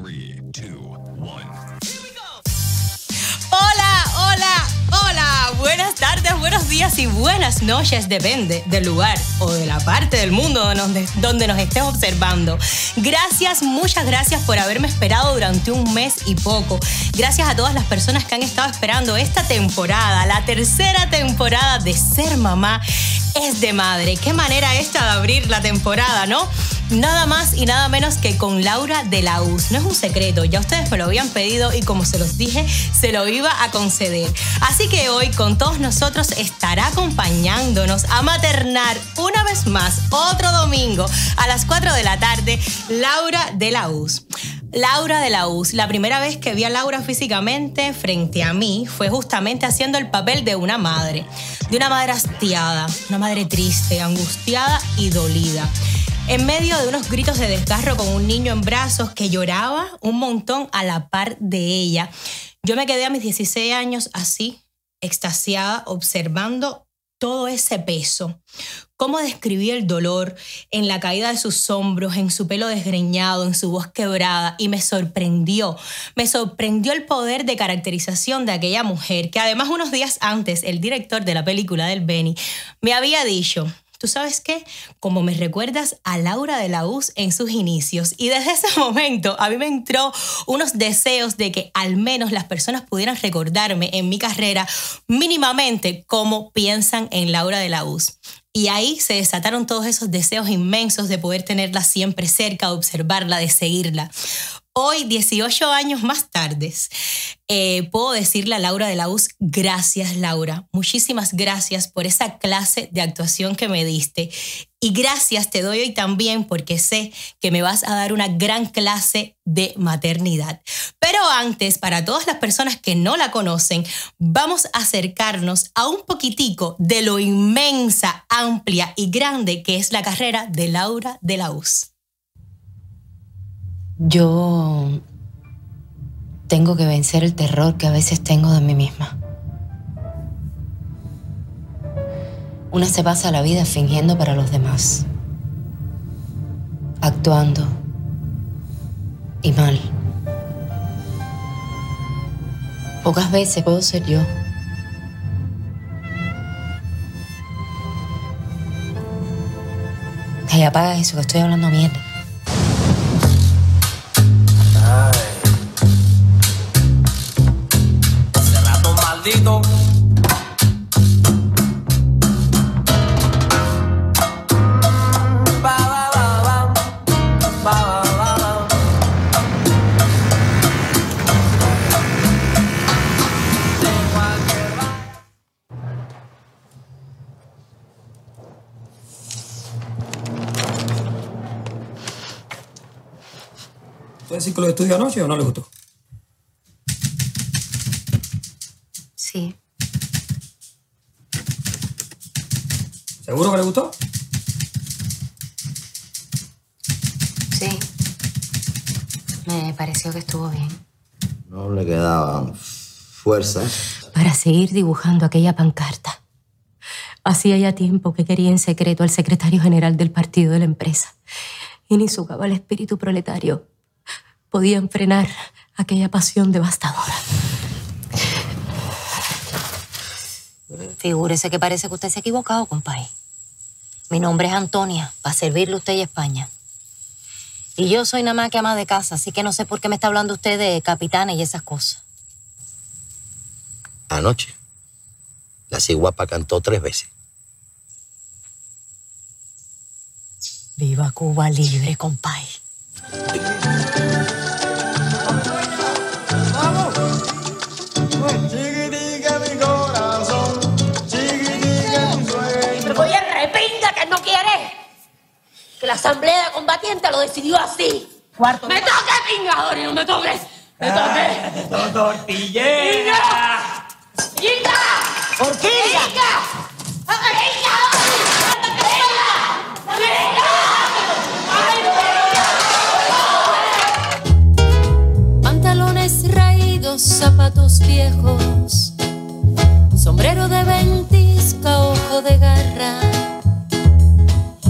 3, 2, 1. Hola, hola, hola. Buenas tardes, buenos días y buenas noches. Depende del lugar o de la parte del mundo donde, donde nos estés observando. Gracias, muchas gracias por haberme esperado durante un mes y poco. Gracias a todas las personas que han estado esperando esta temporada, la tercera temporada de Ser Mamá es de Madre. Qué manera esta de abrir la temporada, ¿no? Nada más y nada menos que con Laura de la US. No es un secreto, ya ustedes me lo habían pedido y como se los dije, se lo iba a conceder. Así que hoy con todos nosotros estará acompañándonos a maternar una vez más, otro domingo a las 4 de la tarde, Laura de la US. Laura de la US, la primera vez que vi a Laura físicamente frente a mí fue justamente haciendo el papel de una madre, de una madre hastiada, una madre triste, angustiada y dolida en medio de unos gritos de desgarro con un niño en brazos que lloraba un montón a la par de ella. Yo me quedé a mis 16 años así, extasiada, observando todo ese peso. Cómo describía el dolor en la caída de sus hombros, en su pelo desgreñado, en su voz quebrada, y me sorprendió, me sorprendió el poder de caracterización de aquella mujer, que además unos días antes el director de la película del Benny me había dicho, ¿Tú sabes qué? Como me recuerdas a Laura de la US en sus inicios. Y desde ese momento a mí me entró unos deseos de que al menos las personas pudieran recordarme en mi carrera mínimamente cómo piensan en Laura de la US. Y ahí se desataron todos esos deseos inmensos de poder tenerla siempre cerca, de observarla, de seguirla. Hoy, 18 años más tarde, eh, puedo decirle a Laura de la US, gracias Laura, muchísimas gracias por esa clase de actuación que me diste. Y gracias te doy hoy también porque sé que me vas a dar una gran clase de maternidad. Pero antes, para todas las personas que no la conocen, vamos a acercarnos a un poquitico de lo inmensa, amplia y grande que es la carrera de Laura de la US. Yo tengo que vencer el terror que a veces tengo de mí misma. Una se pasa la vida fingiendo para los demás, actuando y mal. Pocas veces puedo ser yo. Hey, apaga eso, que estoy hablando mierda. ¿Fue el ciclo de estudio anoche o no le gustó? Sí. ¿Seguro que le gustó? Sí. Me pareció que estuvo bien. No le quedaban fuerzas. Para seguir dibujando aquella pancarta. Hacía ya tiempo que quería en secreto al secretario general del partido de la empresa. Y ni su cabal espíritu proletario podían frenar aquella pasión devastadora. Figúrese que parece que usted se ha equivocado, compadre. Mi nombre es Antonia, para servirle a usted y a España. Y yo soy nada más que ama de casa, así que no sé por qué me está hablando usted de capitanes y esas cosas. Anoche, la ciguapa cantó tres veces. Viva Cuba libre, compadre. La asamblea de combatientes lo decidió así. Cuarto. ¡Me toques, pingador! ¡Y no me toques! ¡Me toques! ¡Tortillera! ¡Inga! ¡Orquídea! ¡Inga! Pantalones raídos, zapatos viejos, sombrero de ventisca, ojo de garra,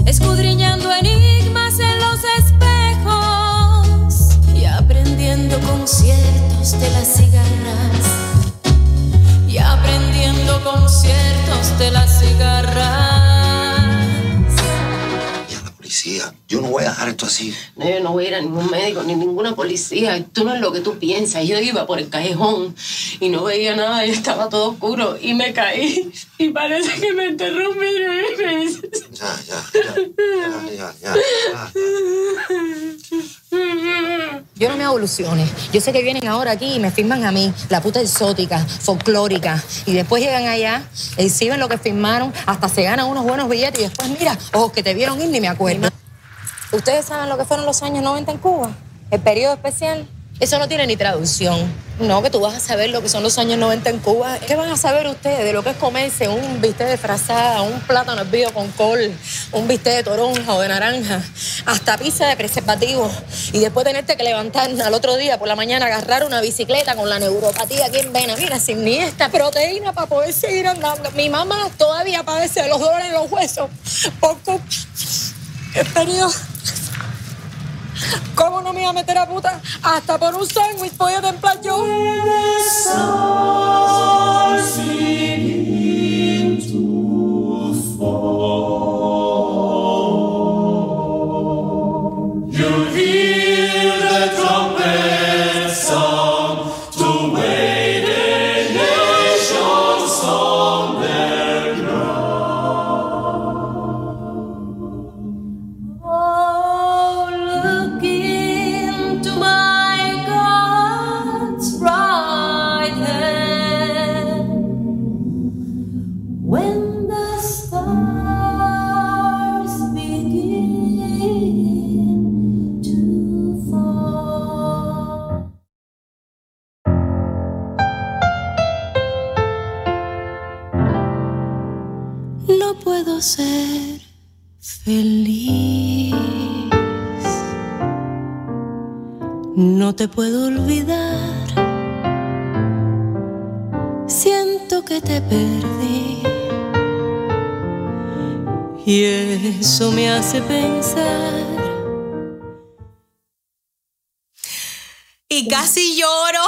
escudriñando enigmas en los espejos y aprendiendo conciertos de las cigarras y aprendiendo conciertos de las cigarras. Yo no voy a dejar esto así. No, yo no voy a ir a ningún médico ni ninguna policía. Tú no es lo que tú piensas. Yo iba por el callejón y no veía nada y estaba todo oscuro y me caí y parece que me enterró un Ya, ya, ya, ya, ya, ya. Yo no me evolucione. Yo sé que vienen ahora aquí y me firman a mí, la puta exótica, folclórica. Y después llegan allá, exhiben lo que firmaron, hasta se ganan unos buenos billetes y después, mira, ojos que te vieron ir ni me acuerdo. ¿Ustedes saben lo que fueron los años 90 en Cuba? El periodo especial. Eso no tiene ni traducción. No, que tú vas a saber lo que son los años 90 en Cuba. ¿Qué van a saber ustedes de lo que es comerse un bistec de frazada, un plátano hervido con col, un bistec de toronja o de naranja, hasta pizza de preservativo? Y después tenerte que levantar al otro día por la mañana, agarrar una bicicleta con la neuropatía aquí en vena. Mira, sin ni esta proteína para poder seguir andando. Mi mamá todavía padece de los dolores en los huesos. Poco. El periodo ¿Cómo no me iba a meter a puta? Hasta por un sándwich podía templar yo. Ser feliz. No te puedo olvidar. Siento que te perdí. Y eso me hace pensar. Y casi lloro.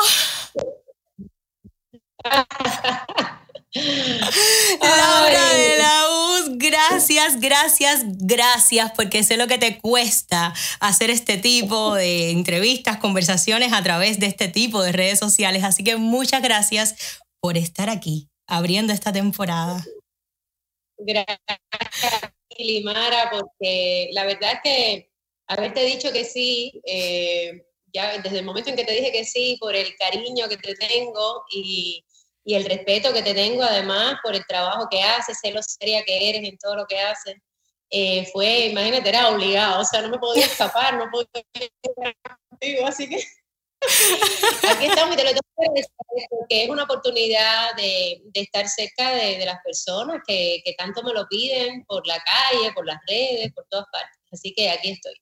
Laura de la Uz, gracias, gracias, gracias, porque sé lo que te cuesta hacer este tipo de entrevistas, conversaciones a través de este tipo de redes sociales. Así que muchas gracias por estar aquí, abriendo esta temporada. Gracias, Limara, porque la verdad es que haberte dicho que sí, eh, ya desde el momento en que te dije que sí, por el cariño que te tengo y, y el respeto que te tengo, además, por el trabajo que haces, sé lo seria que eres en todo lo que haces, eh, fue, imagínate, era obligado, o sea, no me podía escapar, no podía estar contigo, así que aquí estamos y te lo tengo que agradecer porque es una oportunidad de, de estar cerca de, de las personas que, que tanto me lo piden por la calle, por las redes, por todas partes. Así que aquí estoy.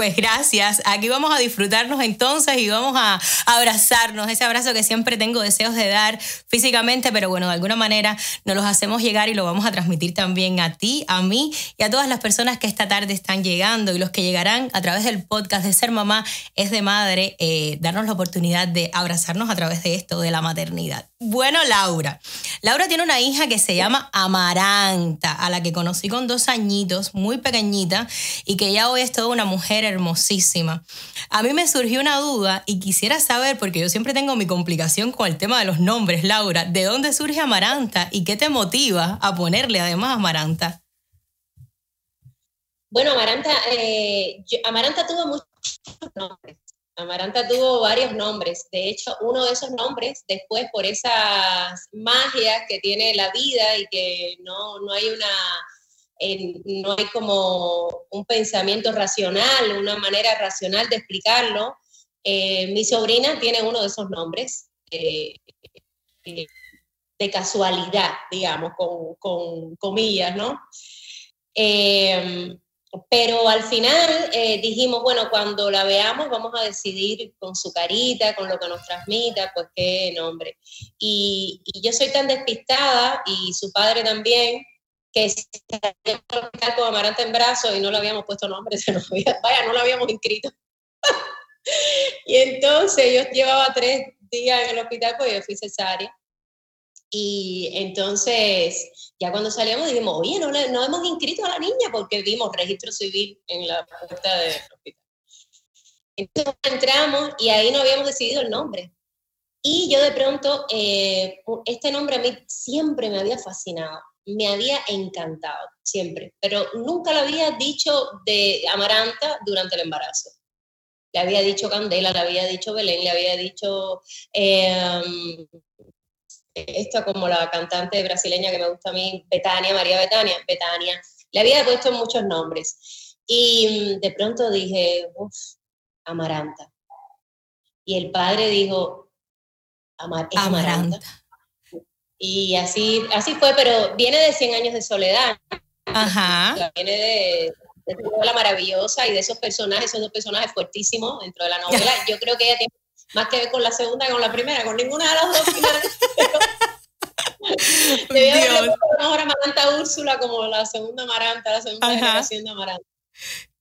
Pues gracias. Aquí vamos a disfrutarnos entonces y vamos a abrazarnos. Ese abrazo que siempre tengo deseos de dar físicamente, pero bueno, de alguna manera nos los hacemos llegar y lo vamos a transmitir también a ti, a mí y a todas las personas que esta tarde están llegando y los que llegarán a través del podcast de Ser Mamá es de Madre, eh, darnos la oportunidad de abrazarnos a través de esto, de la maternidad. Bueno, Laura. Laura tiene una hija que se llama Amaranta, a la que conocí con dos añitos, muy pequeñita, y que ya hoy es toda una mujer hermosísima. A mí me surgió una duda y quisiera saber, porque yo siempre tengo mi complicación con el tema de los nombres, Laura, ¿de dónde surge Amaranta y qué te motiva a ponerle además Amaranta? Bueno, Amaranta, eh, Amaranta tuvo muchos nombres. Amaranta tuvo varios nombres. De hecho, uno de esos nombres, después por esas magias que tiene la vida y que no, no hay una, no hay como un pensamiento racional, una manera racional de explicarlo. eh, mi sobrina tiene uno de esos nombres eh, eh, de casualidad, digamos, con, con comillas, ¿no? Pero al final dijimos, bueno, cuando la veamos vamos a decidir con su carita, con lo que nos transmita, pues qué nombre. Y, y yo soy tan despistada y su padre también, que salió con Amaranta en brazos y no le habíamos puesto nombre, se nos había- vaya, no lo habíamos inscrito. y entonces yo llevaba tres días en el hospital porque yo fui cesárea. Y entonces, ya cuando salíamos dijimos, oye, no, le, no hemos inscrito a la niña porque vimos registro civil en la puerta del hospital. Entonces entramos y ahí no habíamos decidido el nombre. Y yo de pronto, eh, este nombre a mí siempre me había fascinado, me había encantado, siempre, pero nunca lo había dicho de Amaranta durante el embarazo. Le había dicho Candela, le había dicho Belén, le había dicho eh, esto como la cantante brasileña que me gusta a mí, Betania, María Betania, Betania. Le había puesto muchos nombres. Y de pronto dije, uff, Amaranta. Y el padre dijo, Amaranta. Y así, así fue, pero viene de 100 años de soledad. Ajá. Viene de, de la maravillosa y de esos personajes, son dos personajes fuertísimos dentro de la novela. Yo creo que ella tiene más que ver con la segunda que con la primera, con ninguna de las dos finales. Debía haberle mejor a Maranta Úrsula como la segunda Maranta, la segunda generación de Maranta.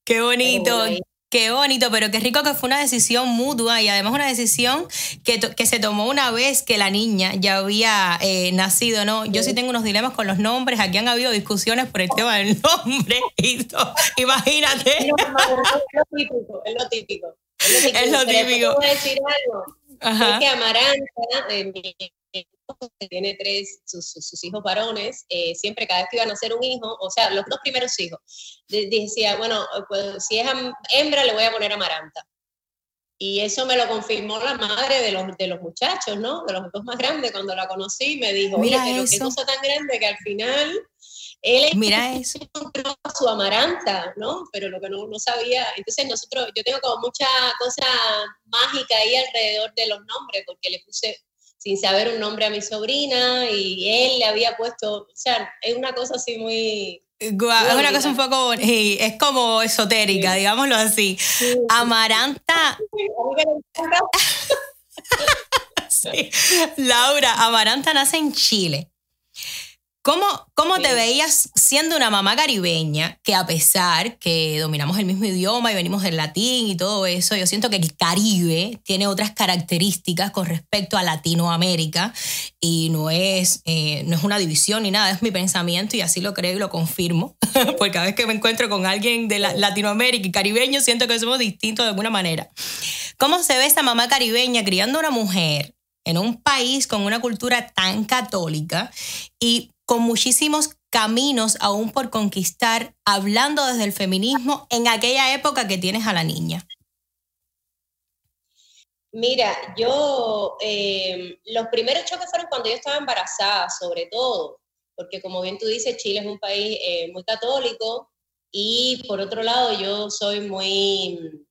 Qué bonito. Qué bonito, pero qué rico que fue una decisión mutua y además una decisión que, que se tomó una vez que la niña ya había eh, nacido, ¿no? Yo sí tengo unos dilemas con los nombres, aquí han habido discusiones por el tema del nombre y todo. Imagínate. es lo típico, es lo típico. Es lo típico. Pero decir algo. Ajá. Es que Amaranta, eh, que tiene tres, sus, sus hijos varones, eh, siempre cada vez que iban a nacer un hijo, o sea, los dos primeros hijos, decía, bueno, pues si es hembra le voy a poner Amaranta. Y eso me lo confirmó la madre de los, de los muchachos, ¿no? De los dos más grandes, cuando la conocí, me dijo, mira pero qué cosa tan grande que al final él Mira eso. a su amaranta, ¿no? Pero lo que no, no, sabía, entonces nosotros, yo tengo como mucha cosa mágica ahí alrededor de los nombres, porque le puse sin saber un nombre a mi sobrina y él le había puesto, o sea, es una cosa así muy... es una cosa un poco, es como esotérica, digámoslo así. Amaranta. sí. Laura, Amaranta nace en Chile. ¿Cómo, cómo te veías siendo una mamá caribeña que a pesar que dominamos el mismo idioma y venimos del latín y todo eso, yo siento que el Caribe tiene otras características con respecto a Latinoamérica y no es, eh, no es una división ni nada, es mi pensamiento y así lo creo y lo confirmo, porque cada vez que me encuentro con alguien de Latinoamérica y caribeño siento que somos distintos de alguna manera. ¿Cómo se ve esa mamá caribeña criando una mujer en un país con una cultura tan católica y con muchísimos caminos aún por conquistar, hablando desde el feminismo en aquella época que tienes a la niña? Mira, yo, eh, los primeros choques fueron cuando yo estaba embarazada, sobre todo, porque como bien tú dices, Chile es un país eh, muy católico y por otro lado yo soy muy,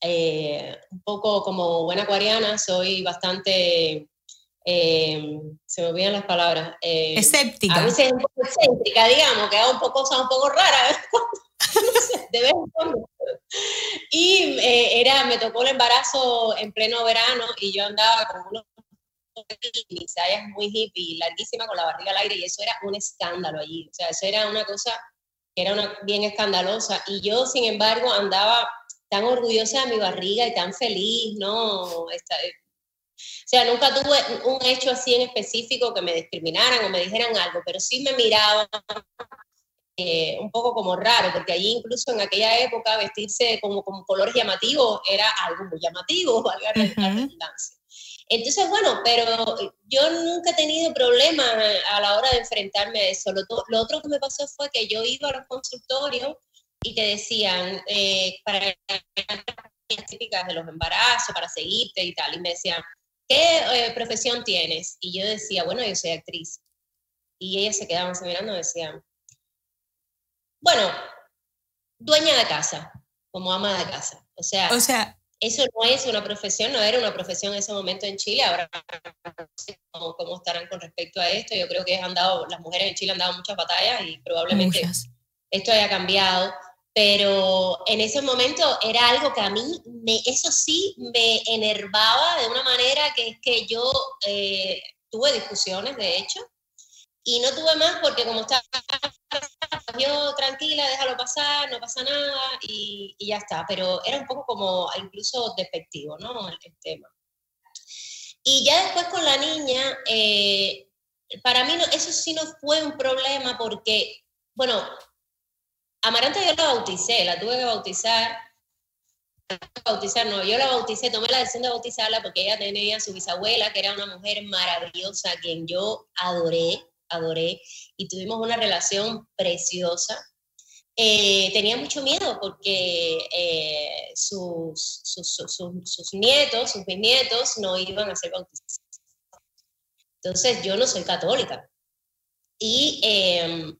eh, un poco como buena acuariana, soy bastante eh, se me olvidan las palabras. Eh, Escéptica. A veces un poco excéntrica, digamos, que un poco, un poco rara, de vez en cuando. Y eh, era, me tocó el embarazo en pleno verano y yo andaba con unos sayas muy hippie, larguísima, con la barriga al aire, y eso era un escándalo allí. O sea, eso era una cosa que era una, bien escandalosa. Y yo, sin embargo, andaba tan orgullosa de mi barriga y tan feliz, ¿no? Esta, sea, nunca tuve un hecho así en específico que me discriminaran o me dijeran algo, pero sí me miraban eh, un poco como raro, porque allí incluso en aquella época vestirse como con colores llamativos era algo muy llamativo, valga la redundancia. Entonces, bueno, pero yo nunca he tenido problemas a la hora de enfrentarme a eso. Lo, lo, otro que me pasó fue que yo iba a los consultorios y te decían, eh, para las típicas de los embarazos, para seguirte y tal, y me decían, ¿qué eh, profesión tienes? Y yo decía, bueno, yo soy actriz. Y ellas se quedaban mirando y decían, bueno, dueña de casa, como ama de casa. O sea, o sea eso no es una profesión, no era una profesión en ese momento en Chile, ahora no sé cómo, estarán con respecto a esto, yo creo que han dado, las mujeres en Chile han dado muchas batallas y probablemente esto haya cambiado, pero en ese momento era algo que a mí, me, eso sí, me enervaba de una manera que es que yo eh, tuve discusiones, de hecho, y no tuve más porque como estaba yo tranquila, déjalo pasar, no pasa nada y, y, ya está. Pero era un poco como incluso despectivo, ¿no? El, tema. Y ya después con la niña, eh, para mí no, eso sí no fue un problema porque, bueno, Amaranta yo la bauticé, la tuve que bautizar. Bautizar, no, yo la bauticé, tomé la decisión de bautizarla porque ella tenía su bisabuela, que era una mujer maravillosa, a quien yo adoré, adoré, y tuvimos una relación preciosa. Eh, tenía mucho miedo porque eh, sus, sus, sus, nietos, sus bisnietos, no iban a ser bautizados. Entonces, yo no soy católica. Y eh,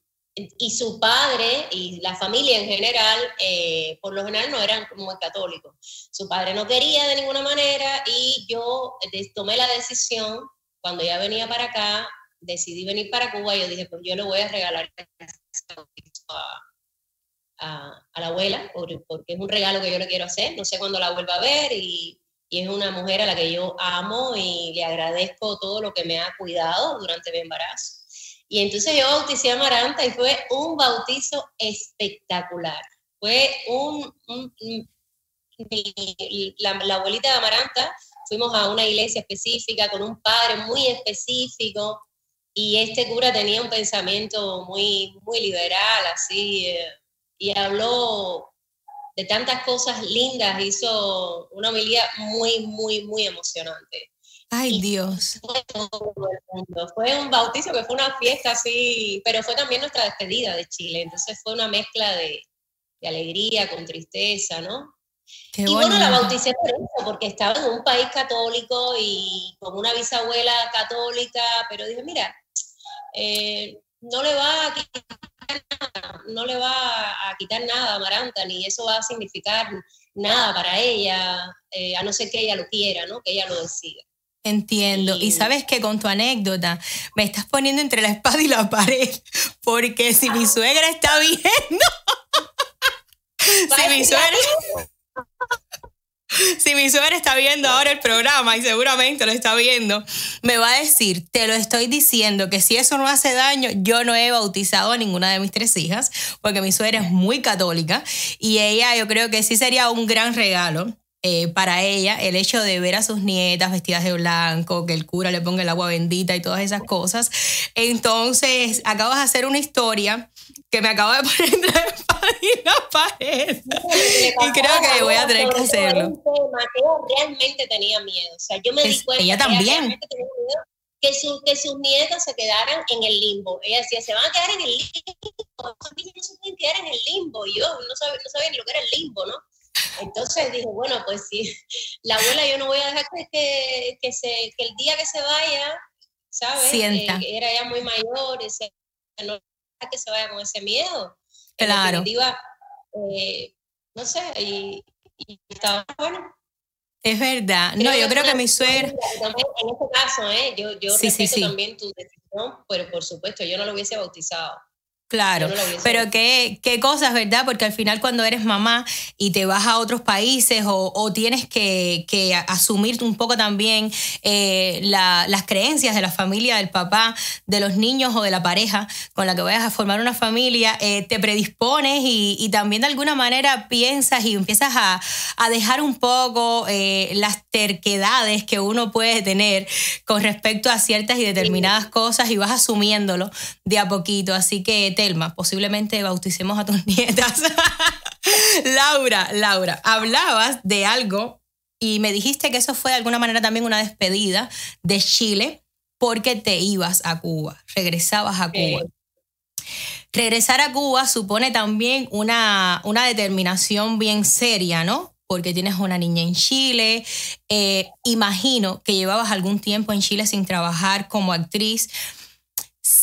y su padre y la familia en general, eh, por lo general no eran muy católicos. Su padre no quería de ninguna manera y yo tomé la decisión, cuando ya venía para acá, decidí venir para Cuba yo dije, pues yo le voy a regalar a, la abuela, porque es un regalo que yo le quiero hacer, no sé cuándo la vuelva a ver y es una mujer a la que yo amo y le agradezco todo lo que me ha cuidado durante mi embarazo. Y entonces yo bauticé a Amaranta y fue un bautizo espectacular. Fue un, la, abuelita de Amaranta, fuimos a una iglesia específica con un padre muy específico y este cura tenía un pensamiento muy, muy liberal, así, eh, y habló de tantas cosas lindas, hizo una homilía muy, muy, muy emocionante. Ay, Dios. Fue un bautizo que fue una fiesta así, pero fue también nuestra despedida de Chile. Entonces fue una mezcla de, alegría con tristeza, ¿no? y bueno, la bauticé por eso, porque estaba en un país católico y con una bisabuela católica, pero dije, mira, eh, no le va a quitar nada, no le va a quitar nada a Amaranta, ni eso va a significar nada para ella, eh, a no ser que ella lo quiera, ¿no? Que ella lo decida. Entiendo. Y sabes que con tu anécdota me estás poniendo entre la espada y la pared, porque si mi suegra está viendo, si mi suegra... Si mi suegra está viendo ahora el programa y seguramente lo está viendo, me va a decir, te lo estoy diciendo, que si eso no hace daño, yo no he bautizado a ninguna de mis tres hijas, porque mi suegra es muy católica y ella yo creo que sí sería un gran regalo eh, para ella el hecho de ver a sus nietas vestidas de blanco, que el cura le ponga el agua bendita y todas esas cosas. Entonces, acabas de hacer una historia que me acaba de poner entre la pared. Y creo que voy a tener que hacerlo. Mateo realmente tenía miedo. O sea, yo me di cuenta ella también. Que, su, que sus nietas se quedaran en el limbo. Ella decía, se van a quedar en el limbo. Niños no se pueden quedar en el limbo. Y yo no sabía, no sabía ni lo que era el limbo, ¿no? Entonces dije, bueno, pues sí, la abuela yo no voy a dejar que, que, se, que el día que se vaya, ¿sabes? Sienta. Eh, era ya muy mayor, ese, no que se vaya con ese miedo. Claro. Eh, no sé, y, estaba bueno. Es verdad. no, yo creo que mi suegra. En este caso, ¿eh? yo, yo respeto también tu decisión, pero por supuesto, yo no lo hubiese bautizado. Claro, pero qué, qué cosas, ¿verdad? Porque al final cuando eres mamá y te vas a otros países o, tienes que, que, asumir un poco también eh, las creencias de la familia, del papá, de los niños o de la pareja con la que vayas a formar una familia, eh, te predispones y, también de alguna manera piensas y empiezas a, dejar un poco eh, las terquedades que uno puede tener con respecto a ciertas y determinadas cosas y vas asumiéndolo de a poquito. Así que Telma, posiblemente bauticemos a tus nietas. Laura, Laura, hablabas de algo y me dijiste que eso fue de alguna manera también una despedida de Chile porque te ibas a Cuba, regresabas a Cuba. Regresar a Cuba supone también una, una determinación bien seria, ¿no? porque tienes una niña en Chile. Eh, imagino que llevabas algún tiempo en Chile sin trabajar como actriz.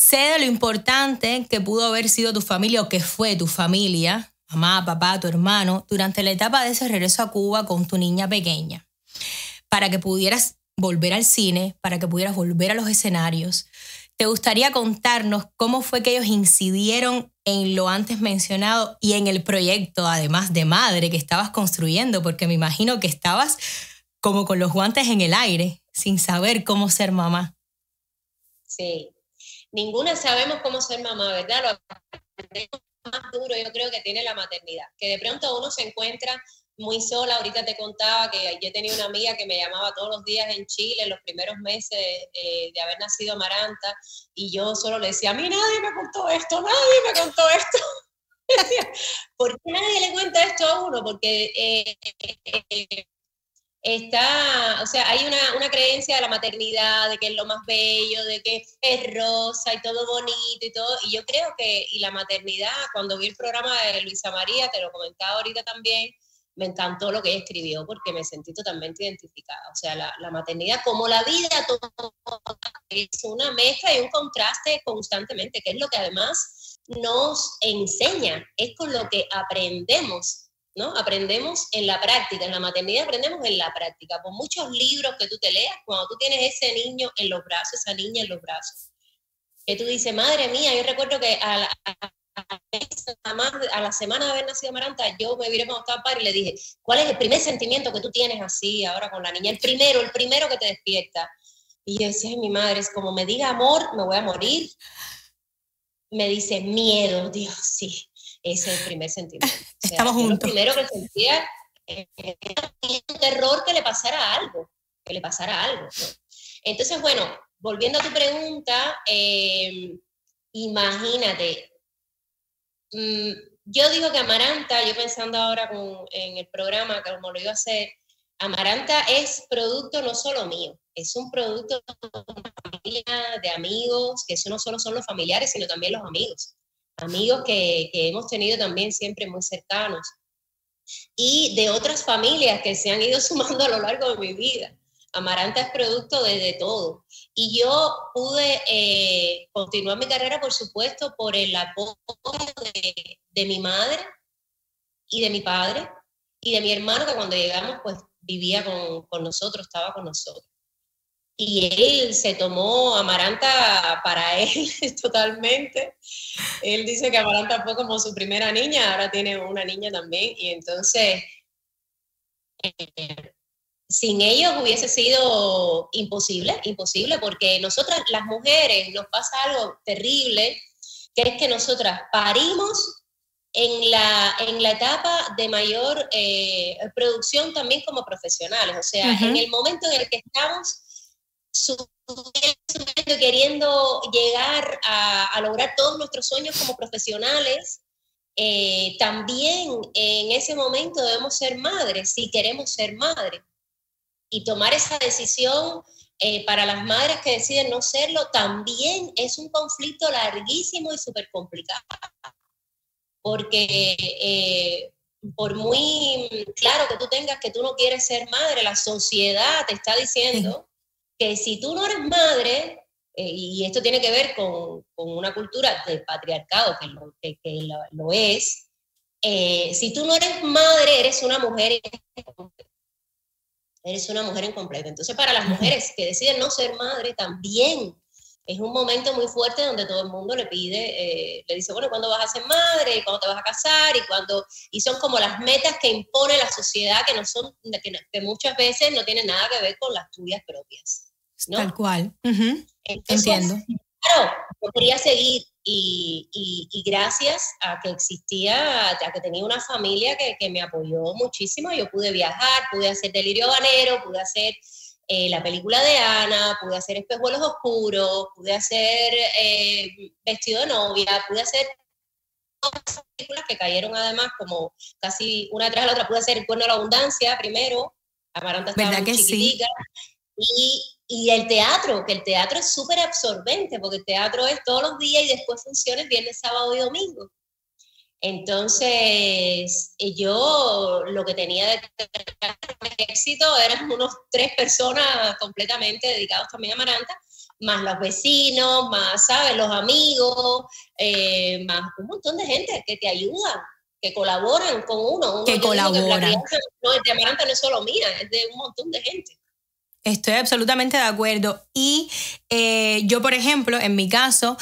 Sé de lo importante que pudo haber sido tu familia o que fue tu familia, mamá, papá, tu hermano, durante la etapa de ese regreso a Cuba con tu niña pequeña, para que pudieras volver al cine, para que pudieras volver a los escenarios. ¿Te gustaría contarnos cómo fue que ellos incidieron en lo antes mencionado y en el proyecto, además de madre, que estabas construyendo? Porque me imagino que estabas como con los guantes en el aire, sin saber cómo ser mamá. Sí, ninguna sabemos cómo ser mamá, ¿verdad? más duro yo creo que tiene la maternidad, que de pronto uno se encuentra muy sola. Ahorita te contaba que yo tenía una amiga que me llamaba todos los días en Chile, en los primeros meses eh, de haber nacido Amaranta, y yo solo le decía, a mí nadie me contó esto, nadie me contó esto. ¿Por qué nadie le cuenta esto a uno? Porque eh, eh, está, o sea, hay una, una, creencia de la maternidad, de que es lo más bello, de que es rosa y todo bonito y todo. Y yo creo que, y la maternidad, cuando vi el programa de Luisa María, te lo comentaba ahorita también, me encantó lo que ella escribió porque me sentí totalmente identificada. O sea, la, la maternidad, como la vida, todo, es una mezcla y un contraste constantemente, que es lo que además nos enseña, es con lo que aprendemos ¿no? Aprendemos en la práctica, en la maternidad aprendemos en la práctica. Por muchos libros que tú te leas, cuando tú tienes ese niño en los brazos, esa niña en los brazos, que tú dices, madre mía, yo recuerdo que a la, semana de haber nacido Maranta, yo me viré cuando estaba padre y le dije, ¿cuál es el primer sentimiento que tú tienes así ahora con la niña? El primero, el primero que te despierta. Y yo decía, mi madre, es como me diga amor, me voy a morir. Me dice, miedo, Dios, sí. Ese es el primer sentimiento. Estamos juntos. Lo primero que sentía era un terror que le pasara algo, que le pasara algo. Entonces, bueno, volviendo a tu pregunta, eh, imagínate, mm, yo digo que Amaranta, yo pensando ahora en el programa, como lo iba a hacer, Amaranta es producto no solo mío, es un producto de familia, de amigos, que eso no solo son los familiares, sino también los amigos amigos que, hemos tenido también siempre muy cercanos y de otras familias que se han ido sumando a lo largo de mi vida. Amaranta es producto de, todo. Y yo pude eh, continuar mi carrera, por supuesto, por el apoyo de, mi madre y de mi padre y de mi hermano, que cuando llegamos, pues vivía con, con nosotros, estaba con nosotros y él se tomó Amaranta para él totalmente. Él dice que Amaranta fue como su primera niña, ahora tiene una niña también, y entonces eh, sin ellos hubiese sido imposible, imposible, porque nosotras las mujeres nos pasa algo terrible, que es que nosotras parimos en la, en la etapa de mayor eh, producción también como profesionales, o sea, en el momento en el que estamos queriendo llegar a, lograr todos nuestros sueños como profesionales, eh, también en ese momento debemos ser madres, si queremos ser madres. Y tomar esa decisión eh, para las madres que deciden no serlo también es un conflicto larguísimo y súper complicado. Porque eh, por muy claro que tú tengas que tú no quieres ser madre, la sociedad te está diciendo que si tú no eres madre, eh, y esto tiene que ver con, con, una cultura de patriarcado, que lo, que, lo, es, eh, si tú no eres madre, eres una mujer eres una mujer incompleta. Entonces, para las mujeres que deciden no ser madre, también es un momento muy fuerte donde todo el mundo le pide, eh, le dice, bueno, ¿cuándo vas a ser madre? ¿Cuándo te vas a casar? Y, cuando, y son como las metas que impone la sociedad que, no son, que, que muchas veces no tienen nada que ver con las tuyas propias. Tal cual. Entiendo. Claro, yo quería seguir y, y, gracias a que existía, a que tenía una familia que, que, me apoyó muchísimo, yo pude viajar, pude hacer Delirio Banero, pude hacer eh, la película de Ana, pude hacer Espejuelos Oscuros, pude hacer eh, Vestido de Novia, pude hacer todas películas que cayeron además como casi una tras la otra, pude hacer El Cuerno de la Abundancia primero, Amaranta estaba ¿Verdad que sí? y y el teatro, que el teatro es súper absorbente, porque el teatro es todos los días y después funciones viernes, sábado y domingo. Entonces, eh, yo lo que tenía de éxito eran unos tres personas completamente dedicados también a Maranta, más los vecinos, más, ¿sabes? Los amigos, eh, más un montón de gente que te ayudan, que colaboran con uno. que colaboran. no, el de Amaranta no es solo mía, es de un montón de gente. Estoy absolutamente de acuerdo. Y eh, yo, por ejemplo, en mi caso,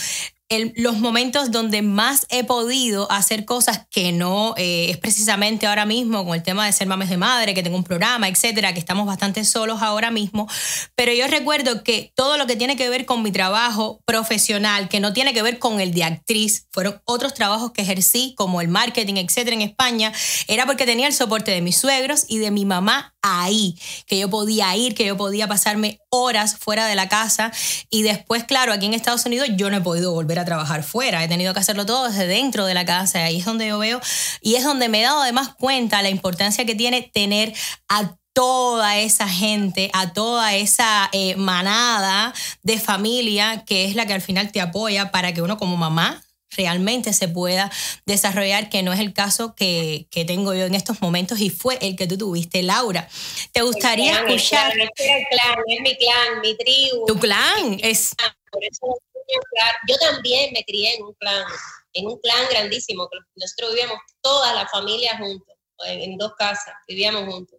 el- los momentos donde más he podido hacer cosas que no eh, es precisamente ahora mismo con el tema de ser mames de madre, que tengo un programa, etcétera, que estamos bastante solos ahora mismo. Pero yo recuerdo que todo lo que tiene que ver con mi trabajo profesional, que no tiene que ver con el de actriz, fueron otros trabajos que ejercí, como el marketing, etcétera, en España, era porque tenía el soporte de mis suegros y de mi mamá ahí, que yo podía ir, que yo podía pasarme horas fuera de la casa. Y después, claro, aquí en Estados Unidos yo no he podido volver a trabajar fuera, he tenido que hacerlo todo desde dentro de la casa, ahí es donde yo veo y es donde me he dado además cuenta la importancia que tiene tener a toda esa gente, a toda esa eh, manada de familia que es la que al final te apoya para que uno como mamá realmente se pueda desarrollar, que no es el caso que, que tengo yo en estos momentos y fue el que tú tuviste, Laura. ¿Te gustaría El clan, el escuchar clan, era el clan, es mi clan, mi tribu. tu clan? Es, Por eso. Yo también me crié en un clan, en un clan grandísimo. que Nosotros vivíamos toda la familia juntos, en, en dos casas, vivíamos juntos.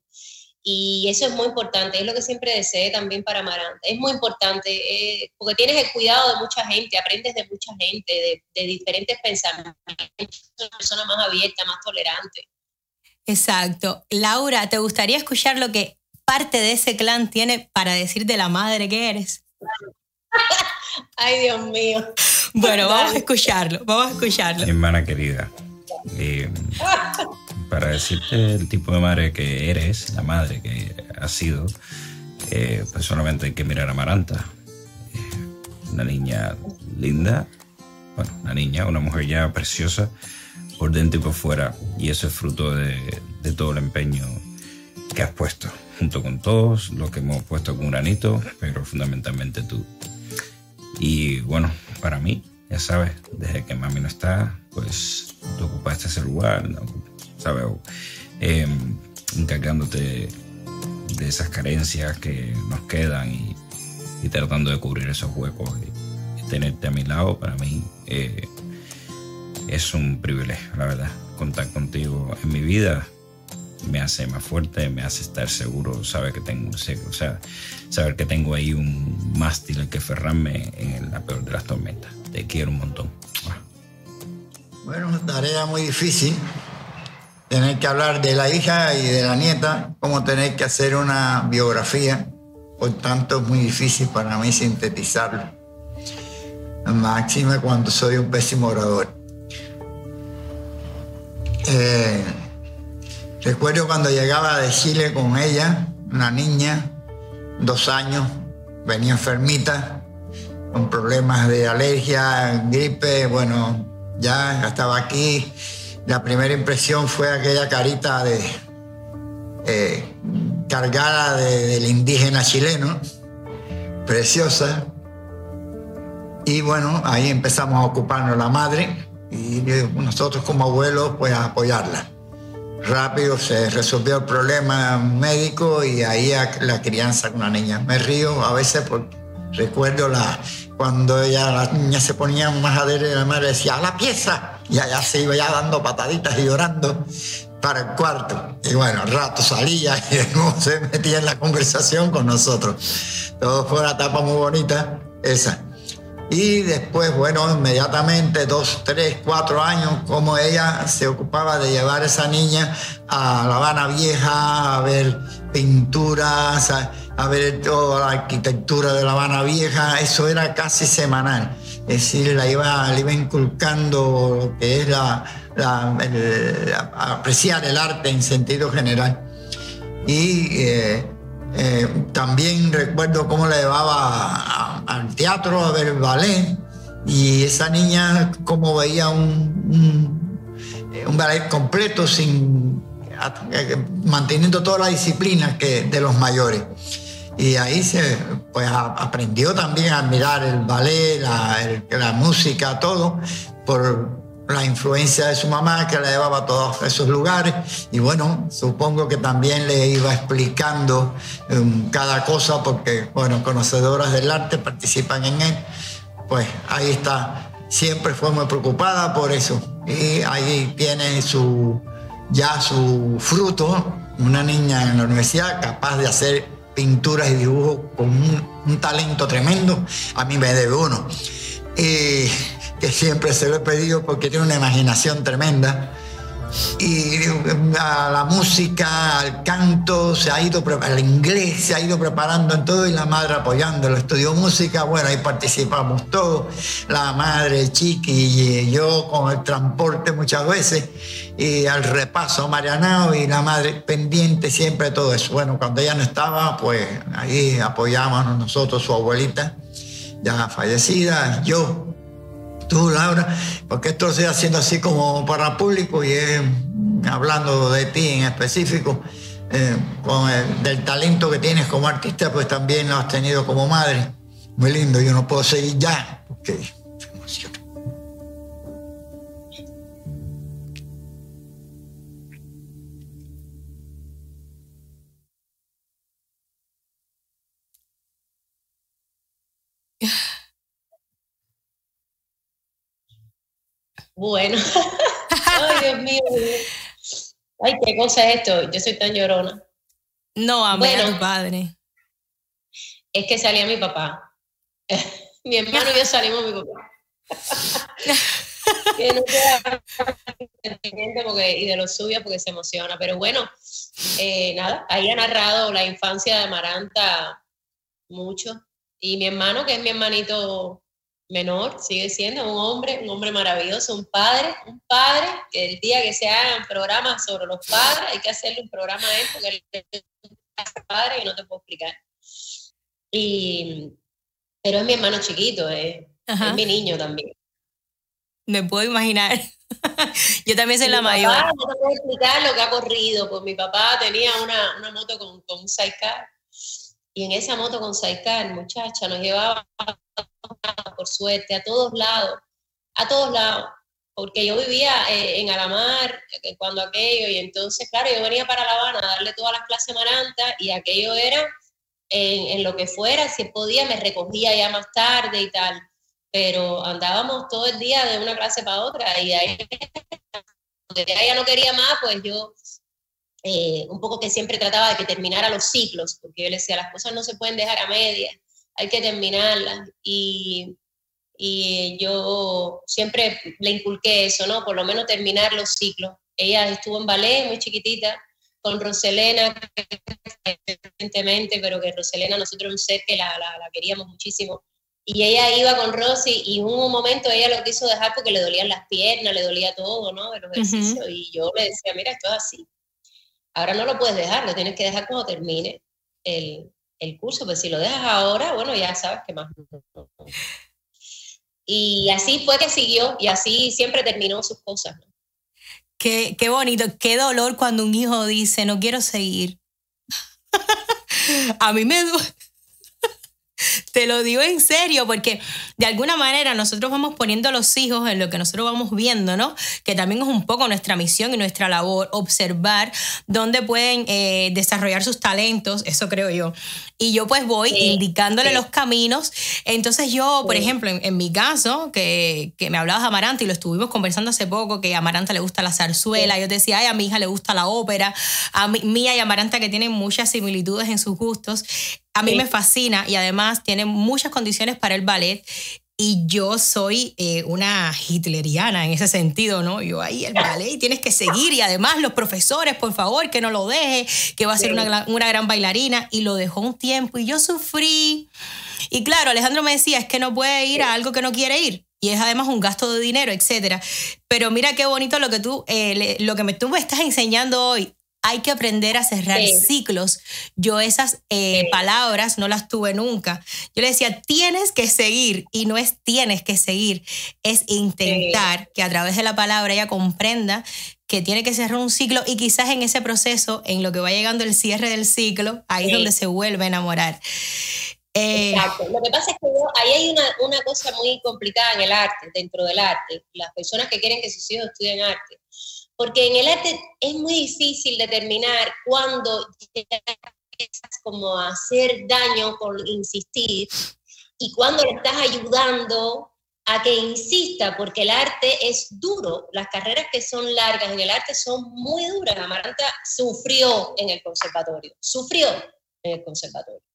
Y eso es muy importante, es lo que siempre deseé también para Amaranta. Es muy importante eh, porque tienes el cuidado de mucha gente, aprendes de mucha gente, de, de diferentes pensamientos, una persona más abierta, más tolerante. exacto. Laura, ¿te gustaría escuchar lo que parte de ese clan tiene para decir de la madre que eres? Ay, Dios mío. Bueno, vamos a escucharlo, vamos a escucharlo. Hermana querida, eh, para decirte el tipo de madre que eres, la madre que has sido, eh, pues solamente hay que mirar a Maranta. Eh, una niña linda, bueno, una niña, una mujer ya preciosa por dentro y por fuera. Y eso es fruto de, todo el empeño que has puesto, junto con todos los que hemos puesto con granito, pero fundamentalmente tú. Y bueno, para mí, ya sabes, desde que mami no está, pues tú ocupaste ese lugar. ¿Sabes? Eh, encargándote de esas carencias que nos quedan y, tratando de cubrir esos huecos. Y, tenerte a mi lado, para mí, eh, es un privilegio, la verdad. Contar contigo en mi vida me hace más fuerte, me hace estar seguro, saber que tengo, sé- o sea, saber que tengo ahí un mástil al que ferrarme en la peor de las tormentas. Te quiero un montón. Bueno, tarea muy difícil. Tener que hablar de la hija y de la nieta, como tener que hacer una biografía. Por tanto, es muy difícil para mí sintetizarlo. Máxime cuando soy un pésimo orador. Eh, recuerdo cuando llegaba de Chile con ella, una niña, dos años, venía enfermita, con problemas de alergia, gripe, bueno, ya estaba aquí. La primera impresión fue aquella carita de eh, cargada de- del indígena chileno, preciosa. Y bueno, ahí empezamos a ocuparnos la madre y nosotros como abuelos pues a apoyarla. Rápido se resolvió el problema médico y ahí la crianza con la niña. Me río a veces porque recuerdo la, cuando ella, las niñas se ponían más adherir la madre decía a la pieza y allá se iba ya dando pataditas y llorando para el cuarto. Y bueno, al rato salía y se metía en la conversación con nosotros. Todo fue una etapa muy bonita esa. Y después, bueno, inmediatamente, dos, tres, cuatro años, como ella se ocupaba de llevar a esa niña a La Habana Vieja, a ver pinturas, a, a ver toda la arquitectura de La Habana Vieja, eso era casi semanal. Es decir, la iba, le iba inculcando lo que es la, apreciar el arte en sentido general. Y eh, eh, también recuerdo cómo la llevaba al teatro a ver ballet y esa niña como veía un, un, eh, ballet completo sin eh, manteniendo toda la disciplina que de los mayores y ahí se pues a- aprendió también a admirar el ballet la, el- la música todo por la influencia de su mamá que la llevaba a todos esos lugares. Y bueno, supongo que también le iba explicando em, cada cosa porque, bueno, conocedoras del arte participan en él, pues ahí está, siempre fue muy preocupada por eso. Y ahí tiene su, ya su fruto, una niña en la universidad capaz de hacer pinturas y dibujos con un, un talento tremendo, a mí me debe uno. Y que siempre se lo he pedido porque tiene una imaginación tremenda. Y a la música, al canto, se ha ido al inglés se ha ido preparando en todo y la madre apoyándolo. Estudió música, bueno, ahí participamos todos, la madre, Chiqui y yo con el transporte muchas veces y al repaso Marianao y la madre pendiente siempre todo eso. Bueno, cuando ella no estaba, pues ahí apoyábamos nosotros, su abuelita, ya fallecida, yo, tú, Laura, porque esto lo estoy haciendo así como para público y hablando de ti en específico, eh, con el, del talento que tienes como artista, pues también lo has tenido como madre. Muy lindo, yo no puedo seguir ya, porque Bueno, ay Dios mío, ay qué cosa es esto, yo soy tan llorona. No, amé a Bueno. tu padre. Es que salía mi papá. mi hermano y yo salimos mi papá. Que no queda pendiente porque, y de lo suyo porque se emociona. Pero bueno, eh, nada, ahí ha narrado la infancia de Amaranta mucho. Y mi hermano, que es mi hermanito menor, sigue siendo un hombre, un hombre maravilloso, un padre, un padre que el día que se hagan programas sobre los padres, hay que hacerle un programa a él porque él es un padre que no te puedo explicar. Y, pero es mi hermano chiquito, eh, es mi niño también. Me puedo imaginar. Yo también soy Mi la papá, mayor. No te puedo explicar lo que ha corrido, pues mi papá tenía una, una moto con, con un sidecar y en esa moto con sidecar, muchacha, nos llevaba por suerte a todos lados, a todos lados, porque yo vivía eh, en Alamar eh, cuando aquello y entonces, claro, yo venía para La Habana a darle todas las clases Maranta y aquello era en, lo que fuera, si podía me recogía ya más tarde y tal, pero andábamos todo el día de una clase para otra y ahí ella no quería más, pues yo eh, un poco que siempre trataba de que terminara los ciclos, porque yo le decía, las cosas no se pueden dejar a medias, hay que terminarlas. Y, y yo siempre le inculqué eso, ¿no? Por lo menos terminar los ciclos. Ella estuvo en ballet muy chiquitita, con Roselena, recientemente, pero que Roselena nosotros un ser que la, la, la queríamos muchísimo. Y ella iba con Rosy y en un momento ella lo quiso dejar porque le dolían las piernas, le dolía todo, ¿no? El ejercicio. Y yo le decía, mira, esto es así. Ahora no lo puedes dejar, lo tienes que dejar cuando termine el, el curso, pues si lo dejas ahora, bueno, ya sabes que más. Y así fue que siguió y así siempre terminó sus cosas. Qué, qué bonito, qué dolor cuando un hijo dice, no quiero seguir. A mí me duele. Te lo digo en serio, porque de alguna manera nosotros vamos poniendo a los hijos en lo que nosotros vamos viendo, ¿no? Que también es un poco nuestra misión y nuestra labor, observar dónde pueden eh, desarrollar sus talentos, eso creo yo. Y yo pues voy Sí, indicándole sí. los caminos. Entonces yo, por Sí. ejemplo, en, en mi caso, que, que me hablabas de Amaranta y lo estuvimos conversando hace poco, que a Amaranta le gusta la zarzuela, yo te decía, ay, a mi hija le gusta la ópera, a mí, Mía y Amaranta que tienen muchas similitudes en sus gustos, a mí me fascina y además tiene muchas condiciones para el ballet. Y yo soy eh, una hitleriana en ese sentido, ¿no? Yo ahí el ballet y tienes que seguir y además los profesores, por favor, que no lo deje, que va a ser una, una gran bailarina y lo dejó un tiempo y yo sufrí. Y claro, Alejandro me decía, es que no puede ir a algo que no quiere ir. Y es además un gasto de dinero, etcétera. Pero mira qué bonito lo que tú, eh, le- lo que me, tú me estás enseñando hoy. Hay que aprender a cerrar Sí. ciclos. Yo esas eh, Sí. palabras no las tuve nunca. Yo le decía, tienes que seguir. Y no es tienes que seguir, es intentar que a través de la palabra ella comprenda que tiene que cerrar un ciclo y quizás en ese proceso, en lo que va llegando el cierre del ciclo, ahí es donde se vuelve a enamorar. Eh, Exacto. Lo que pasa es que yo- ahí hay una, una cosa muy complicada en el arte, dentro del arte, las personas que quieren que sus hijos estudien arte. Porque en el arte es muy difícil determinar cuándo empiezas como a hacer daño por insistir y cuándo le estás ayudando a que insista, porque el arte es duro. Las carreras que son largas en el arte son muy duras. Amaranta sufrió en el conservatorio, sufrió en el conservatorio.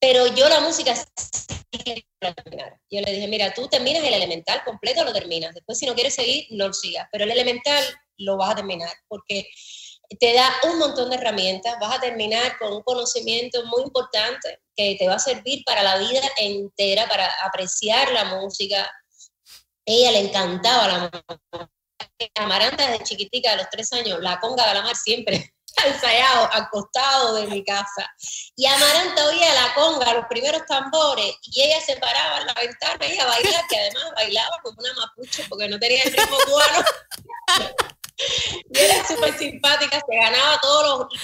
Pero yo la música que lo terminara. Yo le dije, mira, tú terminas el elemental completo, lo terminas. Después, si no quieres seguir, no lo sigas. Pero el elemental lo vas a terminar porque te da un montón de herramientas. Vas a terminar con un conocimiento muy importante que te va a servir para la vida entera, para apreciar la música. Ella le encantaba la música. Amaranta desde chiquitica, a los tres años, la conga de la mar siempre ensayado, acostado de mi casa. Y Amaranta oía la conga, los primeros tambores, y ella se paraba en la ventana y a bailar, que además bailaba como una mapuche porque no tenía el ritmo cubano. y era súper simpática, se ganaba todos los,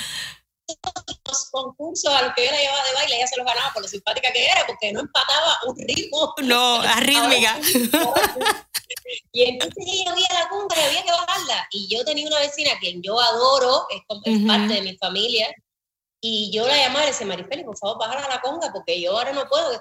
concursos a los que yo la llevaba de baile, ella se los ganaba por lo simpática que era, porque no empataba un ritmo. No, arrítmica. Y entonces ella oía la conga y había que bajarla. Y yo tenía una vecina a quien yo adoro, es, parte de mi familia, y yo la llamaba y le decía, Marifeli, por favor, bájala la conga, porque yo ahora no puedo.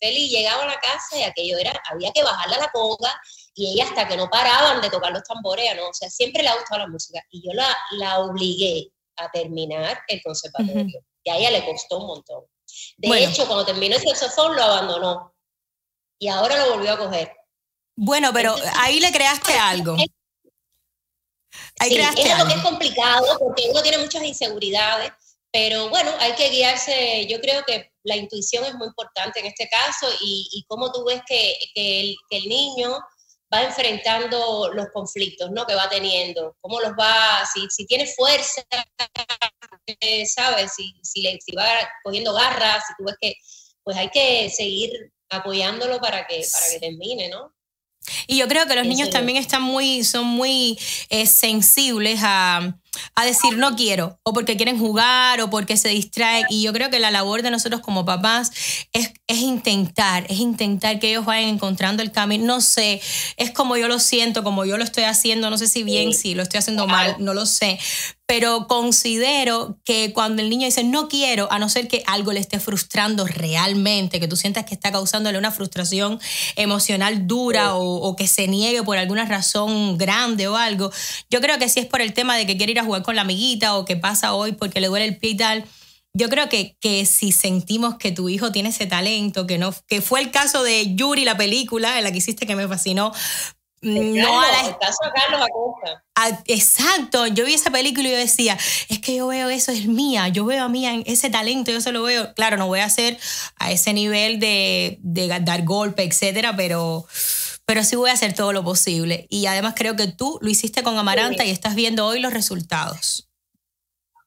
Feli llegaba a la casa y aquello era, había que bajarla la conga, y ella hasta que no paraban de tocar los tambores, ¿no? O sea, siempre le ha gustado la música. Y yo la, la obligué a terminar el conservatorio. Y a ella le costó un montón. De hecho, cuando terminó el saxofón lo abandonó. Y ahora lo volvió a coger. Bueno, pero ahí le creaste algo. Ahí sí, creaste es algo que es complicado porque uno tiene muchas inseguridades, pero bueno, hay que guiarse. Yo creo que la intuición es muy importante en este caso y, y cómo tú ves que, que, el, que, el, niño va enfrentando los conflictos ¿no? que va teniendo, cómo los va, si, si tiene fuerza, ¿sabes? Si, si, le, si va cogiendo garras, si tú ves que, pues hay que seguir apoyándolo para que, para que termine, ¿no? Y yo creo que los niños también están muy, son muy eh, sensibles a, a decir no quiero, o porque quieren jugar, o porque se distraen. Y yo creo que la labor de nosotros como papás es, es intentar, es intentar que ellos vayan encontrando el camino. No sé, es como yo lo siento, como yo lo estoy haciendo, no sé si bien, si lo estoy haciendo mal, no lo sé. Pero considero que cuando el niño dice no quiero, a no ser que algo le esté frustrando realmente, que tú sientas que está causándole una frustración emocional dura o, o que se niegue por alguna razón grande o algo, yo creo que si es por el tema de que quiere ir a jugar con la amiguita o que pasa hoy porque le duele el pie y tal. Yo creo que, que si sentimos que tu hijo tiene ese talento, que, no, que fue el caso de Yuri, la película en la que hiciste que me fascinó, no a la... el caso de Carlos Acosta. A, exacto, yo vi esa película y yo decía, es que yo veo eso, es mía, yo veo a mía en ese talento, yo se lo veo. Claro, no voy a hacer a ese nivel de, de dar golpe, etcétera, pero pero sí voy a hacer todo lo posible. Y además creo que tú lo hiciste con Amaranta sí. y estás viendo hoy los resultados.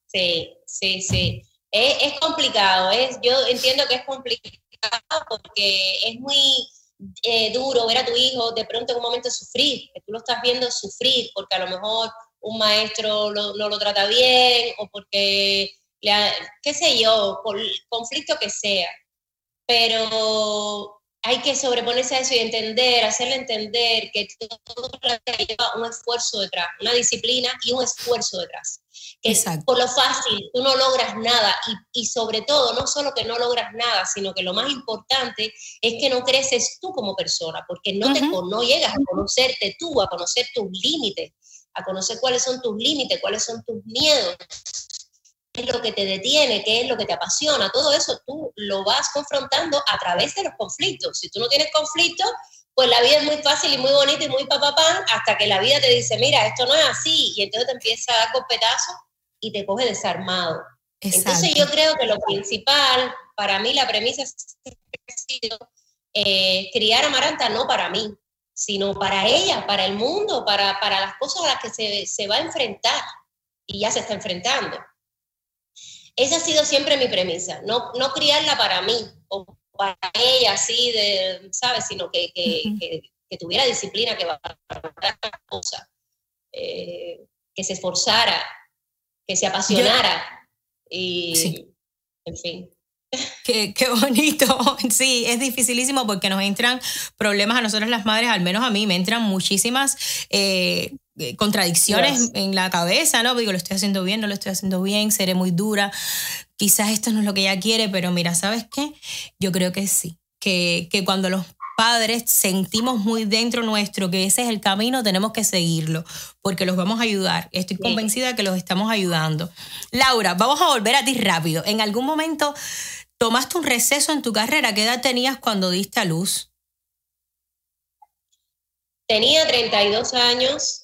Sí, sí, sí. Es, es, complicado, es, yo entiendo que es complicado porque es muy eh, duro ver a tu hijo de pronto en un momento sufrir, que tú lo estás viendo sufrir porque a lo mejor un maestro lo, no lo trata bien o porque, qué sé yo, por conflicto que sea. Pero hay que sobreponerse a eso y entender, hacerle entender que todo lleva un esfuerzo detrás, una disciplina y un esfuerzo detrás. Que Exacto. por lo fácil tú no logras nada y, y, sobre todo, no solo que no logras nada, sino que lo más importante es que no creces tú como persona, porque no, uh -huh. te, no llegas a conocerte tú, a conocer tus límites, a conocer cuáles son tus límites, cuáles son tus miedos, es lo que te detiene, qué es lo que te apasiona, todo eso tú lo vas confrontando a través de los conflictos. Si tú no tienes conflictos, pues la vida es muy fácil y muy bonita y muy papapán, hasta que la vida te dice, mira, esto no es así, y entonces te empieza a dar golpetazos y te coge desarmado. Exacto. Entonces yo creo que lo principal, para mí la premisa ha sido eh, criar a Maranta no para mí, sino para ella, para el mundo, para, para las cosas a las que se, se va a enfrentar y ya se está enfrentando. Esa ha sido siempre mi premisa, no, no criarla para mí o para ella así, de, ¿sabes? Sino que, que, uh -huh. que, que tuviera disciplina, que valorara cosas, eh, que se esforzara, que se apasionara Yo, y, sí. en fin. Qué, qué, bonito. Sí, es dificilísimo porque nos entran problemas a nosotros las madres, al menos a mí, me entran muchísimas eh, contradicciones yes. en la cabeza, ¿no? Digo, lo estoy haciendo bien, no lo estoy haciendo bien, seré muy dura, quizás esto no es lo que ella quiere, pero mira, ¿sabes qué? Yo creo que sí, que, que cuando los padres sentimos muy dentro nuestro que ese es el camino, tenemos que seguirlo, porque los vamos a ayudar. Estoy convencida de que los estamos ayudando. Laura, vamos a volver a ti rápido. En algún momento tomaste un receso en tu carrera. ¿Qué edad tenías cuando diste a luz? Tenía 32 años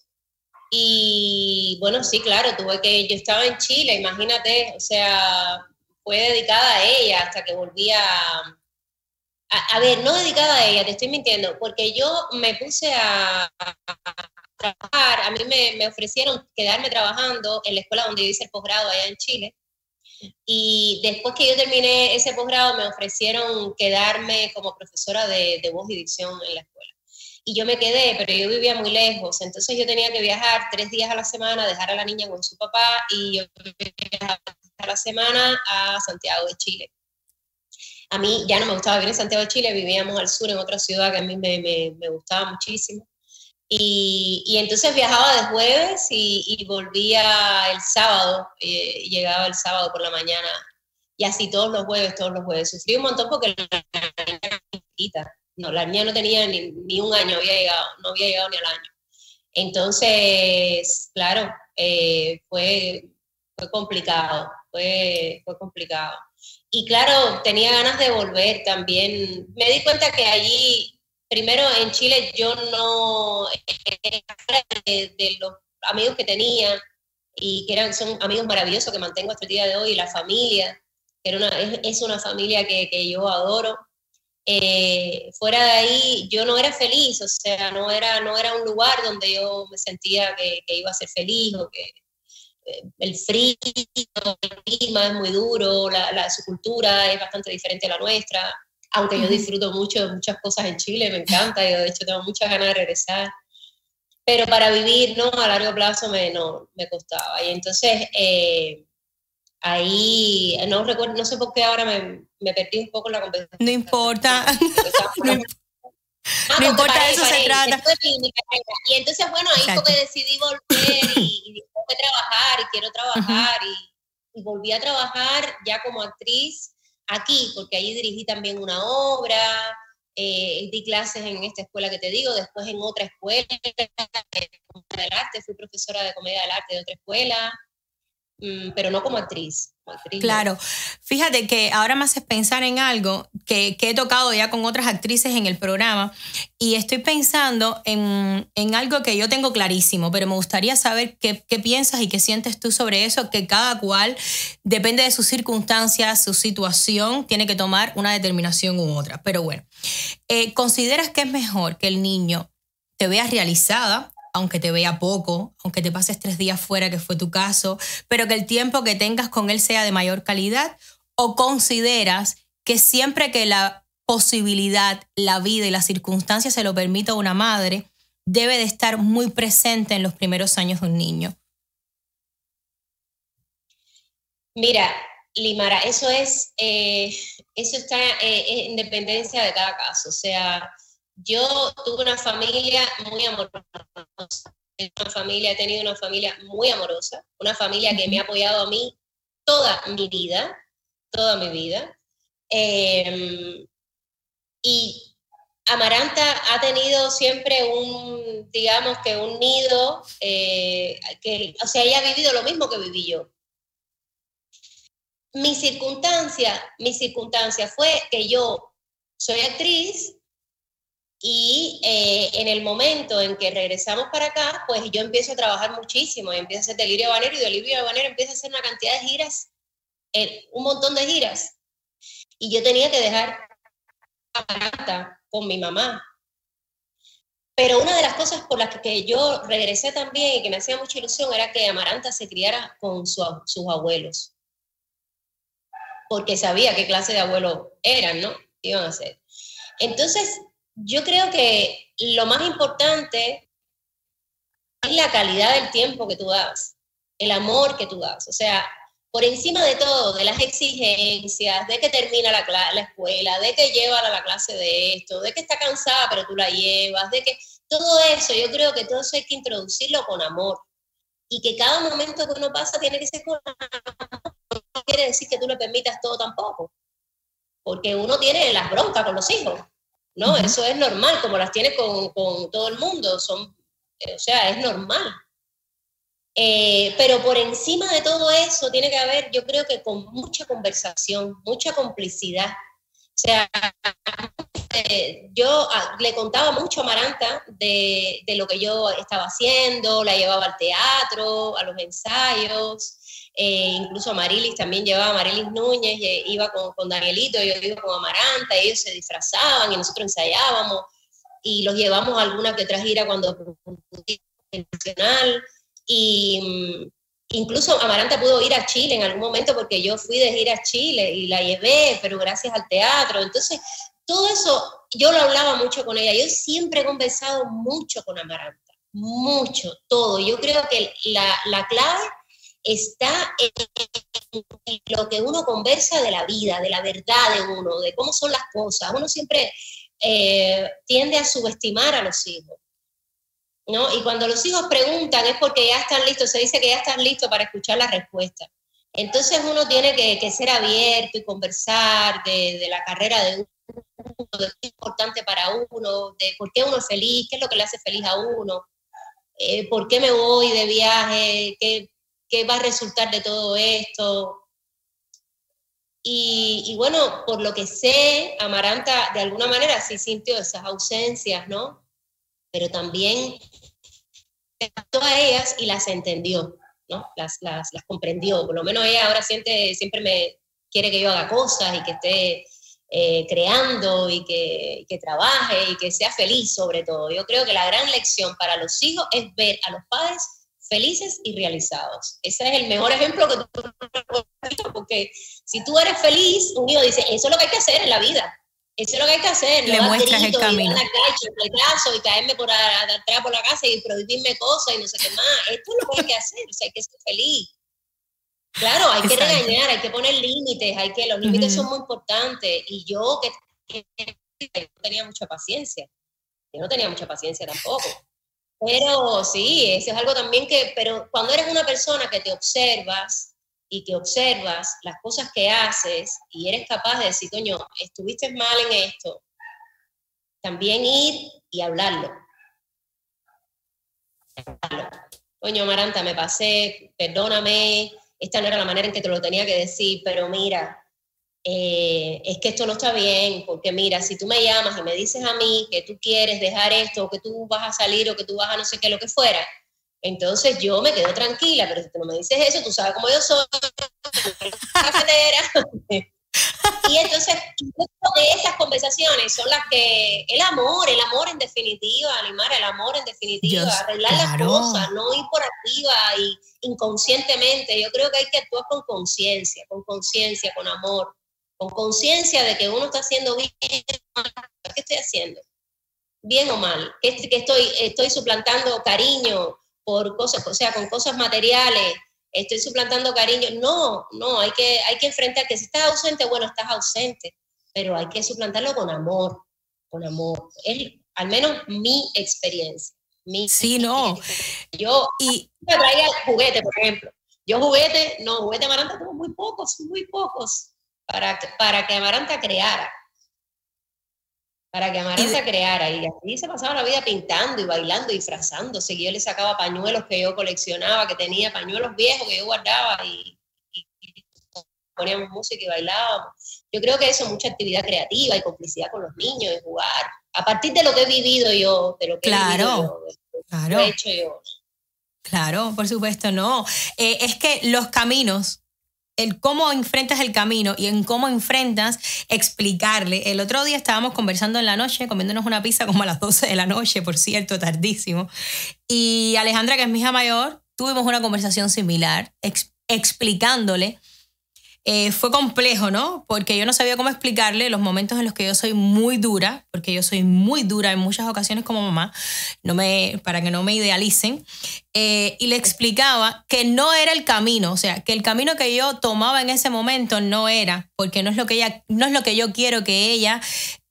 y bueno, sí, claro, tuve que, yo estaba en Chile, imagínate, o sea, fue dedicada a ella hasta que volví a, a, ver, no dedicada a ella, te estoy mintiendo, porque yo me puse a, trabajar, a mí me, me, ofrecieron quedarme trabajando en la escuela donde yo hice el posgrado allá en Chile, y después que yo terminé ese posgrado me ofrecieron quedarme como profesora de, de voz y dicción en la escuela y yo me quedé, pero yo vivía muy lejos, entonces yo tenía que viajar tres días a la semana, dejar a la niña con su papá y yo viajaba a la semana a Santiago de Chile. A mí ya no me gustaba vivir en Santiago de Chile, vivíamos al sur en otra ciudad que a mí me, me, me gustaba muchísimo. Y, y, entonces viajaba de jueves y, y volvía el sábado, eh, llegaba el sábado por la mañana y así todos los jueves, todos los jueves. Sufrí un montón porque la niña no, la niña no tenía ni, un año, había llegado, no había llegado ni al año. Entonces, claro, eh, fue, complicado, fue, fue complicado. Y claro, tenía ganas de volver también. Me di cuenta que allí, primero en Chile, yo no, de, los amigos que tenía, y que eran, son amigos maravillosos que mantengo hasta el día de hoy, y la familia, que una, es, una familia que yo adoro eh, fuera de ahí yo no era feliz, o sea, no era, no era un lugar donde yo me sentía que, iba a ser feliz o que eh, el frío, el clima es muy duro, la, su cultura es bastante diferente a la nuestra, aunque yo disfruto mucho de muchas cosas en Chile, me encanta, yo de hecho tengo muchas ganas de regresar, pero para vivir, ¿no? A largo plazo me, no, me costaba. Y entonces, eh, ahí, no recuerdo, no sé por qué ahora me, me perdí un poco la conversación. No importa. no, importa, de eso se trata. Y entonces, bueno, ahí fue que decidí volver y, y trabajar y quiero trabajar y, y, volví a trabajar ya como actriz aquí, porque ahí dirigí también una obra, eh, di clases en esta escuela que te digo, después en otra escuela del arte, fui profesora de comedia del arte de otra escuela. Pero no como actriz. claro, fíjate que ahora me haces pensar en algo que, que, he tocado ya con otras actrices en el programa y estoy pensando en, en algo que yo tengo clarísimo, pero me gustaría saber qué, qué, piensas y qué sientes tú sobre eso, que cada cual, depende de sus circunstancias, su situación, tiene que tomar una determinación u otra. Pero bueno, eh, ¿consideras que es mejor que el niño te vea realizada aunque te vea poco, aunque te pases tres días fuera, que fue tu caso, pero que el tiempo que tengas con él sea de mayor calidad? ¿O consideras que siempre que la posibilidad, la vida y las circunstancias se lo permita a una madre, debe de estar muy presente en los primeros años de un niño? Mira, Limara, eso es, eh, eso está eh, en dependencia de cada caso. O sea, yo tuve una familia muy amorosa, una familia, he tenido una familia muy amorosa, una familia que me ha apoyado a mí toda mi vida, toda mi vida. Em, y Amaranta ha tenido siempre un, digamos que un nido, eh, que, o sea, ella ha vivido lo mismo que viví yo. Mi circunstancia, mi circunstancia fue que yo soy actriz, y eh, en el momento en que regresamos para acá, pues yo empiezo a trabajar muchísimo, empiezo a hacer delirio banero y delirio banero empiezo a hacer una cantidad de giras, eh, un montón de giras. Y yo tenía que dejar a con mi mamá. Pero una de las cosas por las que yo regresé también y que me hacía mucha ilusión era que Amaranta se criara con sus abuelos. Porque sabía qué clase de abuelos eran, ¿no? Iban a ser. Entonces, yo creo que lo más importante es la calidad del tiempo que tú das, el amor que tú das. O sea, por encima de todo, de las exigencias, de que termina la, la escuela, de que lleva a la clase de esto, de que está cansada pero tú la llevas, de que todo eso, yo creo que todo eso hay que introducirlo con amor. Y que cada momento que uno pasa tiene que ser con amor. No quiere decir que tú le permitas todo tampoco. Porque uno tiene las broncas con los hijos. ¿No? Eso es normal, como las tiene con, con todo el mundo, son, eh, o sea, es normal. Eh, pero por encima de todo eso tiene que haber, yo creo que con mucha conversación, mucha complicidad. O sea, eh, yo ah, le contaba mucho a Maranta de, de, lo que yo estaba haciendo, la llevaba al teatro, a los ensayos, eh, incluso a Marilis también llevaba a Marilis Núñez, y iba con, con, Danielito, yo iba con Amaranta, ellos se disfrazaban y nosotros ensayábamos y los llevamos a alguna que otra gira cuando nacional y mm, incluso Amaranta pudo ir a Chile en algún momento porque yo fui de gira a Chile y la llevé, pero gracias al teatro. Entonces, todo eso, yo lo hablaba mucho con ella. Yo siempre he conversado mucho con Amaranta, mucho, todo. Yo creo que la, la clave está en lo que uno conversa de la vida, de la verdad de uno, de cómo son las cosas. Uno siempre eh, tiende a subestimar a los hijos. ¿no? Y cuando los hijos preguntan es porque ya están listos, se dice que ya están listos para escuchar la respuesta. Entonces uno tiene que, ser abierto y conversar de, la carrera de uno, de qué es importante para uno, de por qué uno es feliz, qué es lo que le hace feliz a uno, eh, por qué me voy de viaje, qué, qué va a resultar de todo esto. Y, bueno, por lo que sé, Amaranta de alguna manera sí sintió esas ausencias, ¿no? Pero también a ellas y las entendió, ¿no? Las, las, las, comprendió. Por lo menos ella ahora siente, siempre me quiere que yo haga cosas y que esté eh, creando y que, que, trabaje y que sea feliz sobre todo. Yo creo que la gran lección para los hijos es ver a los padres felices y realizados. Ese es el mejor ejemplo que tú porque si tú eres feliz, un hijo dice, eso es lo que hay que hacer en la vida. Eso es lo que hay que hacer. Le muestras el camino. Y, y caerme por atrás por la casa y prohibirme cosas y no sé qué más. Esto es lo que hay que hacer. O sea, hay que ser feliz. Claro, hay que regañar, hay que poner límites, hay que, los límites son muy importantes. Y yo que, que no tenía mucha paciencia. Yo no tenía mucha paciencia tampoco. Pero sí, eso es algo también que, pero cuando eres una persona que te observas y que observas las cosas que haces y eres capaz de decir, coño, estuviste mal en esto, también ir y hablarlo. Coño, Maranta, me pasé, perdóname, esta no era la manera en que te lo tenía que decir, pero mira, eh, es que esto no está bien, porque mira, si tú me llamas y me dices a mí que tú quieres dejar esto, o que tú vas a salir, o que tú vas a no sé qué, lo que fuera, entonces yo me quedo tranquila, pero si tú no me dices eso, tú sabes cómo yo soy, y entonces, de esas conversaciones son las que, el amor, el amor en definitiva, animar el amor en definitiva, arreglar las cosas, no ir por activa y inconscientemente. Yo creo que hay que actuar con conciencia, con conciencia, con amor con conciencia de que uno está haciendo bien, ¿qué estoy haciendo? Bien o mal, que estoy, estoy suplantando cariño por cosas, o sea, con cosas materiales, estoy suplantando cariño. No, no, hay que, hay que enfrentar que si estás ausente, bueno, estás ausente, pero hay que suplantarlo con amor, con amor. Es al menos mi experiencia. Mi sí, no. Yo y... me traía juguete, por ejemplo. Yo juguete, no, juguete amaranta tengo muy pocos, muy pocos para, para que Amaranta creara. Para que Amaranta creara. Y así se pasaba la vida pintando y bailando y disfrazándose. Y yo le sacaba pañuelos que yo coleccionaba, que tenía pañuelos viejos que yo guardaba y, poníamos música y bailábamos. Yo creo que eso es mucha actividad creativa y complicidad con los niños y jugar. A partir de lo que he vivido yo, de lo que claro, he vivido yo, claro. he hecho yo. Claro, por supuesto, no. Eh, es que los caminos el cómo enfrentas el camino y en cómo enfrentas explicarle. El otro día estábamos conversando en la noche, comiéndonos una pizza como a las 12 de la noche, por cierto, tardísimo. Y Alejandra, que es mi hija mayor, tuvimos una conversación similar, explicándole eh, fue complejo, ¿no? Porque yo no sabía cómo explicarle los momentos en los que yo soy muy dura, porque yo soy muy dura en muchas ocasiones como mamá, no me, para que no me idealicen, eh, y le explicaba que no era el camino, o sea, que el camino que yo tomaba en ese momento no era, porque no es lo que, ella, no es lo que yo quiero que ella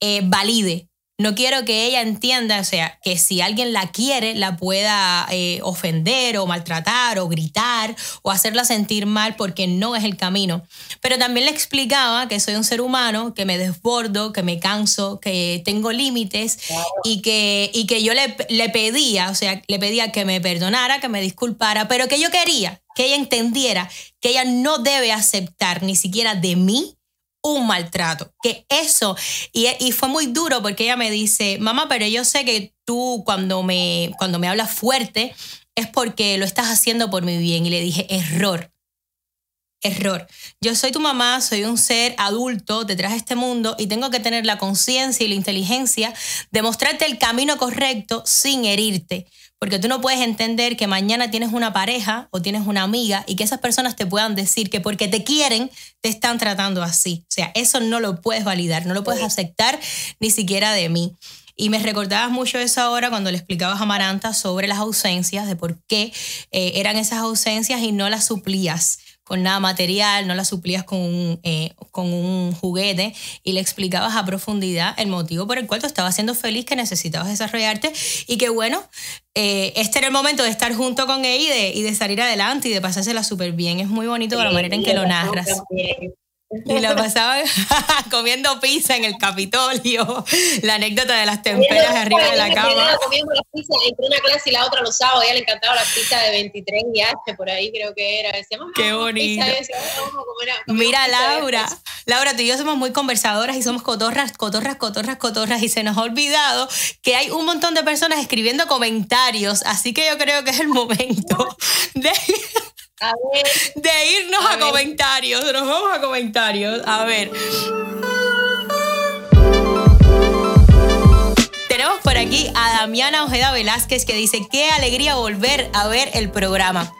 eh, valide, No quiero que ella entienda, o sea, que si alguien la quiere, la pueda eh, ofender o maltratar o gritar o hacerla sentir mal porque no es el camino. Pero también le explicaba que soy un ser humano, que me desbordo, que me canso, que tengo límites y, que, y que yo le, le pedía, o sea, le pedía que me perdonara, que me disculpara, pero que yo quería que ella entendiera que ella no debe aceptar ni siquiera de mí un maltrato. Que eso, y, y, fue muy duro porque ella me dice, mamá, pero yo sé que tú cuando me, cuando me hablas fuerte es porque lo estás haciendo por mi bien. Y le dije, error. Error. Yo soy tu mamá, soy un ser adulto detrás de este mundo y tengo que tener la conciencia y la inteligencia de mostrarte el camino correcto sin herirte. Porque tú no puedes entender que mañana tienes una pareja o tienes una amiga y que esas personas te puedan decir que porque te quieren te están tratando así. O sea, eso no lo puedes validar, no lo puedes aceptar ni siquiera de mí. Y me recordabas mucho eso ahora cuando le explicabas a Maranta sobre las ausencias, de por qué eh, eran esas ausencias y no las suplías con nada material, no la suplías con un, eh, con un juguete y le explicabas a profundidad el motivo por el cual tú estabas siendo feliz, que necesitabas desarrollarte y que bueno, eh, este era el momento de estar junto con ella y de, y de salir adelante y de pasársela súper bien. Es muy bonito la manera en que lo narras. Y la pasaban comiendo pizza en el Capitolio. La anécdota de las temperas arriba de la cama. Comiendo la pizza entre una clase y la otra los sábados. A ella le encantaba la pizza de 23 y H, por ahí creo que era. Decíamos, Qué bonito. Mira, Laura. Laura, tú y yo somos muy conversadoras y somos cotorras, cotorras, cotorras, cotorras. Y se nos ha olvidado que hay un montón de personas escribiendo comentarios. Así que yo creo que es el momento de de irnos a, comentarios. Nos vamos a comentarios. A ver. Tenemos por aquí a Damiana Ojeda Velázquez que dice, qué alegría volver a ver el programa.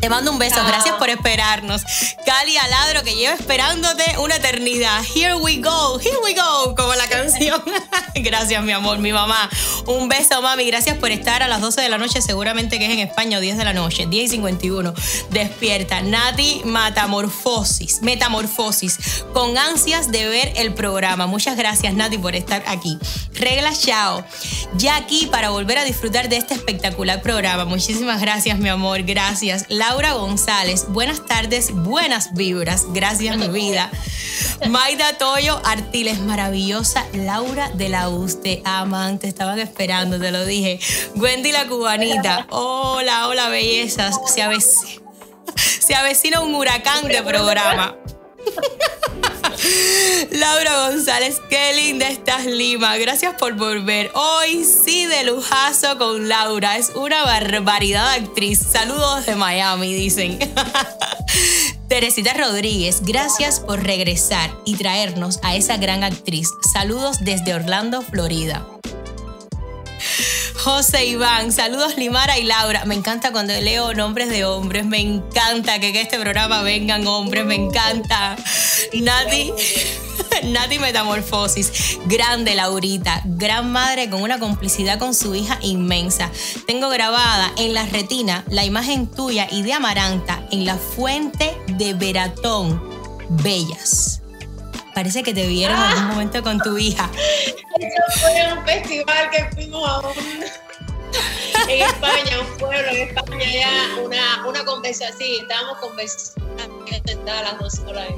Te mando un beso, gracias por esperarnos. Cali Aladro, que lleva esperándote una eternidad. Here we go, here we go, como la canción. gracias, mi amor, mi mamá. Un beso, mami. Gracias por estar a las 12 de la noche, seguramente que es en España o 10 de la noche, 10 y 51. Despierta. Nati Metamorfosis, Metamorfosis, con ansias de ver el programa. Muchas gracias, Nati, por estar aquí. Regla Chao, ya aquí para volver a disfrutar de este espectacular programa. Muchísimas gracias, mi amor. Gracias. Laura González, buenas tardes, buenas vibras, gracias mi vida. Maida Toyo Artiles, maravillosa. Laura de la US, te aman, te estaban esperando, te lo dije. Wendy la cubanita, hola, hola bellezas, se avecina, se avecina un huracán de programa. Laura González, qué linda estás, Lima. Gracias por volver. Hoy sí de lujazo con Laura. Es una barbaridad actriz. Saludos de Miami, dicen. Teresita Rodríguez, gracias por regresar y traernos a esa gran actriz. Saludos desde Orlando, Florida. José Iván, saludos Limara y Laura. Me encanta cuando leo nombres de hombres, me encanta que en este programa vengan hombres, me encanta. Nati, Nati Metamorfosis, grande Laurita, gran madre con una complicidad con su hija inmensa. Tengo grabada en la retina la imagen tuya y de Amaranta en la fuente de Veratón, Bellas parece que te vieron en algún momento con tu hija. Eso fue un festival que fuimos a un, en España, un pueblo en España, ya una, una conversación, sí, estábamos conversando las dos horas.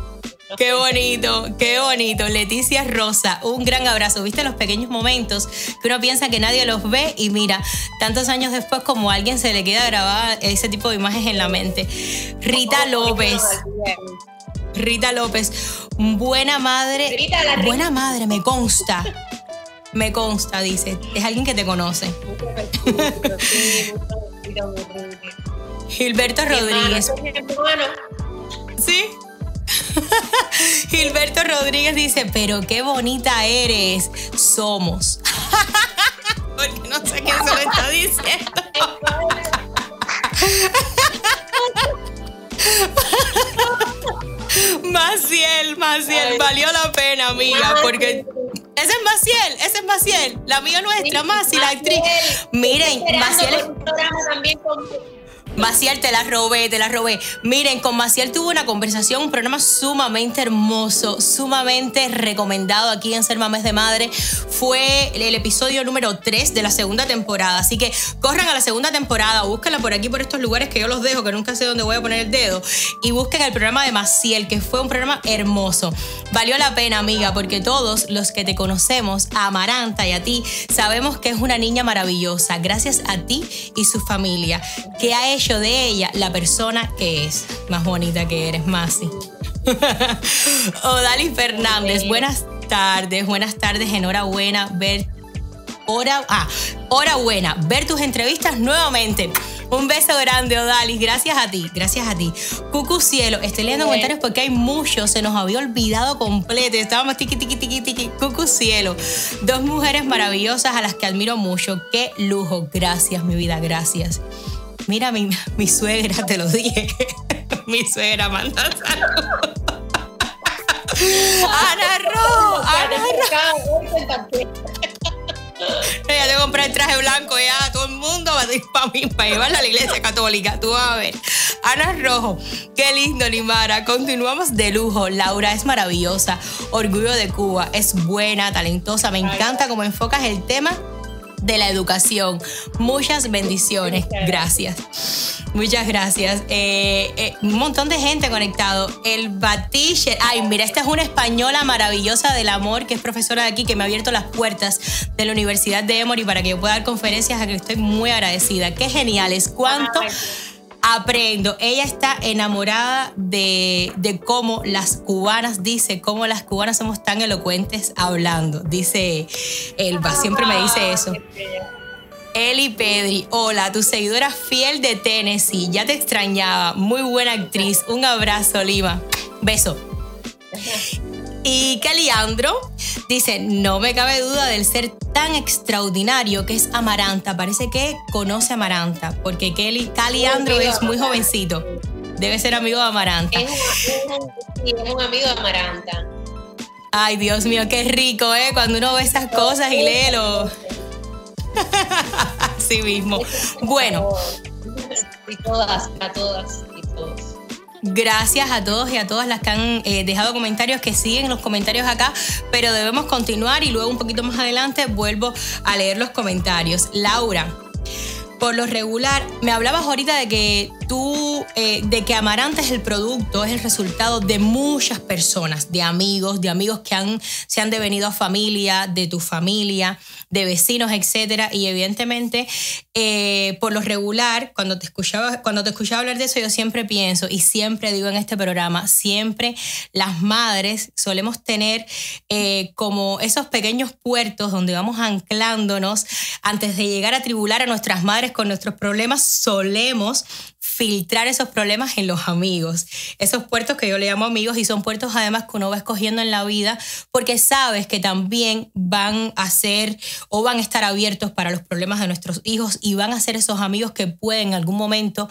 Qué bonito, qué bonito. Leticia Rosa, un gran abrazo. ¿Viste los pequeños momentos que uno piensa que nadie los ve y mira, tantos años después como a alguien se le queda grabada ese tipo de imágenes en la mente? Rita López. Rita López, buena madre. buena madre, me consta. Me consta, dice. Es alguien que te conoce. Gilberto Rodríguez. Sí. Gilberto Rodríguez dice, pero qué bonita eres. Somos. Porque no sé quién se lo está diciendo. Maciel, Maciel, valió la pena, amiga, porque ese es Maciel, ese es Maciel, la amiga nuestra, Maciel, la actriz. Miren, Maciel es... Maciel, te la robé, te la robé. Miren, con Maciel tuve una conversación, un programa sumamente hermoso, sumamente recomendado aquí en Ser Mames de Madre. Fue el episodio número 3 de la segunda temporada. Así que corran a la segunda temporada, búsquenla por aquí, por estos lugares que yo los dejo, que nunca sé dónde voy a poner el dedo. Y busquen el programa de Maciel, que fue un programa hermoso. Valió la pena, amiga, porque todos los que te conocemos, a Amaranta y a ti, sabemos que es una niña maravillosa. Gracias a ti y su familia, que ha hecho de ella la persona que es. Más bonita que eres, Masi. Odali Fernández, buenas tardes, buenas tardes, enhorabuena ver. Hora, ah, hora buena, ver tus entrevistas nuevamente. Un beso grande, Odalis. Gracias a ti, gracias a ti. Cucu Cielo, estoy leyendo comentarios porque hay muchos, se nos había olvidado completo. Estábamos tiqui, tiqui, tiqui, tiqui. Cucu Cielo, dos mujeres maravillosas a las que admiro mucho. Qué lujo. Gracias, mi vida, gracias. Mira, mi, mi suegra, te lo dije. mi suegra manda saludos. Ana Ro, Ana Ya te compré el traje blanco ya, todo el mundo va a ir para mí, para llevarla a la iglesia católica. Tú a ver. Ana Rojo, qué lindo, Limara. Continuamos de lujo. Laura es maravillosa. Orgullo de Cuba. Es buena, talentosa. Me encanta cómo enfocas el tema de la educación. Muchas bendiciones. Gracias. Muchas gracias. Eh, eh, un montón de gente conectado. El Batisher. Ay, mira, esta es una española maravillosa del amor que es profesora de aquí, que me ha abierto las puertas de la Universidad de Emory para que yo pueda dar conferencias, a que estoy muy agradecida. Qué geniales. Cuánto aprendo. Ella está enamorada de, de, cómo las cubanas, dice, cómo las cubanas somos tan elocuentes hablando. Dice Elba, siempre me dice eso. Eli Pedri, hola, tu seguidora fiel de Tennessee, ya te extrañaba, muy buena actriz, un abrazo, Lima, beso. Y Caliandro dice, no me cabe duda del ser tan extraordinario que es Amaranta, parece que conoce a Amaranta, porque Kelly, Caliandro es muy jovencito, debe ser amigo de Amaranta. Es un, es un amigo de Amaranta. Ay, Dios mío, qué rico, ¿eh? Cuando uno ve esas cosas y léelo. Así mismo. Bueno. Y todas, a todas y todos. Gracias a todos y a todas las que han eh, dejado comentarios, que siguen los comentarios acá, pero debemos continuar y luego un poquito más adelante vuelvo a leer los comentarios. Laura, por lo regular, me hablabas ahorita de que tú, eh, de que Amaranta es el producto, es el resultado de muchas personas, de amigos, de amigos que se han devenido a familia, de tu familia, de vecinos, etcétera. Y evidentemente, eh, por lo regular, cuando te, escuchaba, cuando te escuchaba hablar de eso, yo siempre pienso y siempre digo en este programa, siempre las madres solemos tener eh, como esos pequeños puertos donde vamos anclándonos antes de llegar a tribular a nuestras madres con nuestros problemas, solemos filtrar esos problemas en los amigos. Esos puertos que yo le llamo amigos y son puertos además que uno va escogiendo en la vida porque sabes que también van a ser o van a estar abiertos para los problemas de nuestros hijos y van a ser esos amigos que pueden en algún momento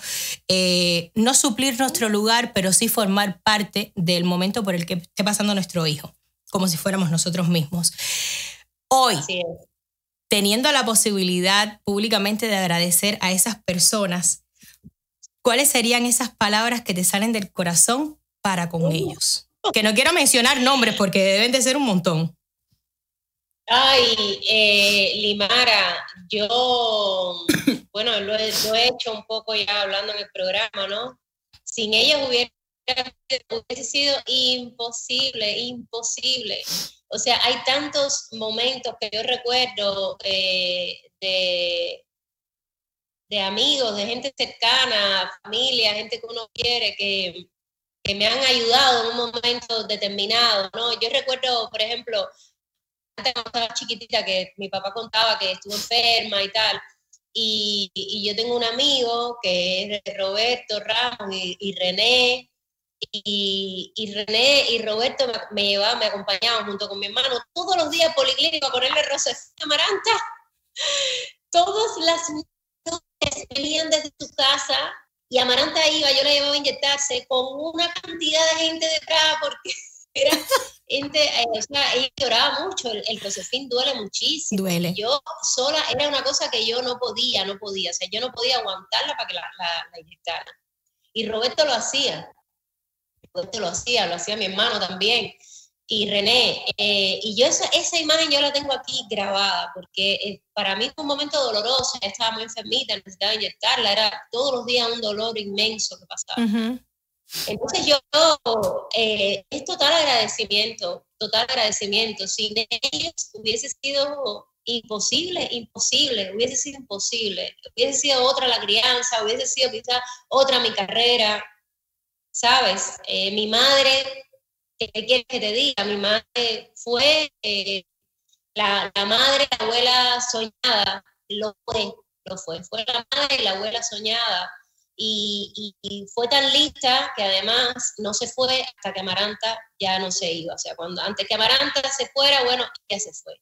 eh, no suplir nuestro lugar, pero sí formar parte del momento por el que esté pasando nuestro hijo, como si fuéramos nosotros mismos. Hoy, teniendo la posibilidad públicamente de agradecer a esas personas, ¿cuáles serían esas palabras que te salen del corazón para con ellos? Que no quiero mencionar nombres porque deben de ser un montón. Ay, eh, Limara, yo, bueno, lo he, lo he, hecho un poco ya hablando en el programa, ¿no? Sin ellos hubiera, hubiese sido imposible, imposible. O sea, hay tantos momentos que yo recuerdo eh, de, amigos, de gente cercana, familia, gente que uno quiere, que, que me han ayudado en un momento determinado, ¿no? Yo recuerdo, por ejemplo, antes cuando estaba chiquitita, que mi papá contaba que estuvo enferma y tal, y, yo tengo un amigo que es Roberto Ramos y René, y, y, René y Roberto me, llevaban, me acompañaban junto con mi hermano todos los días policlínico a ponerle rosa amaranta. Todas las venían desde su casa y Amaranta iba, yo la llevaba a inyectarse con una cantidad de gente detrás porque era, siente, eh, o sea, ella lloraba mucho, el, el duele muchísimo. Duele. Yo sola, era una cosa que yo no podía, no podía, o sea, yo no podía aguantarla para que la, la, la inyectara. Y Roberto lo hacía, Roberto lo hacía, lo hacía mi hermano también y René. eh, y yo esa, esa imagen yo la tengo aquí grabada porque eh, para mí fue un momento doloroso. Estaba muy enfermita, necesitaba inyectarla. Era todos los días un dolor inmenso que pasaba. Ujú. Entonces yo, eh, es total agradecimiento, total agradecimiento. Sin ellos hubiese sido imposible, imposible, hubiese sido imposible. Hubiese sido otra la crianza, hubiese sido quizás otra mi carrera, ¿sabes? Eh, mi madre, ¿qué quieres que te diga? Mi madre fue eh, la, madre, la abuela soñada, lo fue, lo fue, fue la madre la abuela soñada. Y, fue tan lista que además no se fue hasta que Amaranta ya no se iba. O sea, cuando antes que Amaranta se fuera, bueno, ella se fue.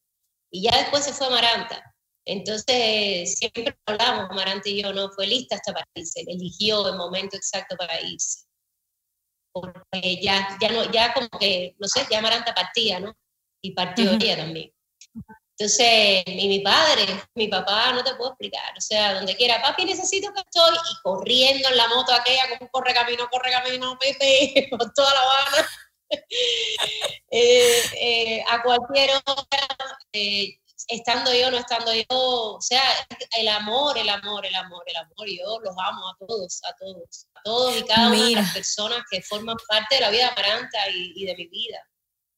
Y ya después se fue Amaranta. Entonces, siempre hablamos, Amaranta y yo, no fue lista hasta para irse, eligió el momento exacto para irse. Porque ya, ya, no, ya como que, no sé, ya Amaranta partía, ¿no? Y partió ella también. Entonces, y mi padre, mi papá, no te puedo explicar, o sea, donde quiera, papi, necesito que estoy, y corriendo en la moto aquella, como corre camino, corre camino, Pepe, por toda la Habana, Eh, eh, a cualquier hora, eh, estando yo, no estando yo, o sea, el amor, el amor, el amor, el amor, yo los amo a todos, a todos, a todos y cada una de Mira. las personas que forman parte de la vida de Amaranta y, y de mi vida.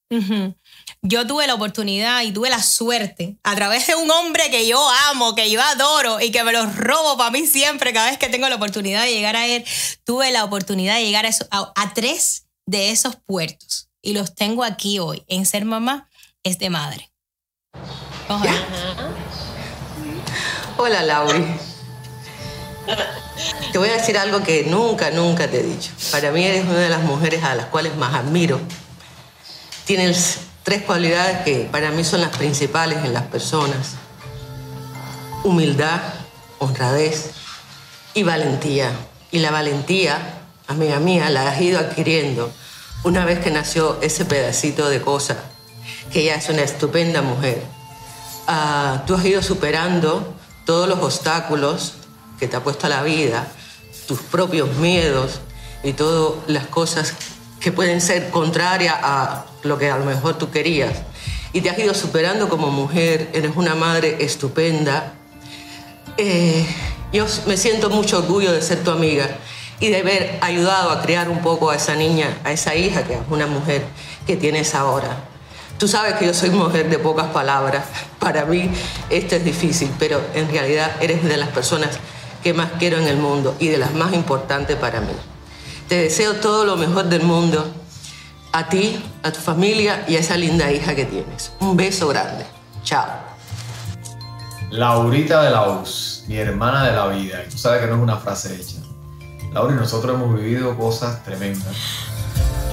Ujú. Yo tuve la oportunidad y tuve la suerte a través de un hombre que yo amo, que yo adoro y que me lo robo para mí siempre cada vez que tengo la oportunidad de llegar a él. Tuve la oportunidad de llegar a, eso- a- a tres de esos puertos y los tengo aquí hoy. En ser mamá es de madre. Hola, Lauri. Te voy a decir algo que nunca, nunca te he dicho. Para mí eres una de las mujeres a las cuales más admiro. Tienes tres cualidades que para mí son las principales en las personas. Humildad, honradez y valentía. Y la valentía, amiga mía, la has ido adquiriendo una vez que nació ese pedacito de cosa, que ella es una estupenda mujer. Ah, tú has ido superando todos los obstáculos que te ha puesto la vida, tus propios miedos y todas las cosas que pueden ser contrarias a lo que a lo mejor tú querías. Y te has ido superando como mujer, eres una madre estupenda. Eh, yo me siento mucho orgullo de ser tu amiga y de haber ayudado a criar un poco a esa niña, a esa hija que es una mujer que tienes ahora. Tú sabes que yo soy mujer de pocas palabras. Para mí esto es difícil, pero en realidad eres de las personas que más quiero en el mundo y de las más importantes para mí. Te deseo todo lo mejor del mundo a ti, a tu familia y a esa linda hija que tienes. Un beso grande. Chao. Laurita de la US, mi hermana de la vida. Tú sabes que no es una frase hecha. Laura y nosotros hemos vivido cosas tremendas.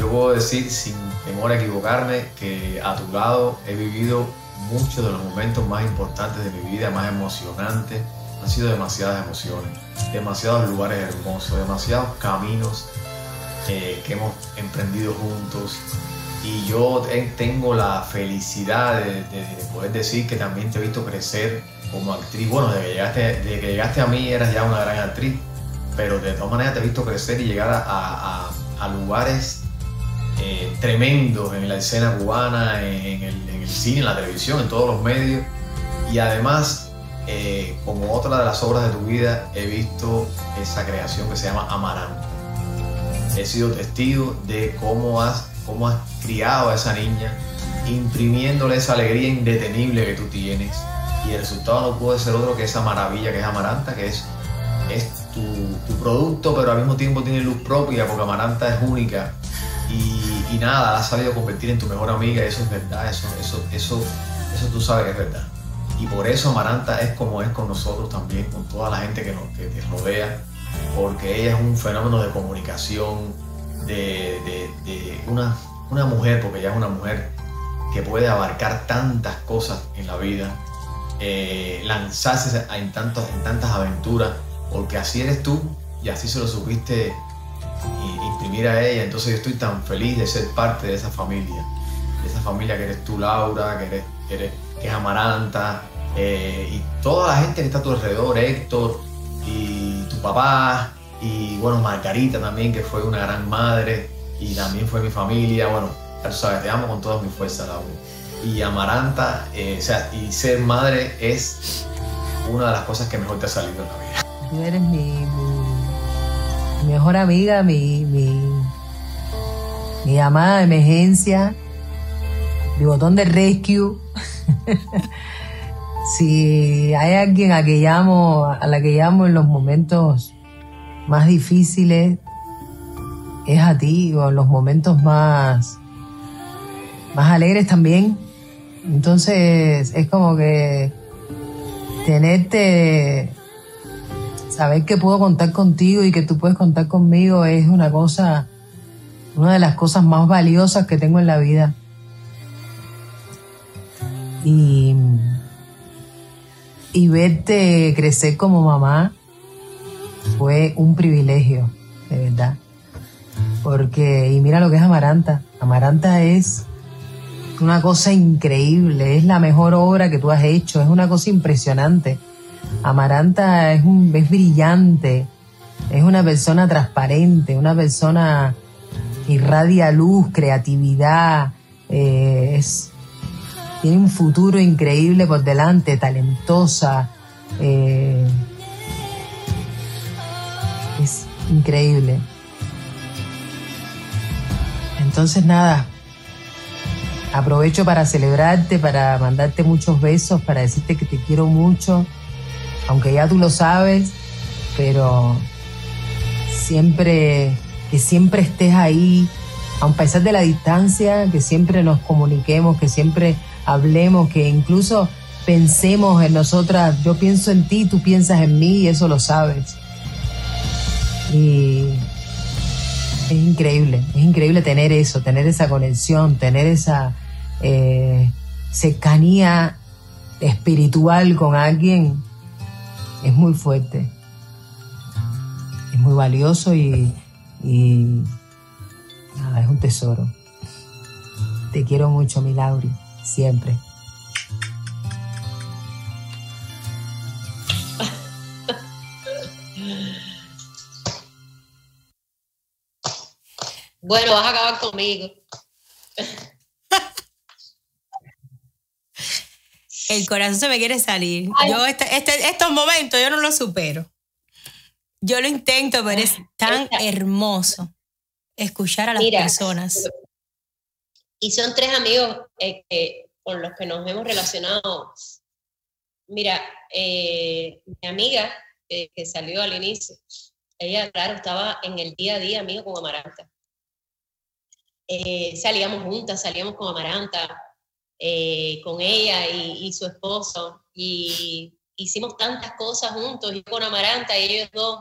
Yo puedo decir sin temor a equivocarme que a tu lado he vivido muchos de los momentos más importantes de mi vida, más emocionantes. Han sido demasiadas emociones, demasiados lugares hermosos, demasiados caminos eh, que hemos emprendido juntos. Y yo te- tengo la felicidad de, de- de poder decir que también te he visto crecer como actriz. Bueno, desde que llegaste, desde que llegaste a mí eras ya una gran actriz, pero de todas maneras te he visto crecer y llegar a lugares eh, tremendos en la escena cubana, en el, cine, en la televisión, en todos los medios. Y además, eh, como otra de las obras de tu vida, he visto esa creación que se llama Amaranta. He sido testigo de cómo has, cómo has criado a esa niña, imprimiéndole esa alegría indetenible que tú tienes. Y el resultado no puede ser otro que esa maravilla que es Amaranta, que es, es tu, tu producto, pero al mismo tiempo tiene luz propia, porque Amaranta es única. Y, nada, has sabido convertir en tu mejor amiga, eso es verdad, eso, eso, eso, eso tú sabes que es verdad. Y por eso Amaranta es como es con nosotros también, con toda la gente que nos que rodea, porque ella es un fenómeno de comunicación, de, de- una, una mujer, porque ella es una mujer que puede abarcar tantas cosas en la vida, eh, lanzarse en, en tantas aventuras, porque así eres tú y así se lo supiste i- imprimir a ella. Entonces yo estoy tan feliz de ser parte de esa familia. de esa familia que eres tú, Laura, que, eres, que, eres- que es Amaranta, eh, y toda la gente que está a tu alrededor, Héctor, y tu papá, y bueno, Margarita también, que fue una gran madre, y también fue mi familia, bueno, tú sabes, te amo con toda mi fuerza, Laura. Y Amaranta, eh, o sea, y ser madre es una de las cosas que mejor te ha salido en la vida. Tú eres mi mejor amiga, mi, mi, mi llamada de emergencia, mi botón de rescue. si hay alguien a, que llamo, a la que llamo en los momentos más difíciles, es a ti, o en los momentos más, más alegres también. Entonces es como que tenerte saber que puedo contar contigo y que tú puedes contar conmigo es una cosa, una de las cosas más valiosas que tengo en la vida. Y, y verte crecer como mamá fue un privilegio, de verdad. Porque, y mira lo que es Amaranta. Amaranta es una cosa increíble, es la mejor obra que tú has hecho, es una cosa impresionante. Amaranta es, un, es brillante, es una persona transparente, una persona que irradia luz, creatividad, eh, es, tiene un futuro increíble por delante, talentosa, eh, es increíble. Entonces nada, aprovecho para celebrarte, para mandarte muchos besos, para decirte que te quiero mucho aunque ya tú lo sabes, pero siempre, que siempre estés ahí, a pesar de la distancia, que siempre nos comuniquemos, que siempre hablemos, que incluso pensemos en nosotras, yo pienso en ti, tú piensas en mí y eso lo sabes. Y es increíble, es increíble tener eso, tener esa conexión, tener esa eh, cercanía espiritual con alguien es muy fuerte, es muy valioso y, nada, es un tesoro. Te quiero mucho, mi Lauri, siempre. Bueno, vas a acabar conmigo. El corazón se me quiere salir. Yo este- este- estos momentos yo no los supero. Yo lo intento, pero es tan hermoso escuchar a las Mira, personas. Y son tres amigos eh, que- con los que nos hemos relacionado. Mira, eh, mi amiga eh, que salió al inicio, ella, claro, estaba en el día a día mío con Amaranta. Eh, salíamos juntas, salíamos con Amaranta, eh, con ella y, su esposo, y hicimos tantas cosas juntos, yo con Amaranta y ellos dos.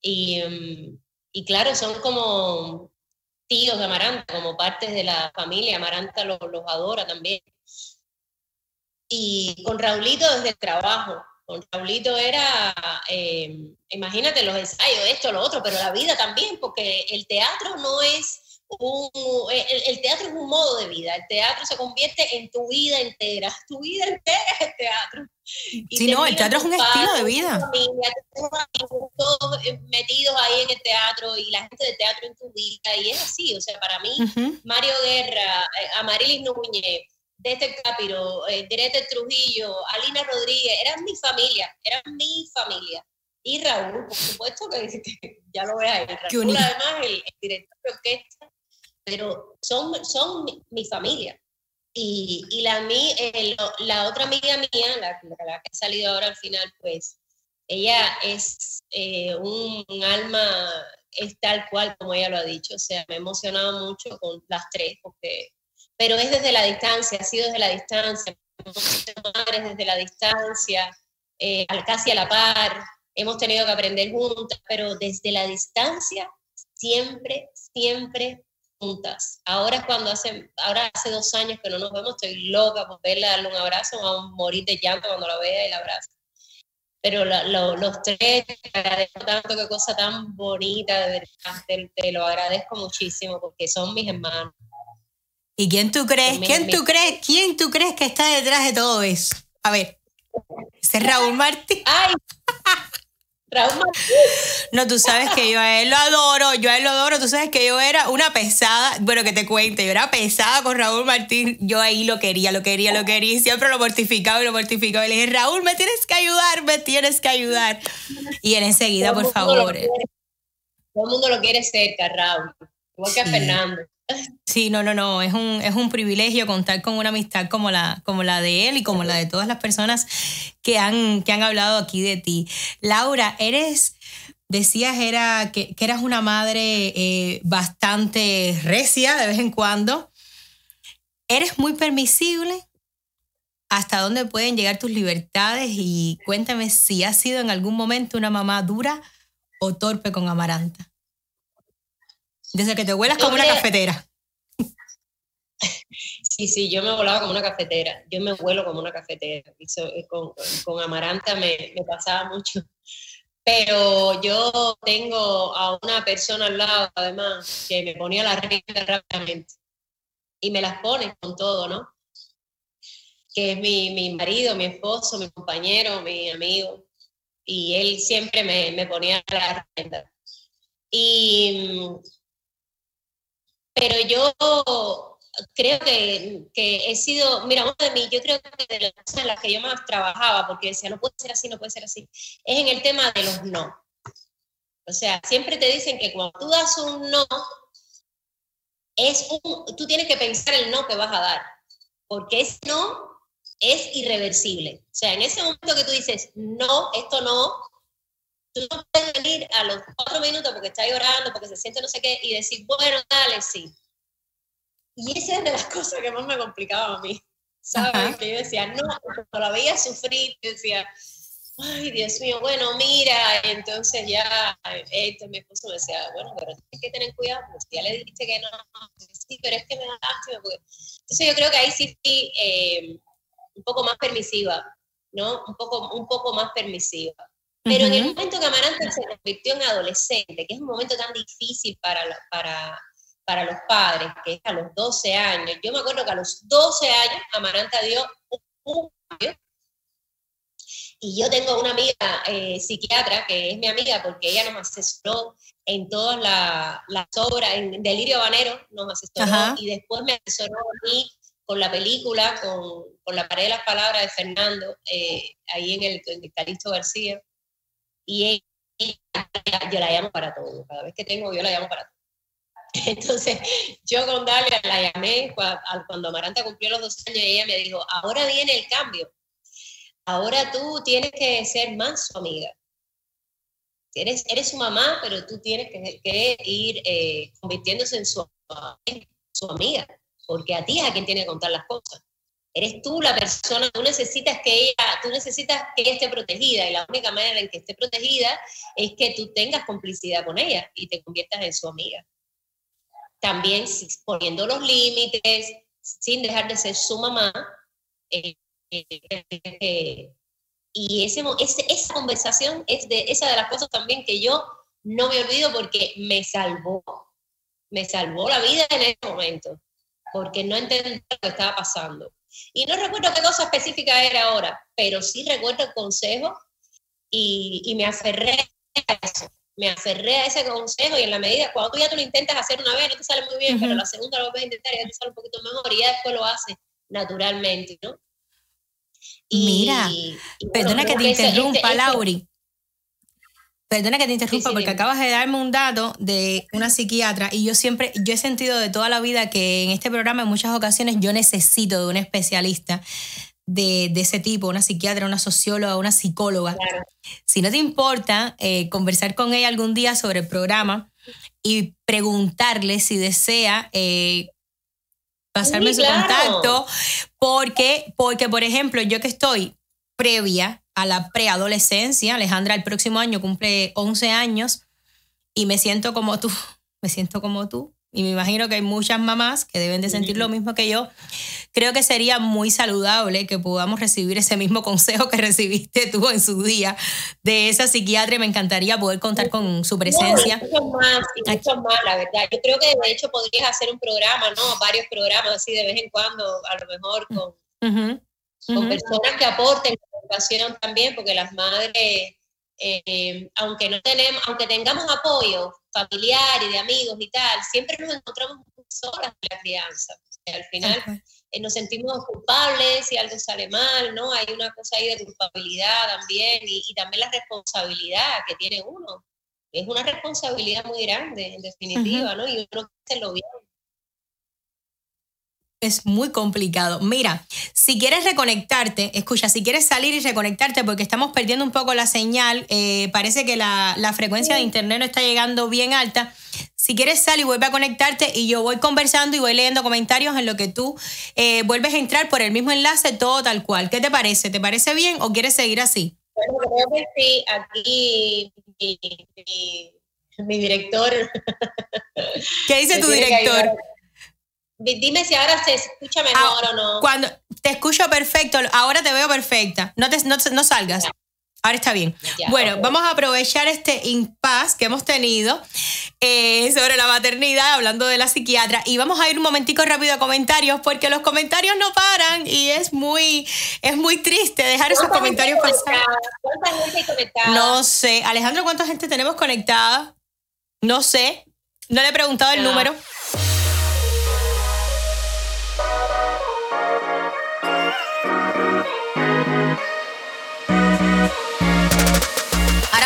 Y, mm, y claro, son como tíos de Amaranta, como partes de la familia. Amaranta los, los adora también. Y con Raulito desde el trabajo. Con Raulito era, eh, imagínate los ensayos, esto, lo otro, pero la vida también, porque el teatro no es un, el, el teatro es un modo de vida, el teatro se convierte en tu vida entera, tu vida entera es el teatro. Y Sí, no, el teatro es un estilo de vida. familia, amigos, todos eh, metidos ahí en el teatro y la gente del teatro en tu vida, y es así, o sea, para mí. Mario Guerra, eh, Amarilis Núñez, Dete Capiro, eh, Derete Trujillo, Alina Rodríguez, eran mi familia, eran mi familia. Y Raúl, por supuesto que, que ya lo ves ahí. Raúl, además, el, el director de orquesta, pero son, son mi, mi familia. Y, y la, mi- eh, lo- la otra amiga mía, la, la que ha salido ahora al final, pues ella es eh, un, un alma, es tal cual como ella lo ha dicho. O sea, me he emocionado mucho con las tres, porque, pero es desde la distancia, ha sido desde la distancia. Desde la distancia, eh, casi a la par, hemos tenido que aprender juntas, pero desde la distancia, siempre, siempre juntas. Ahora es cuando hace, ahora hace dos años que no nos vemos, estoy loca por verla, darle un abrazo, vamos a morir de llanto cuando la vea y la abrazo. Pero la- lo- los tres, te agradezco tanto, qué cosa tan bonita, de verdad, te, te lo agradezco muchísimo porque son mis hermanos. ¿Y quién tú crees? ¿Quién tú crees? ¿Quién tú crees que está detrás de todo eso? A ver, ese es Raúl Martín. Ay, No, tú sabes que yo a él lo adoro, yo a él lo adoro, tú sabes que yo era una pesada, bueno, que te cuente, yo era pesada con Raúl Martín, yo ahí lo quería, lo quería, lo quería, y siempre lo mortificaba y lo mortificaba, y le dije, Raúl, me tienes que ayudar, me tienes que ayudar. Y él enseguida, por favor. quiere. Todo el mundo lo quiere cerca, Raúl. Igual que a. Fernando. Sí, no, no, no, es un, es un privilegio contar con una amistad como la, como la de él y como la de todas las personas que han, que han hablado aquí de ti. Laura, eres, decías era que, que eras una madre eh, bastante recia de vez en cuando. ¿Eres muy permisible? ¿Hasta dónde pueden llegar tus libertades? Y cuéntame si has sido en algún momento una mamá dura o torpe con Amaranta. Desde que te huelas como una cafetera. Sí, sí, yo me volaba como una cafetera. Yo me vuelo como una cafetera. Eh, con, con Amaranta me, me pasaba mucho. Pero yo tengo a una persona al lado, además, que me ponía la regla rápidamente. Y me las pone con todo, ¿no? Que es mi, mi marido, mi esposo, mi compañero, mi amigo. Y él siempre me, me ponía la regla. Y, pero yo creo que, que he sido, mira, uno de mí, yo creo que de las cosas en las que yo más trabajaba, porque decía, no puede ser así, no puede ser así, es en el tema de los no. O sea, siempre te dicen que cuando tú das un no, es un, tú tienes que pensar el no que vas a dar, porque ese no es irreversible. O sea, en ese momento que tú dices, no, esto no, tú no puedes venir a los cuatro minutos porque está llorando, porque se siente no sé qué, y decir, bueno, dale, sí. Y esa es de las cosas que más me complicaba a mí, ¿sabes? Ajá. Que yo decía, no, cuando la veía sufrir, yo decía, ay, Dios mío, bueno, mira, entonces ya, este, mi esposo me decía, bueno, pero tienes que tener cuidado, porque ya le dijiste que no, sí, pero es que me da lástima, porque... Entonces yo creo que ahí sí fui eh, un poco más permisiva, ¿no? Un poco, un poco más permisiva. Pero en el momento que Amaranta se convirtió en adolescente, que es un momento tan difícil para, la- para, para los padres, que es a los 12 años, yo me acuerdo que a los 12 años Amaranta dio un, cambio. Y yo tengo una amiga eh, psiquiatra, que es mi amiga porque ella nos asesoró en todas la- las obras, en Delirio Habanero nos asesoró Ajá. y después me asesoró a mí con la película, con, con la pared de las palabras de Fernando, eh, ahí en el, en el Calixto García. Y ella, yo la llamo para todo, cada vez que tengo yo la llamo para todo. Entonces, yo con Dalia la llamé cuando Amaranta cumplió los dos años y ella me dijo, ahora viene el cambio, ahora tú tienes que ser más su amiga. Eres, eres su mamá, pero tú tienes que, ir eh, convirtiéndose en su, su amiga, porque a ti es a quien tiene que contar las cosas. Eres tú la persona, tú necesitas que ella, tú necesitas que ella esté protegida y la única manera en que esté protegida es que tú tengas complicidad con ella y te conviertas en su amiga. También poniendo los límites, sin dejar de ser su mamá. eh, eh, y ese- esa conversación es de esa de las cosas también que yo no me olvido porque me salvó, me salvó la vida en ese momento, porque no entendía lo que estaba pasando. Y no recuerdo qué cosa específica era ahora, pero sí recuerdo el consejo y, y me aferré a eso. Me aferré a ese consejo y en la medida, cuando tú ya tú lo intentas hacer una vez, no te sale muy bien, pero Ujú. la segunda lo puedes intentar y ya te sale un poquito mejor y ya después lo haces naturalmente, ¿no? Mira, y bueno, Perdona que te eso- este- interrumpa, eso- Lauri. Perdona que te interrumpa sí, porque acabas de darme un dato de una psiquiatra y yo siempre, yo he sentido de toda la vida que en este programa en muchas ocasiones yo necesito de un especialista de, de ese tipo, una psiquiatra, una socióloga, una psicóloga. Si no te importa eh, conversar con ella algún día sobre el programa y preguntarle si desea eh, pasarme su contacto, porque, porque, por ejemplo, yo que estoy previa a la preadolescencia, Alejandra el próximo año cumple 11 años y me siento como tú, me siento como tú. Y me imagino que hay muchas mamás que deben de sentir lo mismo que yo, creo que sería muy saludable que podamos recibir ese mismo consejo que recibiste tú en su día de esa psiquiatra y me encantaría poder contar con su presencia. No, mucho más, mucho más, la verdad. Yo creo que de hecho podrías hacer un programa, ¿no? Varios programas así de vez en cuando, a lo mejor con, con personas que aporten educación también, porque las madres, eh, aunque no tenemos, aunque tengamos apoyo familiar y de amigos y tal, siempre nos encontramos solas en la crianza. O sea, al final eh, nos sentimos culpables si algo sale mal, ¿no? Hay una cosa ahí de culpabilidad también y, y también la responsabilidad que tiene uno. Es una responsabilidad muy grande, en definitiva, ¿no? Y uno que lo bien. Es muy complicado. Mira, si quieres reconectarte, escucha, si quieres salir y reconectarte porque estamos perdiendo un poco la señal, eh, parece que la, la frecuencia de internet no está llegando bien alta. Si quieres sal y vuelve a conectarte y yo voy conversando y voy leyendo comentarios en lo que tú eh, vuelves a entrar por el mismo enlace, todo tal cual. ¿Qué te parece? ¿Te parece bien o quieres seguir así? Bueno, creo que sí, aquí mi, mi- mi director. ¿Qué dice tu director? Dime si ahora se escucha mejor o no. Cuando te escucho perfecto, ahora te veo perfecta. No, te, no, no salgas. Ahora está bien. Ya, bueno, ok. vamos a aprovechar este impasse que hemos tenido eh, sobre la maternidad, hablando de la psiquiatra, y vamos a ir un momentico rápido a comentarios, porque los comentarios no paran y es muy, es muy triste dejar esos ¿Cuánta gente comentarios pasar. ¿Cuánta gente conectada? No sé. Alejandro, ¿cuánta gente tenemos conectada? No sé. No le he preguntado el Ah. número.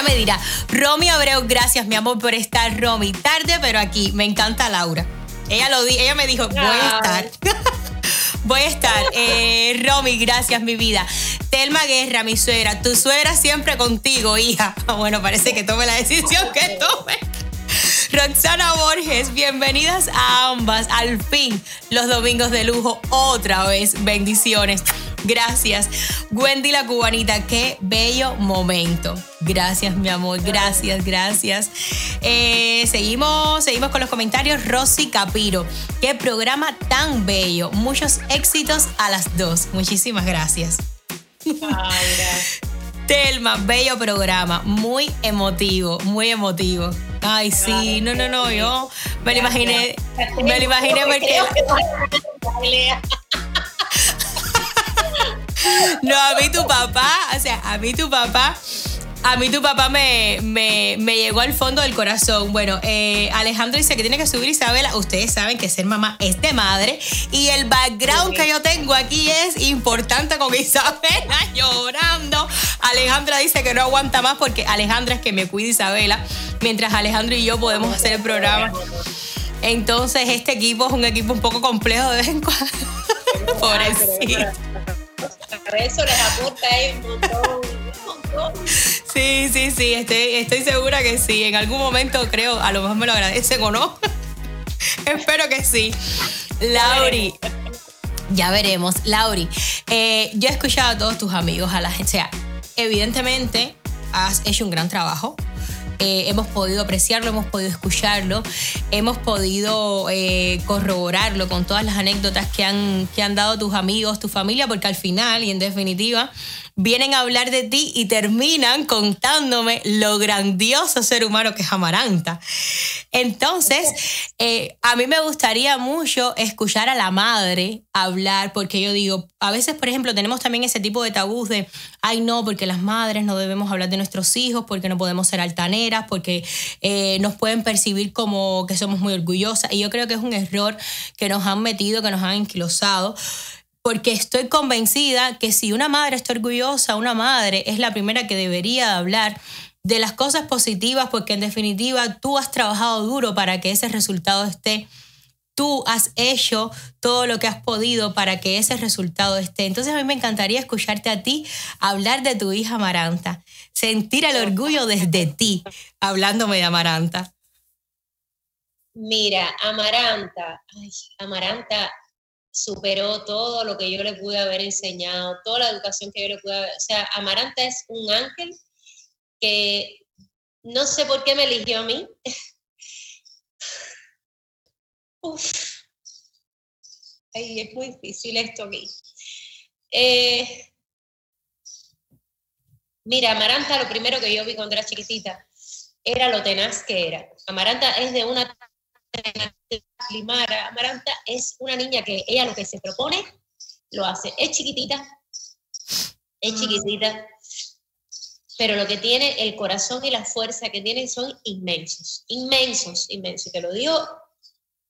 Me dirá, Romy Abreu, gracias mi amor por estar, Romy. Tarde, pero aquí. Me encanta Laura. Ella lo di, ella me dijo, voy a estar. Voy a estar. Eh, Romy, gracias, mi vida. Telma Guerra, mi suegra. Tu suegra siempre contigo, hija. Bueno, parece que tome la decisión que tome. Roxana Borges, bienvenidas a ambas. Al fin, los domingos de lujo, otra vez. Bendiciones. Gracias. Wendy la cubanita, qué bello momento. Gracias, mi amor. Gracias, gracias. Eh, seguimos, seguimos con los comentarios. Rosy Capiro, qué programa tan bello. Muchos éxitos a las dos. Muchísimas gracias. Telma, bello programa, muy emotivo, muy emotivo. Ay, sí, no, no, no, yo me lo imaginé, me lo imaginé porque... No, a mí tu papá, o sea, a mí tu papá, a mí tu papá me, me, me llegó al fondo del corazón. Bueno, eh, Alejandro dice que tiene que subir Isabela. Ustedes saben que ser mamá es de madre. Y el background que yo tengo aquí es importante con Isabela llorando. Alejandra dice que no aguanta más porque Alejandra es que me cuida Isabela. Mientras Alejandro y yo podemos hacer el programa. Entonces, este equipo es un equipo un poco complejo de vez en cuando. Pobrecito. Eso les aporta ahí un montón, un montón. Sí, sí, sí, estoy, estoy segura que sí. En algún momento creo, a lo mejor me lo agradecen o no. Espero que sí. Lauri, ya veremos. Lauri, eh, yo he escuchado a todos tus amigos, a la gente. O sea, evidentemente has hecho un gran trabajo. Eh, hemos podido apreciarlo, hemos podido escucharlo, hemos podido eh, corroborarlo con todas las anécdotas que han, que han dado tus amigos, tu familia, porque al final y en definitiva vienen a hablar de ti y terminan contándome lo grandioso ser humano que es Amaranta. Entonces, eh, a mí me gustaría mucho escuchar a la madre hablar, porque yo digo, a veces, por ejemplo, tenemos también ese tipo de tabús de, ay no, porque las madres no debemos hablar de nuestros hijos, porque no podemos ser altaneras, porque eh, nos pueden percibir como que somos muy orgullosas. Y yo creo que es un error que nos han metido, que nos han enquilosado porque estoy convencida que si una madre está orgullosa, una madre es la primera que debería hablar de las cosas positivas, porque en definitiva tú has trabajado duro para que ese resultado esté. Tú has hecho todo lo que has podido para que ese resultado esté. Entonces a mí me encantaría escucharte a ti hablar de tu hija Amaranta, sentir el orgullo desde ti, hablándome de Amaranta. Mira, Amaranta, ay, Amaranta superó todo lo que yo le pude haber enseñado, toda la educación que yo le pude haber, o sea, Amaranta es un ángel que no sé por qué me eligió a mí. Uf. Ay, es muy difícil esto aquí. Eh, mira, Amaranta, lo primero que yo vi cuando era chiquitita era lo tenaz que era. Amaranta es de una Limara. Amaranta es una niña que ella lo que se propone lo hace. Es chiquitita, es chiquitita, pero lo que tiene, el corazón y la fuerza que tiene son inmensos, inmensos, inmensos. Te lo digo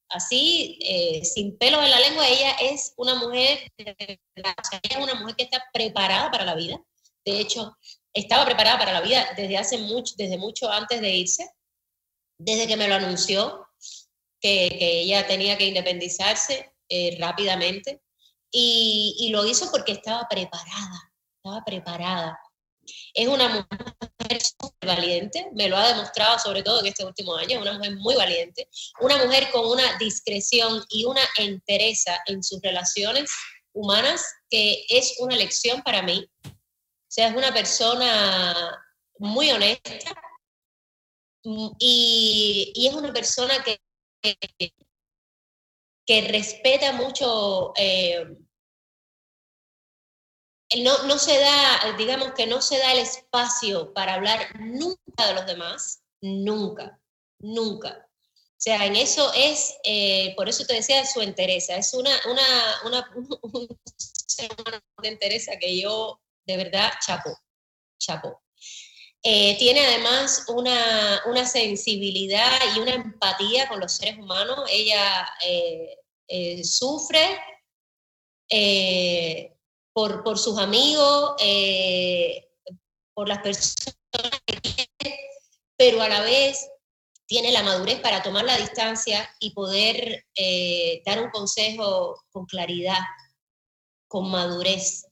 así, eh, sin pelos en la lengua, ella es una mujer, ella es una mujer que está preparada para la vida. De hecho, estaba preparada para la vida desde hace mucho, desde mucho antes de irse, desde que me lo anunció, que, ella tenía que independizarse eh, rápidamente. Y, y lo hizo porque estaba preparada, estaba preparada. Es una mujer súper valiente, me lo ha demostrado sobre todo en este último año, una mujer muy valiente, una mujer con una discreción y una entereza en sus relaciones humanas que es una lección para mí. O sea, es una persona muy honesta y, y es una persona que, que, respeta mucho eh, no, no se da, digamos que no se da el espacio para hablar nunca de los demás, nunca, nunca. O sea, en eso es, eh, por eso te decía su entereza, es una, una, una, de entereza que yo de verdad chapo, chapo. Eh, tiene además una, una, sensibilidad y una empatía con los seres humanos. Ella eh, sufre, por, sus amigos, eh, por las personas que tiene, pero a la vez tiene la madurez para tomar la distancia y poder eh, dar un consejo con claridad, con madurez.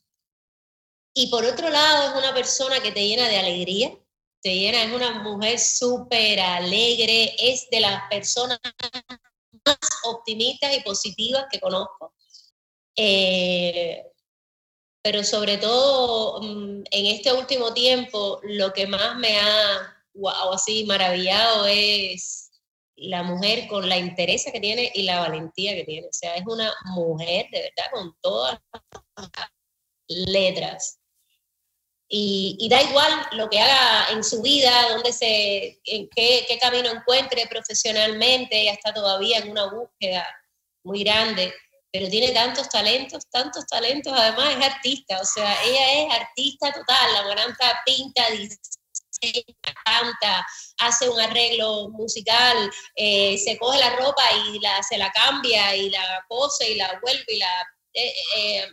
Y por otro lado, es una persona que te llena de alegría, te llena, es una mujer súper alegre, es de las personas más optimistas y positivas que conozco. Eh, pero sobre todo mm, en este último tiempo lo que más me ha wow, así maravillado es la mujer con la interés que tiene y la valentía que tiene. O sea, es una mujer de verdad con todas las letras. Y, da igual lo que haga en su vida, dónde se, en qué, qué camino encuentre profesionalmente, ella está todavía en una búsqueda muy grande pero tiene tantos talentos, tantos talentos, además es artista, o sea, ella es artista total, la Maranta pinta, diseña, canta, hace un arreglo musical, eh, se coge la ropa y la, se la cambia y la cose y la vuelve y la... Eh, eh,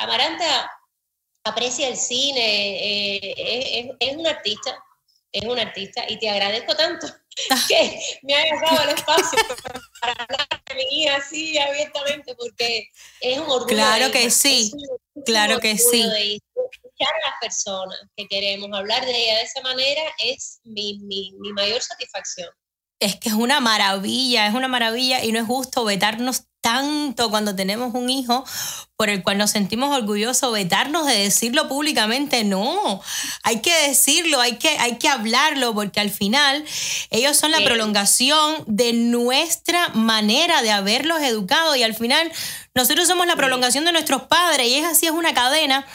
Amaranta aprecia el cine, es, es un artista, es un artista y te agradezco tanto que me haya dado el espacio para hablar de mi hija así abiertamente, porque es un orgullo. Claro que sí, claro que sí. escuchar a las personas que queremos, hablar de ella de esa manera es mi, mi, mi mayor satisfacción es que es una maravilla, es una maravilla y no es justo vetarnos tanto cuando tenemos un hijo por el cual nos sentimos orgullosos, vetarnos de decirlo públicamente, no, hay que decirlo, hay que, hay que hablarlo, porque al final ellos son la prolongación de nuestra manera de haberlos educado y al final nosotros somos la prolongación de nuestros padres y es así, es una cadena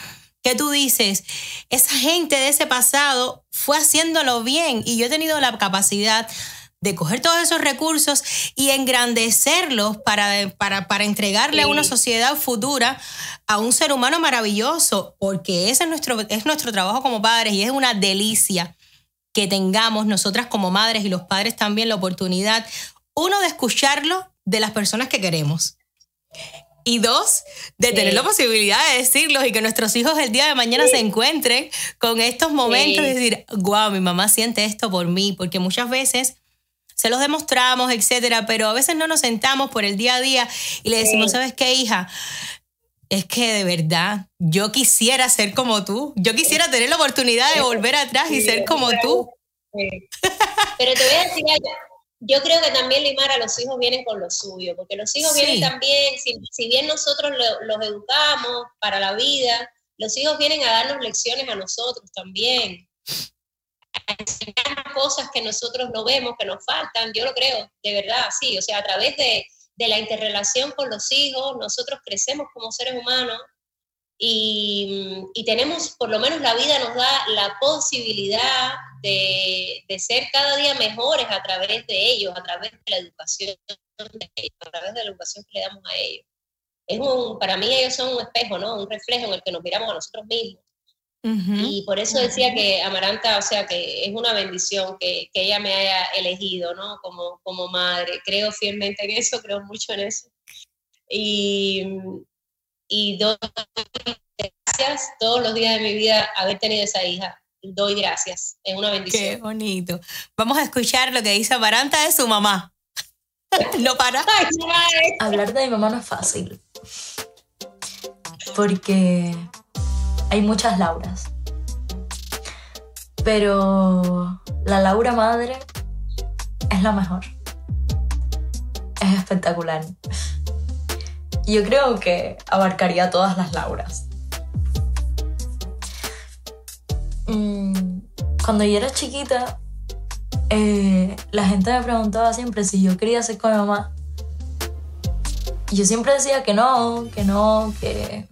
que tú dices, esa gente de ese pasado fue haciéndolo bien y yo he tenido la capacidad de coger todos esos recursos y engrandecerlos para, para, para entregarle a una sociedad futura a un ser humano maravilloso, porque ese es nuestro, es nuestro trabajo como padres y es una delicia que tengamos nosotras como madres y los padres también la oportunidad, uno, de escucharlo de las personas que queremos. Y dos, de tener la posibilidad de decirlo y que nuestros hijos el día de mañana se encuentren con estos momentos de decir, wow, mi mamá siente esto por mí, porque muchas veces se los demostramos, etcétera, pero a veces no nos sentamos por el día a día y le decimos, ¿sabes qué, hija? Es que de verdad, yo quisiera ser como tú. Yo quisiera tener la oportunidad de volver atrás y ser como tú. Pero te voy a decir algo. Yo creo que también, Limara, los hijos vienen con lo suyo, porque los hijos vienen también, si, bien nosotros los educamos para la vida, los hijos vienen a darnos lecciones a nosotros también enseñar cosas que nosotros no vemos, que nos faltan, yo lo creo, de verdad, sí, o sea, a través de, de la interrelación con los hijos, nosotros crecemos como seres humanos y, y tenemos, por lo menos la vida nos da la posibilidad de, de ser cada día mejores a través de ellos, a través de la educación a través de la educación que le damos a ellos. Es un, para mí ellos son un espejo, ¿no? Un reflejo en el que nos miramos a nosotros mismos. Y por eso decía que Amaranta, o sea, que es una bendición que, que, ella me haya elegido, ¿no? Como, como madre. Creo fielmente en eso, creo mucho en eso. Y, y doy gracias todos los días de mi vida haber tenido esa hija. Doy gracias, es una bendición. Qué bonito. Vamos a escuchar lo que dice Amaranta de su mamá. no para. Hablar de mi mamá no es fácil. Porque hay muchas Lauras. Pero la Laura madre es la mejor. Es espectacular. Yo creo que abarcaría todas las Lauras. Mm, cuando yo era chiquita, eh, la gente me preguntaba siempre si yo quería ser con mi mamá. Y yo siempre decía que no, que no, que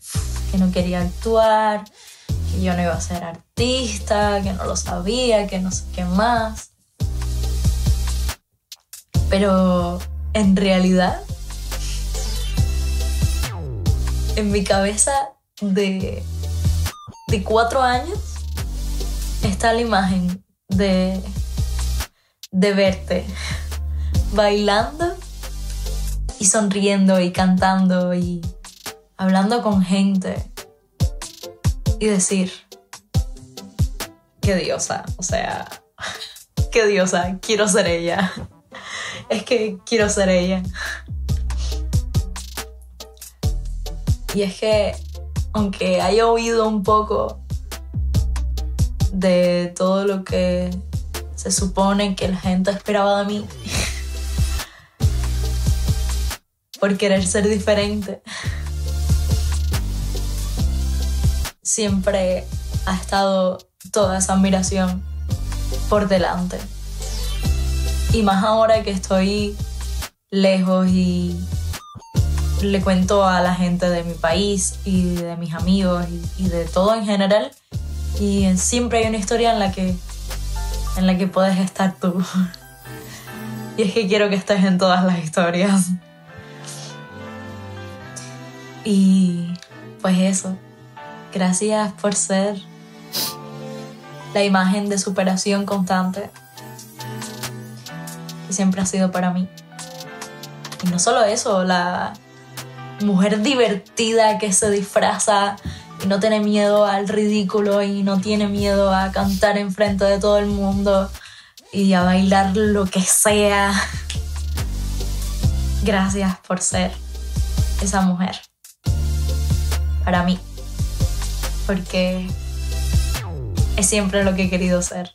que no quería actuar, que yo no iba a ser artista, que no lo sabía, que no sé qué más. Pero en realidad, en mi cabeza de, de cuatro años está la imagen de, de verte bailando y sonriendo y cantando y hablando con gente y decir, qué diosa, o sea, qué diosa, quiero ser ella. Es que quiero ser ella. Y es que, aunque haya oído un poco de todo lo que se supone que la gente esperaba de mí, por querer ser diferente, siempre ha estado toda esa admiración por delante. Y más ahora que estoy lejos y le cuento a la gente de mi país y de mis amigos y, de todo en general. Y siempre hay una historia en la que en la que puedes estar tú. Y es que quiero que estés en todas las historias. Y pues eso. Gracias por ser la imagen de superación constante que siempre ha sido para mí. Y no solo eso, la mujer divertida que se disfraza y no tiene miedo al ridículo y no tiene miedo a cantar enfrente de todo el mundo y a bailar lo que sea. Gracias por ser esa mujer. Para mí porque es siempre lo que he querido ser.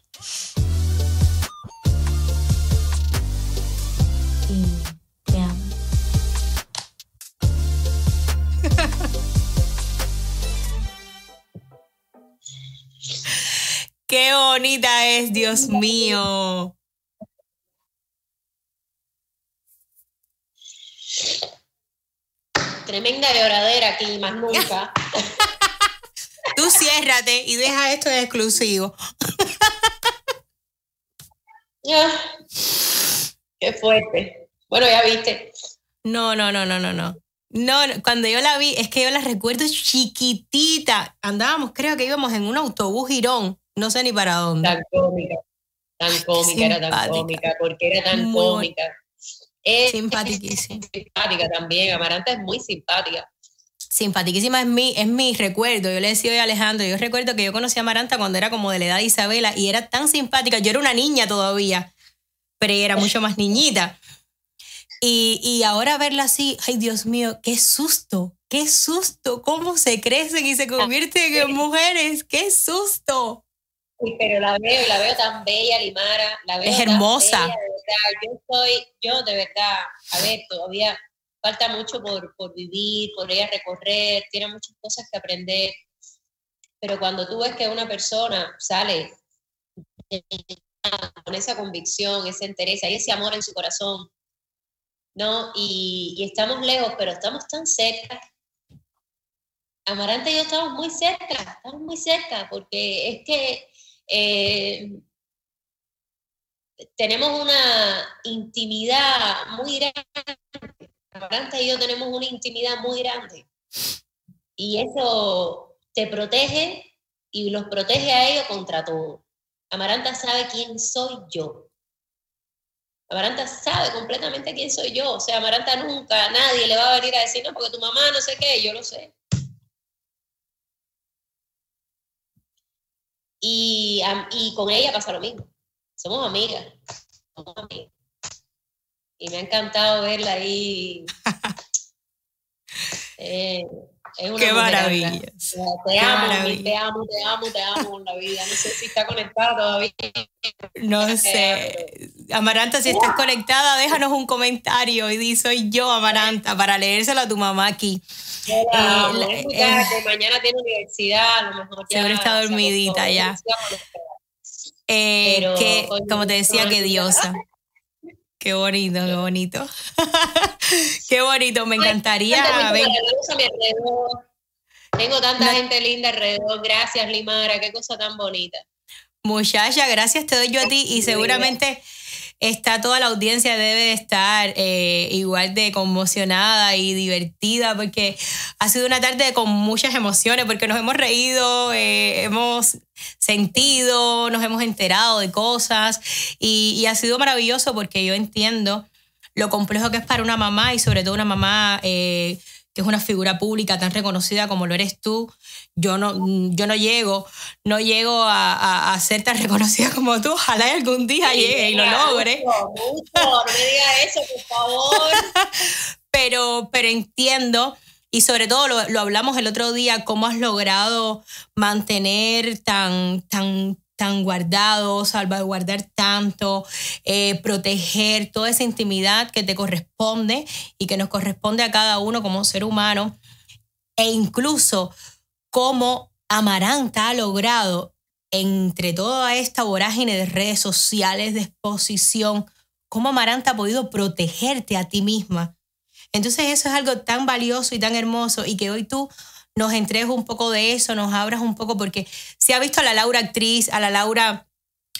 Y te amo. Qué bonita es, Dios mío. Tremenda lloradera aquí, más nunca. Tú ciérrate y deja esto de exclusivo. Qué fuerte. Bueno, ya viste. No, no, no, no, no, no. No, cuando yo la vi, es que yo la recuerdo chiquitita. Andábamos, creo que íbamos en un autobús girón, no sé ni para dónde. Tan cómica, tan cómica, era tan cómica, porque era tan cómica. Es simpática también, Amaranta es muy simpática simpaticísima es mi, es mi recuerdo. Yo le decía hoy a Alejandro, yo recuerdo que yo conocí a Maranta cuando era como de la edad de Isabela y era tan simpática. Yo era una niña todavía, pero ella era mucho más niñita. Y, y ahora verla así, ay Dios mío, qué susto, qué susto, cómo se crecen y se convierten en mujeres, qué susto. Sí, pero la veo, la veo tan bella, Limara, la veo es hermosa. Yo soy, yo de verdad, a ver, todavía falta mucho por, por vivir, por ir a recorrer, tiene muchas cosas que aprender. Pero cuando tú ves que una persona sale con esa convicción, esa entereza y ese amor en su corazón, ¿no? Y, y estamos lejos, pero estamos tan cerca. Amaranta y yo estamos muy cerca, estamos muy cerca, porque es que eh, tenemos una intimidad muy grande. Amaranta y yo tenemos una intimidad muy grande. Y eso te protege y los protege a ellos contra todo. Amaranta sabe quién soy yo. Amaranta sabe completamente quién soy yo. O sea, Amaranta nunca, nadie le va a venir a decir, no, porque tu mamá no sé qué, yo lo sé. Y, y con ella pasa lo mismo. Somos amigas. Somos amigas. Y me ha encantado verla ahí. Eh, es una Qué maravilla. Te amo, te amo, te amo, te amo con la vida. No sé si está conectada todavía. No sé. Amaranta, si estás conectada, déjanos un comentario y di soy yo, Amaranta, para leérselo a tu mamá aquí. La Eh, la- muy eh, mañana tiene universidad, a lo mejor ya. Seguro está dormidita ya. Eh, que, como te decía, no, diosa. Qué bonito, qué bonito. qué bonito, me encantaría Tanta ver. gente maravillosa a mi alrededor. Tengo tanta gente linda alrededor. Gracias, Limara. Qué cosa tan bonita. Muchacha, gracias te doy yo a ti y seguramente está toda la audiencia debe de estar eh, igual de conmocionada y divertida porque ha sido una tarde con muchas emociones porque nos hemos reído, eh, hemos sentido, nos hemos enterado de cosas y, y ha sido maravilloso porque yo entiendo lo complejo que es para una mamá y sobre todo una mamá eh, que es una figura pública tan reconocida como lo eres tú. Yo no, yo no llego, no llego a, a- a ser tan reconocida como tú. Ojalá algún día llegue y lo logre. Mucho, mucho. No me digas eso, por favor. pero, pero entiendo y sobre todo lo, lo hablamos el otro día, cómo has logrado mantener tan, tan, tan guardado, salvaguardar tanto, eh, proteger toda esa intimidad que te corresponde y que nos corresponde a cada uno como ser humano e incluso cómo Amaranta ha logrado entre toda esta vorágine de redes sociales, de exposición, cómo Amaranta ha podido protegerte a ti misma. Entonces eso es algo tan valioso y tan hermoso y que hoy tú nos entregues un poco de eso, nos abras un poco, porque se ha visto a la Laura actriz, a la Laura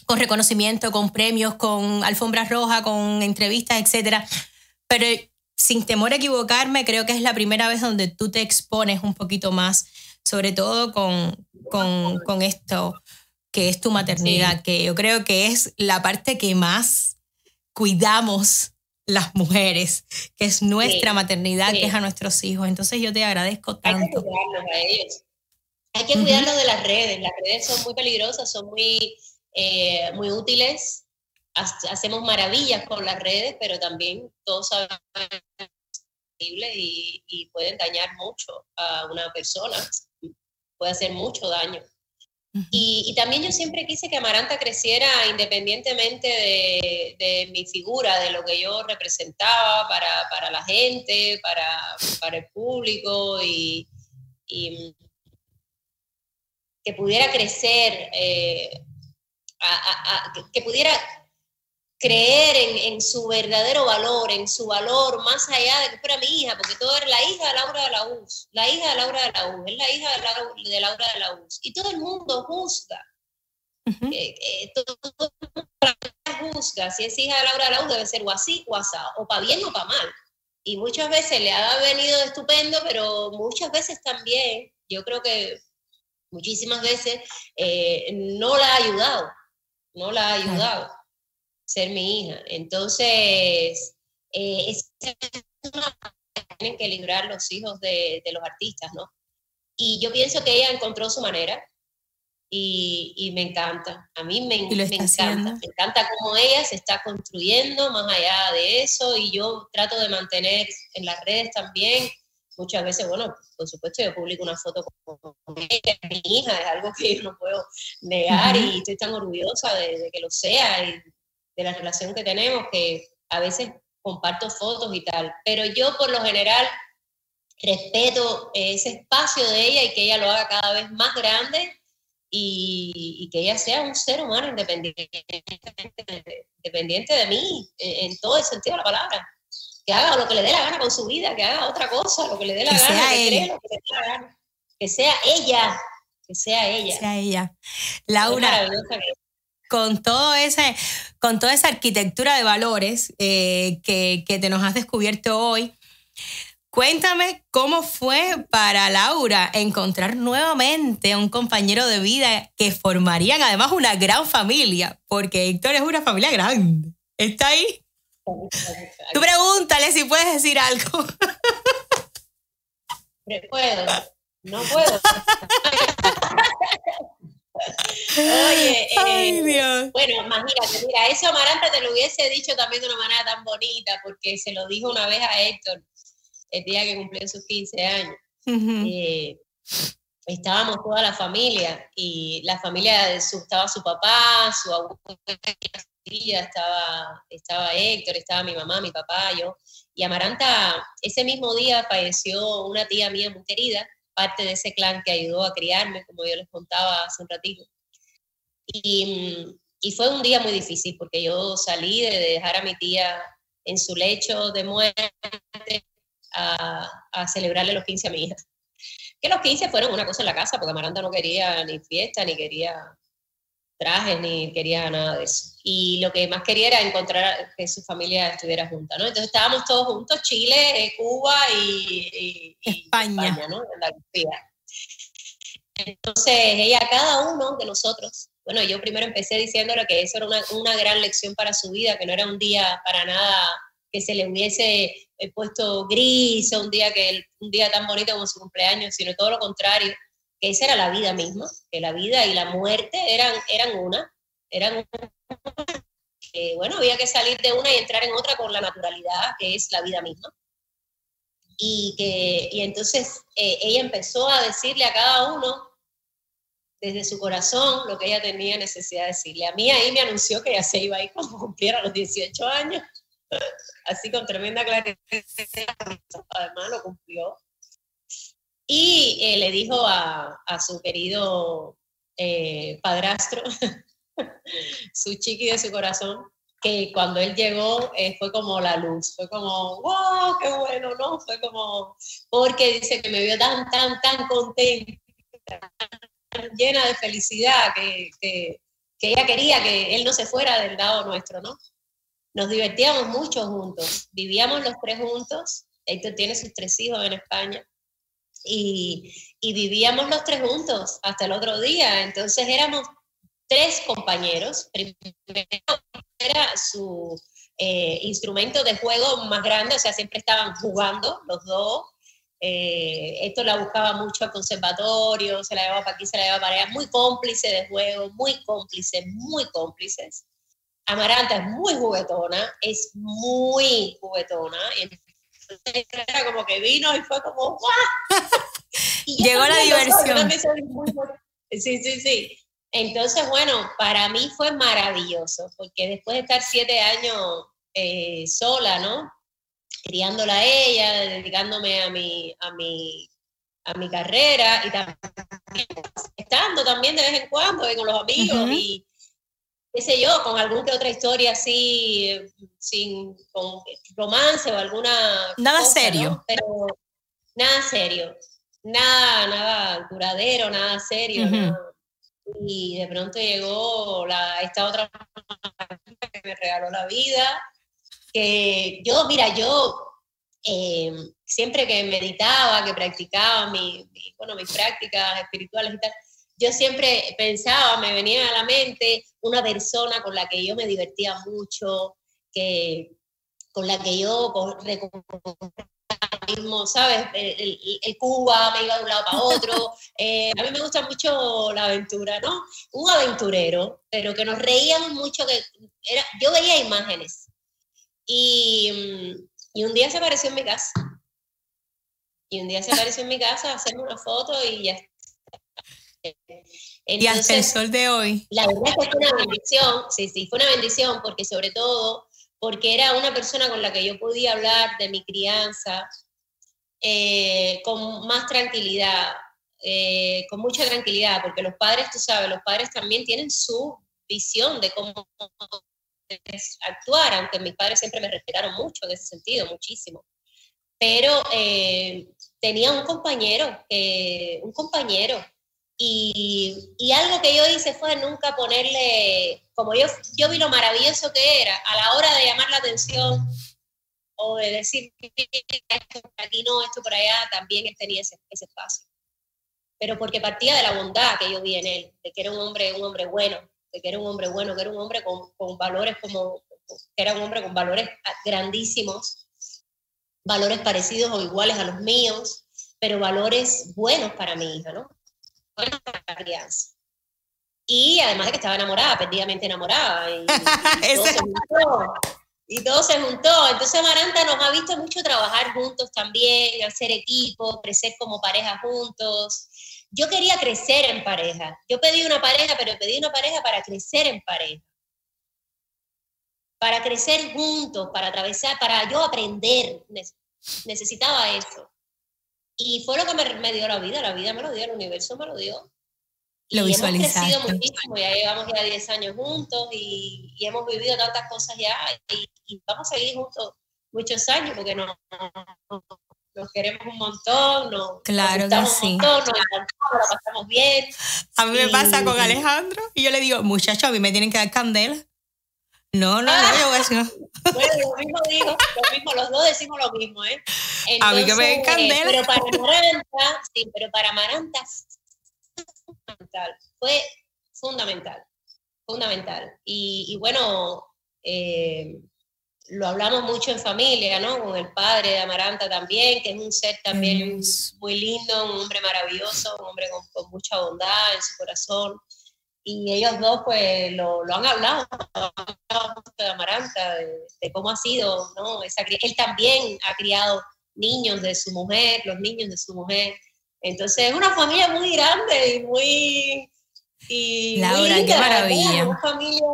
con reconocimiento, con premios, con alfombras rojas, con entrevistas, etcétera. Pero sin temor a equivocarme, creo que es la primera vez donde tú te expones un poquito más, sobre todo con, con, con esto que es tu maternidad, que yo creo que es la parte que más cuidamos las mujeres, que es nuestra Sí, maternidad, sí. que es a nuestros hijos. Entonces yo te agradezco Hay que tanto. cuidarlos a ellos. Hay que cuidarlos de las redes. Las redes son muy peligrosas, son muy, eh, muy útiles. Hac- Hacemos maravillas con las redes, pero también todos sabemos y, y pueden dañar mucho a una persona. Puede hacer mucho daño. Y, y también yo siempre quise que Amaranta creciera independientemente de, mi figura, de lo que yo representaba para, para la gente, para, para el público y, que pudiera crecer, eh, a- que pudiera creer en, en su verdadero valor, en su valor más allá de que fuera mi hija, porque todo era la hija de Laura de la UZ, la hija de Laura de la UZ, es la hija de, Laura de Laura de la UZ. Y todo el mundo juzga. Eh, eh, todo, el mundo juzga. Si es hija de Laura de la UZ, debe ser o así o asá, o para bien o para mal. Y muchas veces le ha venido estupendo, pero muchas veces también, yo creo que muchísimas veces eh, no la ha ayudado, no la ha ayudado ser mi hija. Entonces, eh, es una que tienen que librar los hijos de, de los artistas, ¿no? Y yo pienso que ella encontró su manera y, y me encanta. A mí me, encanta. haciendo. Me encanta cómo ella se está construyendo más allá de eso y yo trato de mantener en las redes también. Muchas veces, bueno, por supuesto, yo publico una foto con ella, mi hija, es algo que yo no puedo negar Ujú. y estoy tan orgullosa de, de que lo sea y de la relación que tenemos, que a veces comparto fotos y tal, pero yo por lo general respeto ese espacio de ella y que ella lo haga cada vez más grande y, y que ella sea un ser humano independiente, independiente de mí, en, todo el sentido de la palabra. que haga lo que le dé la gana con su vida, que haga otra cosa, lo que le dé la Que gana, que cree lo que le dé la gana. Que sea ella, que sea ella. sea ella. Laura, que- con todo ese, con toda esa arquitectura de valores eh, que, que te nos has descubierto hoy, cuéntame cómo fue para Laura encontrar nuevamente un compañero de vida que formarían además una gran familia, porque Héctor es una familia grande. ¿Está ahí? Tú pregúntale si puedes decir algo. puedo, no puedo. Oye, eh, Ay, Dios. bueno, imagínate, mira, eso Amaranta te lo hubiese dicho también de una manera tan bonita, porque se lo dijo una vez a Héctor el día que cumplió sus 15 años. Eh, estábamos toda la familia y la familia de su, estaba su papá, su abuela, estaba, estaba Héctor, estaba mi mamá, mi papá, yo. Y Amaranta, ese mismo día falleció una tía mía muy querida, parte de ese clan que ayudó a criarme, como yo les contaba hace un ratito. Y, y fue un día muy difícil porque yo salí de dejar a mi tía en su lecho de muerte a, a celebrarle los 15 a mi hija. Que los 15 fueron una cosa en la casa, porque Amaranta no quería ni fiesta, ni quería trajes, ni quería nada de eso. Y lo que más quería era encontrar que su familia estuviera junta, ¿no? Entonces estábamos todos juntos, Chile, eh, Cuba y, España. España, ¿no? Andalucía. Entonces, ella, cada uno de nosotros, bueno, yo primero empecé diciéndole que eso era una, una gran lección para su vida, que no era un día para nada que se le hubiese eh, puesto gris, o un día, que, un día tan bonito como su cumpleaños, sino todo lo contrario, que esa era la vida misma, que la vida y la muerte eran, eran una, eran una, que bueno, había que salir de una y entrar en otra con la naturalidad, que es la vida misma. Y, que, y entonces eh, ella empezó a decirle a cada uno desde su corazón lo que ella tenía necesidad de decirle. A mí ahí me anunció que ya se iba a ir cuando cumpliera los 18 años, así con tremenda claridad. Además lo cumplió. Y eh, le dijo a, a su querido eh, padrastro, su chiqui de su corazón, que cuando él llegó eh, fue como la luz, fue como, wow, qué bueno, ¿no? Fue como, porque dice que me vio tan, tan, tan contenta, tan llena de felicidad, que, que, que ella quería que él no se fuera del lado nuestro, ¿no? Nos divertíamos mucho juntos, vivíamos los tres juntos, Héctor tiene sus tres hijos en España, y, vivíamos los tres juntos hasta el otro día, entonces éramos tres compañeros, primero era su eh, instrumento de juego más grande, o sea, siempre estaban jugando los dos. Eh, esto la buscaba mucho al conservatorio, se la llevaba para aquí, se la llevaba para allá, muy cómplice de juego, muy cómplice, muy cómplices. Amaranta es muy juguetona, es muy juguetona. Era como que vino y fue como ¡guau! Y Llegó la diversión. Sí, sí, sí. Entonces, bueno, para mí fue maravilloso, porque después de estar siete años eh, sola, ¿no? Criándola a ella, dedicándome a mi, a mi, a mi carrera y también estando también de vez en cuando eh, con los amigos Ujú. y qué sé yo, con alguna que otra historia así, sin con romance o alguna Nada cosa, ¿no? serio. Pero nada serio, nada, nada duradero, nada serio, nada. Y de pronto llegó la, esta otra que me regaló la vida, que yo, mira, yo eh, siempre que meditaba, que practicaba mi, mi- bueno, mis prácticas espirituales y tal, yo siempre pensaba, me venía a la mente una persona con la que yo me divertía mucho, que, con la que yo mismo, ¿sabes? El, el- el Cuba me iba de un lado para otro. Eh, a mí me gusta mucho la aventura, ¿no? Un aventurero, pero que nos reíamos mucho, que era, yo veía imágenes. Y, y un día se apareció en mi casa. Y un día se apareció en mi casa a hacerme una foto y ya está. Y hasta el Entonces, sol de hoy. la verdad es que fue una bendición, sí, sí, fue una bendición porque sobre todo, porque era una persona con la que yo podía hablar de mi crianza eh, con más tranquilidad, eh, con mucha tranquilidad, porque los padres, tú sabes, los padres también tienen su visión de cómo actuar, aunque mis padres siempre me respetaron mucho en ese sentido, muchísimo. Pero eh, tenía un compañero, un compañero, y, algo que yo hice fue nunca ponerle, como yo, yo vi lo maravilloso que era, a la hora de llamar la atención o de decir esto por aquí no, esto por allá, también él tenía ese, ese espacio. Pero porque partía de la bondad que yo vi en él, de que era un hombre, un hombre bueno, de que era un hombre bueno, que era un hombre con, con valores como, que era un hombre con valores grandísimos, valores parecidos o iguales a los míos, pero valores buenos para mi hija, ¿no? Y además de que estaba enamorada, perdidamente enamorada. Y, y, todo se juntó, y todo se juntó. Entonces Amaranta nos ha visto mucho trabajar juntos también, hacer equipo, crecer como pareja juntos. Yo quería crecer en pareja. Yo pedí una pareja, pero pedí una pareja para crecer en pareja. Para crecer juntos, para atravesar, para yo aprender. Necesitaba eso. Y fue lo que me, dio la vida. La vida me lo dio, el universo me lo dio. Lo y hemos crecido muchísimo, ya llevamos ya 10 años juntos y, y hemos vivido tantas cosas ya y, y, vamos a seguir juntos muchos años porque no, no, nos queremos un montón, nos, claro nos que sí. un montón, nos nos pasamos bien. A mí me pasa con Alejandro y yo le digo, muchacho, a mí me tienen que dar candela. No, no, no, yo voy a decir. Bueno, lo mismo digo, lo mismo, los dos decimos lo mismo, ¿eh? Entonces, a mí que me den candela. pero para Maranta, sí, pero para Maranta fundamental, fue fundamental, fundamental. Y, y bueno, eh, lo hablamos mucho en familia, ¿no? Con el padre de Amaranta también, que es un ser también muy lindo, un hombre maravilloso, un hombre con, con mucha bondad en su corazón. Y ellos dos, pues, lo, lo han hablado, han hablado mucho de Amaranta, de, de, cómo ha sido, ¿no? Esa, él también ha criado niños de su mujer, los niños de su mujer. Entonces, es una familia muy grande y muy... Y Laura, muy qué maravilla. Una familia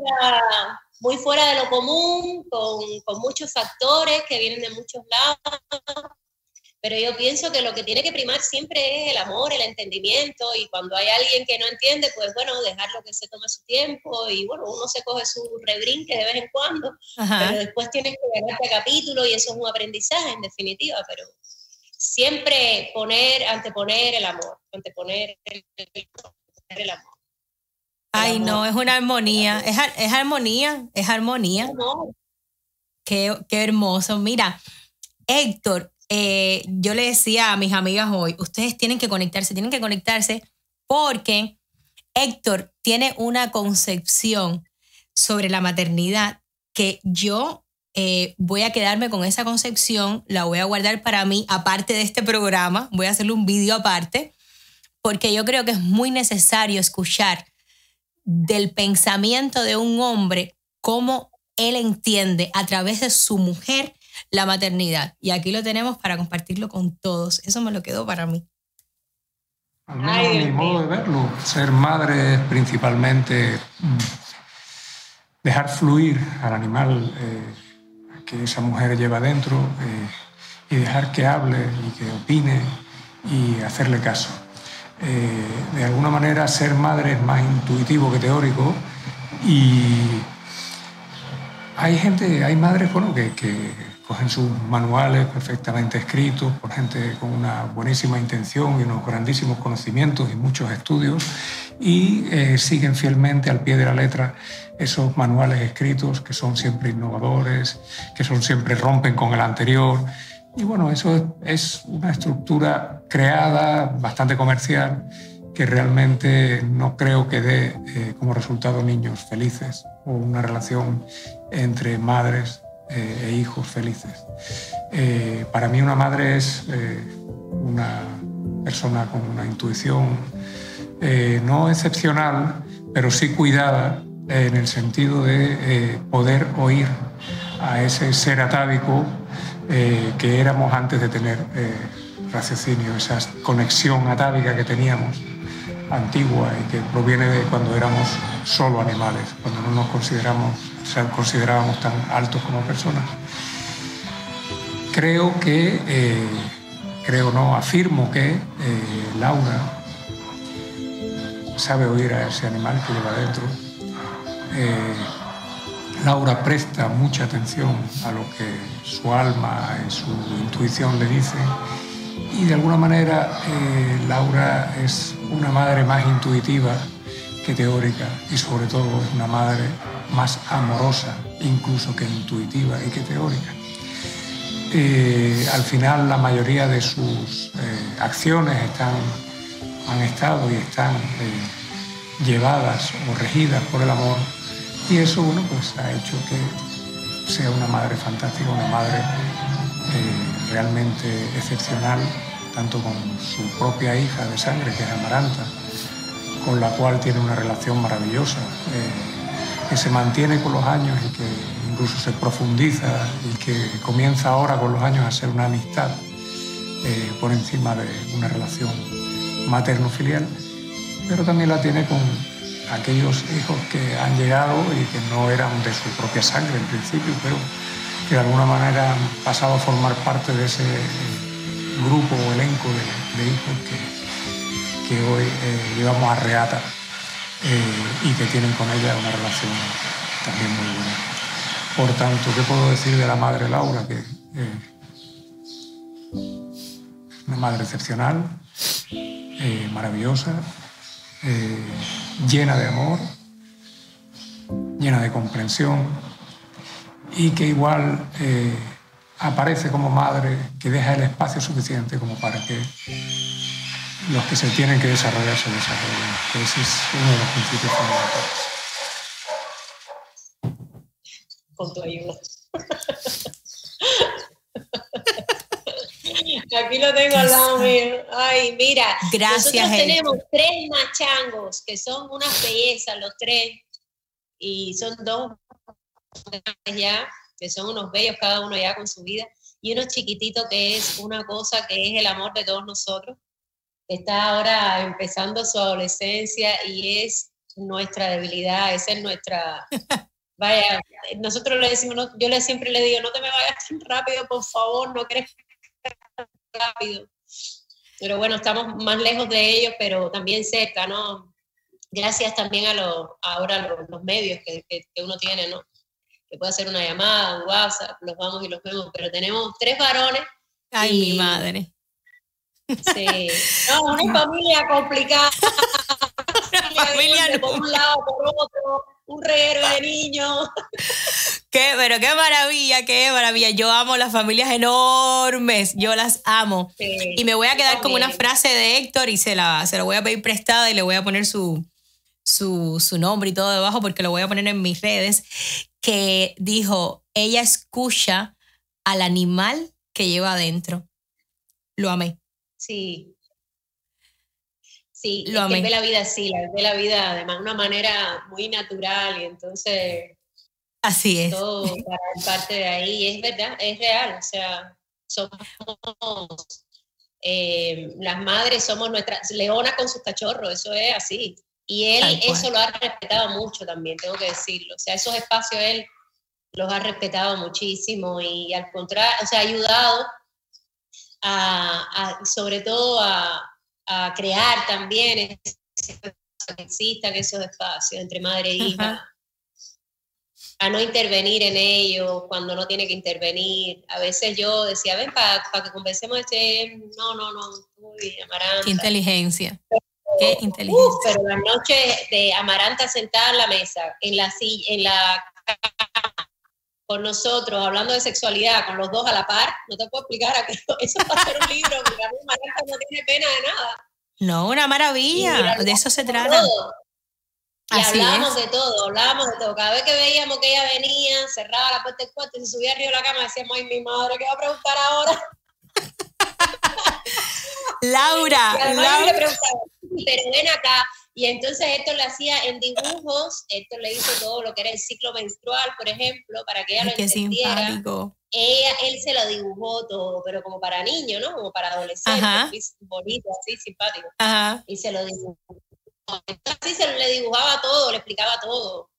muy fuera de lo común, con, con, muchos factores que vienen de muchos lados, pero yo pienso que lo que tiene que primar siempre es el amor, el entendimiento, y cuando hay alguien que no entiende, pues bueno, dejarlo que se tome su tiempo, y bueno, uno se coge su rebrinque de vez en cuando, Ajá. pero después tienes que ver este capítulo y eso es un aprendizaje en definitiva, pero siempre poner, anteponer el amor, anteponer el, el amor. Ay, no, es una armonía, es, es armonía, es armonía. Qué, qué hermoso. Mira, Héctor, eh, yo le decía a mis amigas hoy, ustedes tienen que conectarse, tienen que conectarse porque Héctor tiene una concepción sobre la maternidad que yo eh, voy a quedarme con esa concepción, la voy a guardar para mí, aparte de este programa, voy a hacerle un vídeo aparte, porque yo creo que es muy necesario escuchar del pensamiento de un hombre, cómo él entiende a través de su mujer la maternidad. Y aquí lo tenemos para compartirlo con todos. Eso me lo quedó para mí. Al menos Ay, mi modo de verlo, ser madre es principalmente dejar fluir al animal eh, que esa mujer lleva dentro eh, y dejar que hable y que opine y hacerle caso. Eh, de alguna manera ser madre es más intuitivo que teórico y hay gente, hay madres bueno, que, que, cogen sus manuales perfectamente escritos por gente con una buenísima intención y unos grandísimos conocimientos y muchos estudios y eh, siguen fielmente al pie de la letra esos manuales escritos que son siempre innovadores, que son siempre rompen con el anterior. Y bueno, eso es una estructura creada, bastante comercial, que realmente no creo que dé eh, como resultado niños felices o una relación entre madres eh, e hijos felices. Eh, para mí una madre es una persona con una intuición no excepcional, pero sí cuidada en el sentido de poder oír a ese ser atávico eh, que éramos antes de tener eh, raciocinio, esa conexión atávica que teníamos antigua y que proviene de cuando éramos solo animales, cuando no nos consideramos, sea, considerábamos tan altos como personas. Creo que, eh, creo no, afirmo que Laura sabe oír a ese animal que lleva dentro Laura presta mucha atención a lo que su alma y su intuición le dicen y de alguna manera eh, Laura es una madre más intuitiva que teórica y sobre todo es una madre más amorosa incluso que intuitiva y que teórica. Eh, al final la mayoría de sus eh, acciones están, han estado y están llevadas o regidas por el amor y eso uno pues ha hecho que sea una madre fantástica, una madre eh, realmente excepcional, tanto con su propia hija de sangre, que es Amaranta, con la cual tiene una relación maravillosa, eh, que se mantiene con los años y que incluso se profundiza y que comienza ahora con los años a ser una amistad eh, por encima de una relación materno-filial, pero también la tiene con aquellos hijos que han llegado y que no eran de su propia sangre en principio, pero que de alguna manera han pasado a formar parte de ese eh, grupo o elenco de, hijos que, hoy eh, llevamos a Reata eh, y que tienen con ella una relación también muy buena. Por tanto, ¿qué puedo decir de la madre Laura? Que una madre excepcional, maravillosa, llena de amor, llena de comprensión y que igual eh, aparece como madre que deja el espacio suficiente como para que los que se tienen que desarrollar se desarrollen. Ese es uno de los principios fundamentales. Con tu ayuda. Aquí lo tengo al lado mío. Ay, mira. Gracias. Nosotros tenemos tres machangos que son unas bellezas, los tres. Y son dos ya, que son unos bellos, cada uno ya con su vida. Y uno chiquitito que es una cosa que es el amor de todos nosotros. Está ahora empezando su adolescencia y es nuestra debilidad, esa es nuestra. Vaya, nosotros le decimos, yo le siempre le digo, no te me vayas tan rápido, por favor, no crees rápido. Pero bueno, estamos más lejos de ellos, pero también cerca, ¿no? Gracias también a los, ahora los, los medios que, que, uno tiene, ¿no? Que puede hacer una llamada, un WhatsApp, los vamos y los vemos, pero tenemos tres varones. Ay, mi madre. Sí. No, una familia complicada. Una familia por un lado, por otro, un reguero de niños. Qué, pero qué maravilla, qué maravilla. Yo amo las familias enormes, yo las amo. y me voy a quedar con una frase de Héctor y se la, se la voy a pedir prestada y le voy a poner su, su, su nombre y todo debajo porque lo voy a poner en mis redes, que dijo, ella escucha al animal que lleva adentro. Lo amé. Sí. Sí, lo es que ve la vida así, la ve la vida de una manera muy natural y entonces Así es. Todo para parte de ahí, es verdad, es real, o sea, somos eh, las madres, somos nuestras leonas con sus cachorros, eso es así. Y él eso lo ha respetado mucho también, tengo que decirlo. O sea, esos espacios él los ha respetado muchísimo y al contrario, o sea, ha ayudado a, sobre todo a, a crear también que existan esos espacios entre madre e hija a no intervenir en ellos cuando no tiene que intervenir. A veces yo decía, ven, para que conversemos, este, no, no, no, uy, Amaranta. Qué inteligencia. Qué inteligencia. pero la noche de Amaranta sentada en la mesa, en la silla, en la con nosotros, hablando de sexualidad, con los dos a la par, no te puedo explicar, a que eso va a ser un libro, porque Amaranta no tiene pena de nada. No, una maravilla, de eso se trata. Y hablábamos de todo, hablábamos de todo. Cada vez que veíamos que ella venía, cerraba la puerta del cuarto y se subía arriba de la cama, decíamos, ay, mi madre, ¿qué va a preguntar ahora? Laura, Laura. pero ven acá. Y entonces esto le hacía en dibujos, esto le hizo todo lo que era el ciclo menstrual, por ejemplo, para que ella lo entendiera. Ella, él se lo dibujó todo, pero como para niños, ¿no? Como para adolescentes, bonito, así, simpático. Ajá. Y se lo dibujó así se le dibujaba todo, le explicaba todo.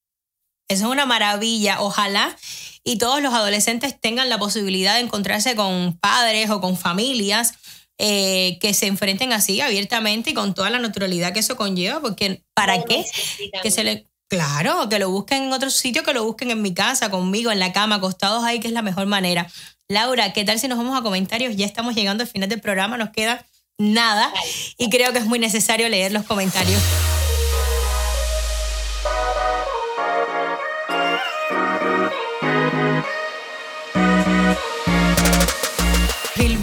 Eso es una maravilla. Ojalá y todos los adolescentes tengan la posibilidad de encontrarse con padres o con familias eh, que se enfrenten así abiertamente y con toda la naturalidad que eso conlleva, porque ¿para qué? Que se le, Claro, que lo busquen en otro sitio, que lo busquen en mi casa, conmigo, en la cama, acostados ahí, que es la mejor manera. Laura, ¿qué tal si nos vamos a comentarios? Ya estamos llegando al final del programa, nos queda nada y creo que es muy necesario leer los comentarios.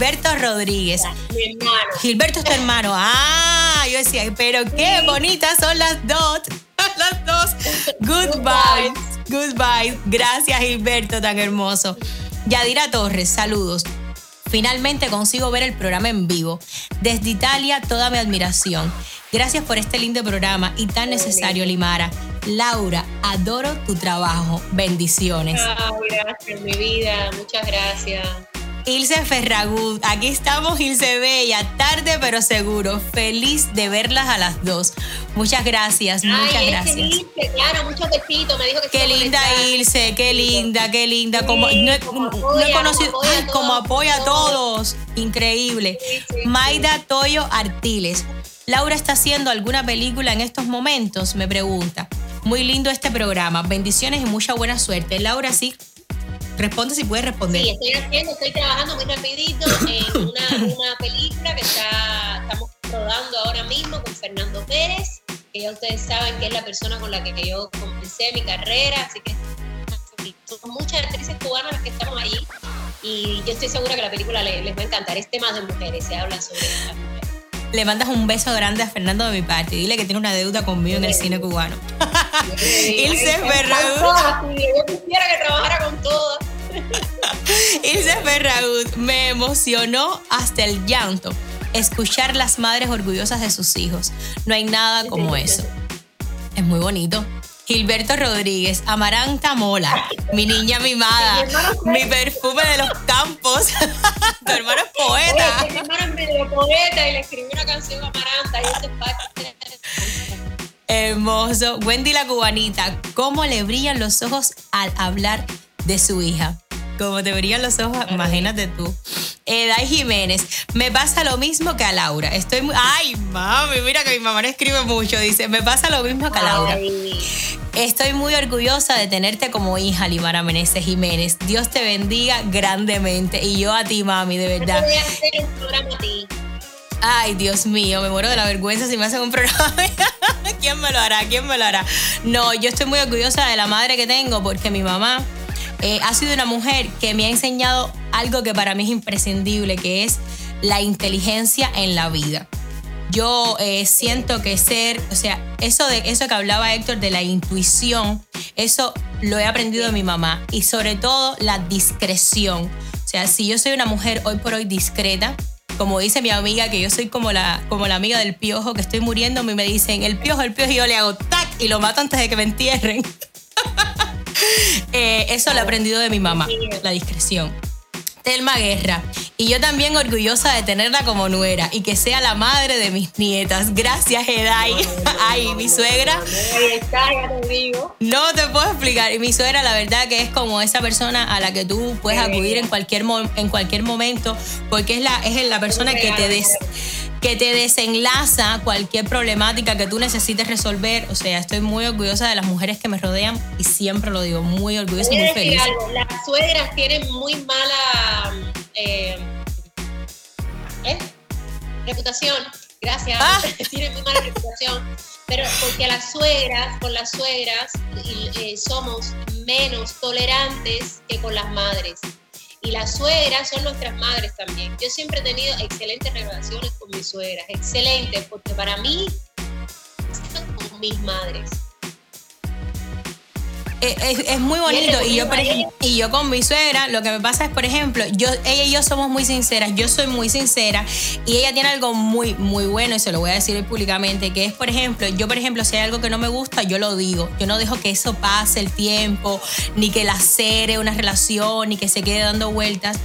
Gilberto Rodríguez. Mi hermano. Gilberto es tu hermano. Ah, yo decía, pero qué bonitas son las dos. Las dos. Goodbye. Goodbye. Gracias, Gilberto, tan hermoso. Yadira Torres, saludos. Finalmente consigo ver el programa en vivo. Desde Italia, toda mi admiración. Gracias por este lindo programa y tan necesario, Limara. Laura, adoro tu trabajo. Bendiciones. Ay, gracias, mi vida. Muchas gracias. Ilse Ferragut, aquí estamos, Ilse Bella, tarde pero seguro, feliz de verlas a las dos. Muchas gracias, muchas Ay, gracias. Ilse, claro, muchos besitos. Me dijo que Qué linda. Ilse, qué linda, qué linda. Como, no, he- como no he apoya, conocido, como apoya ay, a como todos, apoya a todos. todos. Increíble. Maida Toyo Artiles. Laura está haciendo alguna película en estos momentos, me pregunta. Muy lindo este programa. Bendiciones y mucha buena suerte. Laura, sí. Responde si puedes responder. Sí, estoy haciendo, estoy trabajando muy rapidito en una, una película que está, estamos rodando ahora mismo con Fernando Pérez, que ya ustedes saben que es la persona con la que, yo comencé mi carrera, así que son muchas actrices cubanas las que estamos allí y yo estoy segura que la película le- les va a encantar. Es temas de mujeres, se habla sobre las mujeres. Le mandas un beso grande a Fernando de mi parte. Dile que tiene una deuda conmigo en el cine cubano. Ilse Están Ferragut. todas, sí, Yo quisiera que trabajara con todas. Ilse Ferragut, me emocionó hasta el llanto escuchar las madres orgullosas de sus hijos. No hay nada como eso. Es muy bonito. Gilberto Rodríguez, Amaranta Mola, mi niña mimada, mi perfume de los campos. tu hermano es poeta. Oye, mi hermano es poeta y le escribió una canción a Amaranta y eso es parte Hermoso. Wendy la cubanita, ¿cómo le brillan los ojos al hablar de su hija? Como te brillan los ojos, imagínate tú. Edai Jiménez, me pasa lo mismo que a Laura. Estoy muy. Ay, mami, mira que mi mamá no escribe mucho. Dice, me pasa lo mismo que a Laura. Estoy muy orgullosa de tenerte como hija, Limara Meneses Jiménez. Dios te bendiga grandemente. Y yo a ti, mami, de verdad. Voy a hacer un programa a ti. Ay, Dios mío, me muero de la vergüenza si me hacen un programa. ¿Quién me lo hará? ¿Quién me lo hará? No, yo estoy muy orgullosa de la madre que tengo porque mi mamá eh, ha sido una mujer que me ha enseñado algo que para mí es imprescindible, que es la inteligencia en la vida. Yo eh, siento que ser, o sea, eso de eso que hablaba Héctor de la intuición, eso lo he aprendido de mi mamá y sobre todo la discreción. O sea, si yo soy una mujer hoy por hoy discreta, como dice mi amiga, que yo soy como la, como la amiga del piojo, que estoy muriendo, y me dicen, el piojo, el piojo, y yo le hago tac y lo mato antes de que me entierren. Eh, eso lo he aprendido de mi mamá, la discreción. Telma Guerra. Y yo también orgullosa de tenerla como nuera y que sea la madre de mis nietas. Gracias, Edai. Ay, mi suegra. No te puedo explicar. Y mi suegra, la verdad, que es como esa persona a la que tú puedes acudir en cualquier, en cualquier momento, porque es la, es la persona que te, des- que te desenlaza cualquier problemática que tú necesites resolver. O sea, estoy muy orgullosa de las mujeres que me rodean y siempre lo digo, muy orgullosa y muy decir feliz. algo, Las suegras tienen muy mala eh, ¿eh? reputación. Gracias. Ah. tienen muy mala reputación. Pero porque las suegras, con las suegras, eh, somos menos tolerantes que con las madres. Y las suegras son nuestras madres también. Yo siempre he tenido excelentes relaciones con mis suegras, excelentes, porque para mí son mis madres. Es, es muy bonito. Y yo, y yo con mi suegra lo que me pasa es por ejemplo yo ella y yo somos muy sinceras yo soy muy sincera y ella tiene algo muy muy bueno y se lo voy a decir públicamente que es por ejemplo yo por ejemplo si hay algo que no me gusta yo lo digo. Yo no dejo que eso pase el tiempo ni que la cere una relación ni que se quede dando vueltas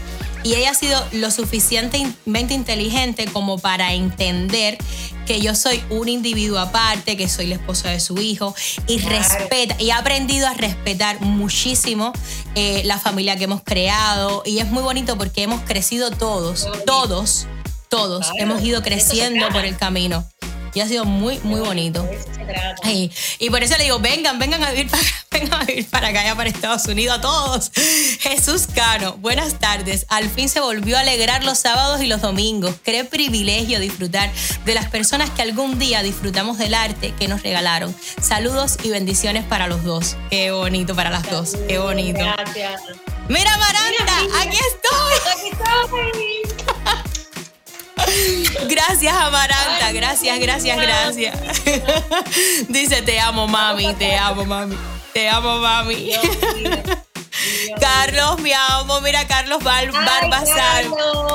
y ella ha sido lo suficientemente inteligente como para entender que yo soy un individuo aparte, que soy la esposa de su hijo, y Claro. respeta, y ha aprendido a respetar muchísimo eh, la familia que hemos creado, y es muy bonito porque hemos crecido todos, todos, todos, Claro, hemos ido creciendo por el camino. Y ha sido muy, muy bonito. Ay, y por eso le digo, vengan, vengan a vivir para acá, vengan a vivir para acá, ya para Estados Unidos a todos. Jesús Cano, buenas tardes. Al fin se volvió a alegrar los sábados y los domingos. Qué privilegio disfrutar de las personas que algún día disfrutamos del arte que nos regalaron. Saludos y bendiciones para los dos. Qué bonito para las dos. Qué bonito. Gracias. Mira, Maranta, aquí estoy. Gracias, Amaranta. Gracias, gracias, gracias. Dice, te amo, mami, te amo, mami. Te amo, mami. Carlos, mi amo. Mira, Carlos Bar Barbasal.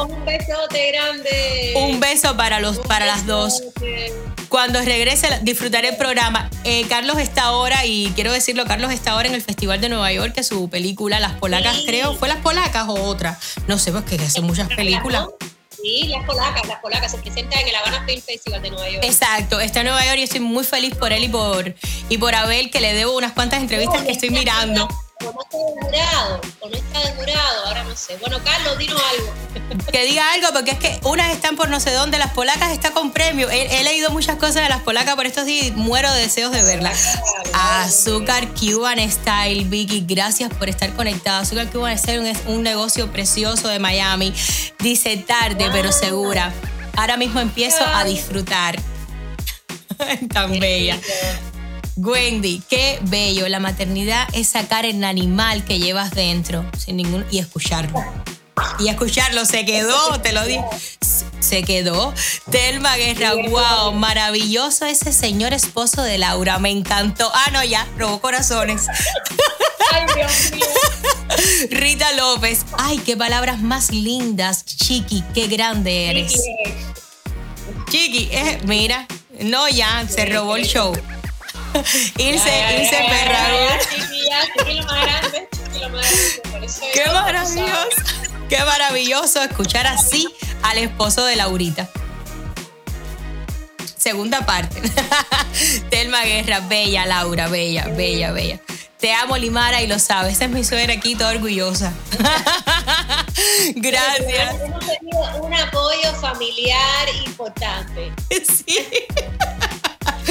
Un besote grande. Un beso para, los, para las dos. Cuando regrese, disfrutaré el programa. Eh, Carlos está ahora, y quiero decirlo, Carlos está ahora en el Festival de Nueva York, que su película, Las Polacas, creo, ¿fue Las Polacas o otra? No sé, pues que hace muchas películas. Sí, las polacas, las polacas se presentan en el Habana Film Festival de Nueva York. Exacto, está en Nueva York y estoy muy feliz por él y por, y por Abel, que le debo unas cuantas entrevistas que estoy mirando. No está demorado, o no está demorado, ahora no sé. Bueno, Carlos, dinos algo. Que diga algo, porque es que unas están por no sé dónde, las polacas está con premio. He, he leído muchas cosas de las polacas por estos días y muero de deseos de verlas. Azúcar Cuban Style, Vicky, gracias por estar conectada. Azúcar Cuban Style es un negocio precioso de Miami. Dice tarde, pero segura. Ahora mismo empiezo a disfrutar. Tan bella. Wendy, qué bello. La maternidad es sacar el animal que llevas dentro sin ningún y escucharlo. Y escucharlo, se quedó, te lo digo. Se quedó. Telma Guerra, wow, maravilloso ese señor esposo de Laura, me encantó. Ah, no, ya, robó corazones. Ay, Dios mío. Rita López, ay, qué palabras más lindas. Chiqui, qué grande eres. Chiqui, eh, mira, no, ya, se robó el show. Ilse, Ilse Perragón. Chiqui, lo más grande, chiqui, lo más grande. Por eso Qué maravilloso. Qué maravilloso escuchar así al esposo de Laurita. Segunda parte. Telma Guerra, bella Laura, bella, bella, bella. Te amo, Limara, y lo sabes. Esa es mi suegra aquí, toda orgullosa. Gracias. Hemos tenido un apoyo familiar importante. Sí,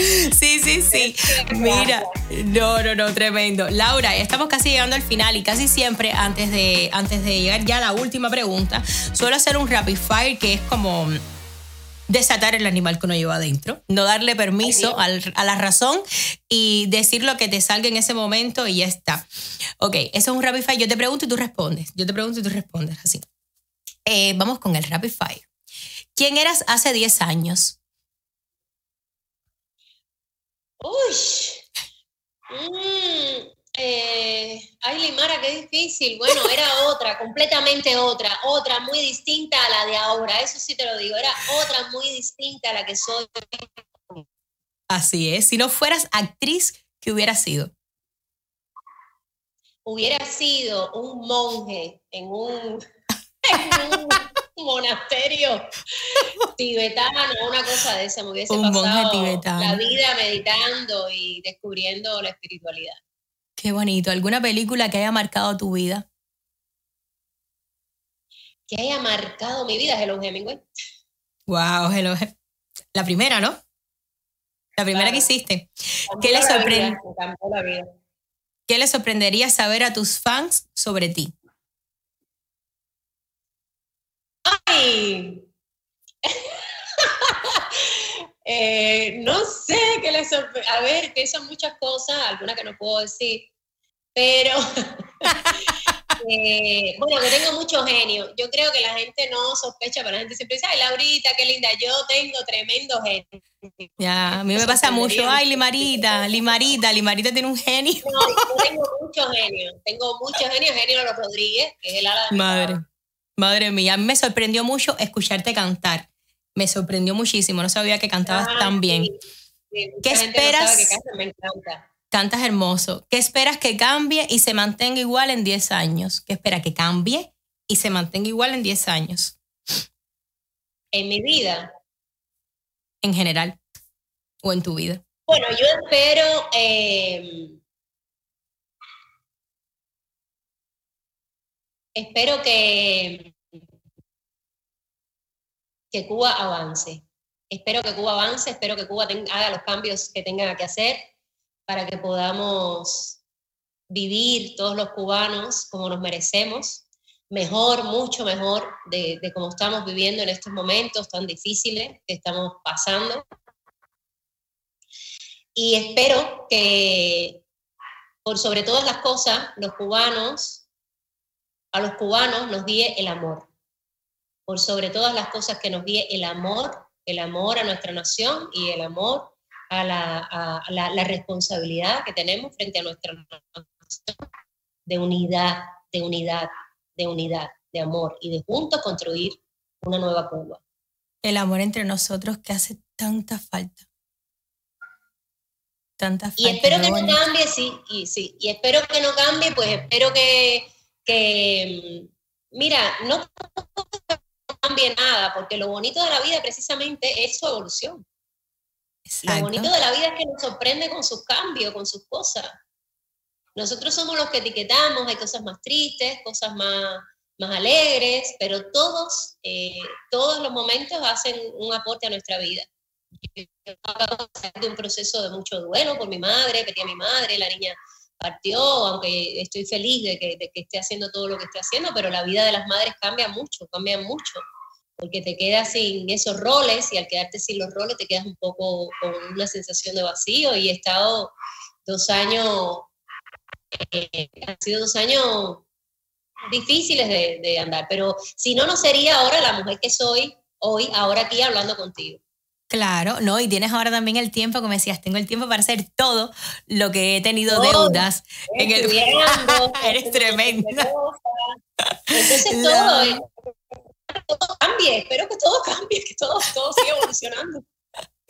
sí, sí. Mira, no, no, no, tremendo. Laura, ya estamos casi llegando al final y casi siempre antes de, antes de llegar ya a la última pregunta, suelo hacer un rapid fire que es como desatar el animal que uno lleva adentro, no darle permiso al- a la razón y decir lo que te salga en ese momento y ya está. Ok, eso es un rapid fire. Yo te pregunto y tú respondes. Yo te pregunto y tú respondes, así. Eh, vamos con el rapid fire. ¿Quién eras hace 10 años? Uy. Mm, eh, ay, Limara, qué difícil. Bueno, era otra, completamente otra, otra muy distinta a la de ahora. Eso sí te lo digo, era otra muy distinta a la que soy. Así es. Si no fueras actriz, ¿qué hubieras sido? Hubiera sido un monje en un, en un monasterio tibetano, una cosa de esa. Me hubiese Un monje pasado tibetano. la vida meditando y descubriendo la espiritualidad. Qué bonito. ¿Alguna película que haya marcado tu vida? Que haya marcado mi vida, Hello Hemingway. Wow, hello. La primera, ¿no? La primera que hiciste. ¿Qué le, sorprende-. ¿Qué le sorprendería saber a tus fans sobre ti? ¡Ay! Eh, no sé qué les sorprende. A ver, pienso en muchas cosas, algunas que no puedo decir, pero eh, bueno, que tengo mucho genio. Yo creo que la gente no sospecha, pero la gente siempre dice, ay, Laurita, qué linda. Yo tengo tremendo genio. Ya, a mí me pasa mucho. Ay, Limarita, Limarita, Limarita tiene un genio. No, yo tengo mucho genio. Tengo mucho genio. Genio Rodríguez, que es el ala de Madre, madre mía, a mí me sorprendió mucho escucharte cantar. Me sorprendió muchísimo, no sabía que cantabas tan bien. Sí, ¿Qué no esperas? que canto, me encanta. Cantas hermoso. ¿Qué esperas que cambie y se mantenga igual en 10 años? ¿Qué espera que cambie y se mantenga igual en 10 años? En mi vida, En general. O en tu vida. Bueno, yo espero. eh, espero que. que Cuba avance. espero que Cuba avance, espero que Cuba haga los cambios que tenga que hacer para que podamos vivir todos los cubanos como nos merecemos, mejor, mucho mejor de, de como estamos viviendo en estos momentos tan difíciles que estamos pasando. Y espero que, por sobre todas las cosas, los cubanos, a los cubanos nos guíe el amor. Por sobre todas las cosas que nos guíe el amor, el amor a nuestra nación y el amor a la, la, responsabilidad que tenemos frente a nuestra nación de unidad, de unidad, de unidad, de amor y de juntos construir una nueva Cuba. El amor entre nosotros que hace tanta falta. Tanta falta. Y espero que no cambie, sí, y sí, y espero que no cambie, pues espero que, que mira, no cambie nada, porque lo bonito de la vida precisamente es su evolución. Lo bonito de la vida es que nos sorprende con sus cambios, con sus cosas. Nosotros somos los que etiquetamos, hay cosas más tristes, cosas más, más alegres, pero todos, eh, todos los momentos hacen un aporte a nuestra vida. Yo acabo de un proceso de mucho duelo por mi madre, perdí a mi madre, la niña partió, aunque estoy feliz de que, de que esté haciendo todo lo que esté haciendo, pero la vida de las madres cambia mucho, cambia mucho porque te quedas sin esos roles y al quedarte sin los roles te quedas un poco con una sensación de vacío y he estado dos años, eh, han sido dos años difíciles de, de, andar, pero si no, no sería ahora la mujer que soy hoy, ahora aquí hablando contigo. Claro, no, y tienes ahora también el tiempo, como decías, tengo el tiempo para hacer todo lo que he tenido deudas en el Eres tremenda. Entonces todo, todo cambie, espero que todo cambie, que todo, todo siga evolucionando.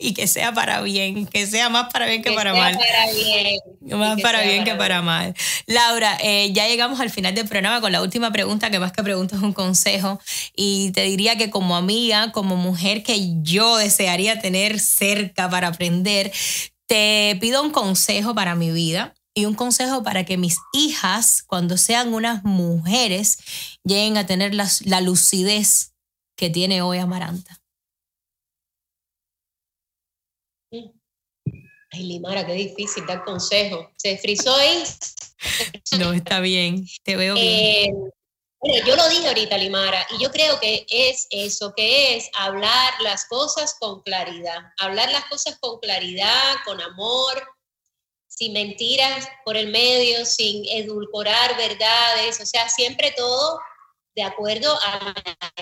Y que sea para bien, que sea más para bien que, para mal. Para bien. Más para bien que para mal. Laura, eh, ya llegamos al final del programa con la última pregunta, que más que pregunta es un consejo. Y te diría que como amiga, como mujer que yo desearía tener cerca para aprender, te pido un consejo para mi vida y un consejo para que mis hijas, cuando sean unas mujeres, lleguen a tener la lucidez que tiene hoy Amaranta. Ay, Limara, qué difícil dar consejo. Se frizó ahí. No, está bien, te veo bien. Eh, bueno, yo lo dije ahorita, Limara, y yo creo que es eso, que es hablar las cosas con claridad, hablar las cosas con claridad, con amor, sin mentiras por el medio, sin edulcorar verdades, o sea, siempre todo de acuerdo a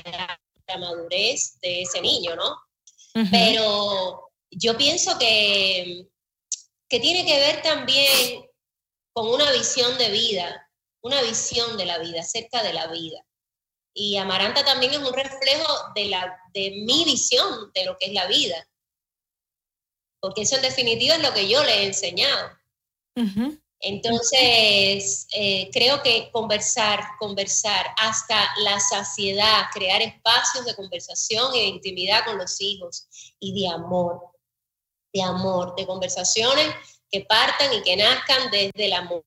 la, madurez de ese niño, ¿no? Pero yo pienso que, que tiene que ver también con una visión de vida, una visión de la vida, acerca de la vida. Y Amaranta también es un reflejo de, la, de mi visión de lo que es la vida. Porque eso en definitiva es lo que yo le he enseñado. Entonces, eh, creo que conversar, conversar hasta la saciedad, crear espacios de conversación y de intimidad con los hijos y de amor, de amor, de conversaciones que partan y que nazcan desde el amor.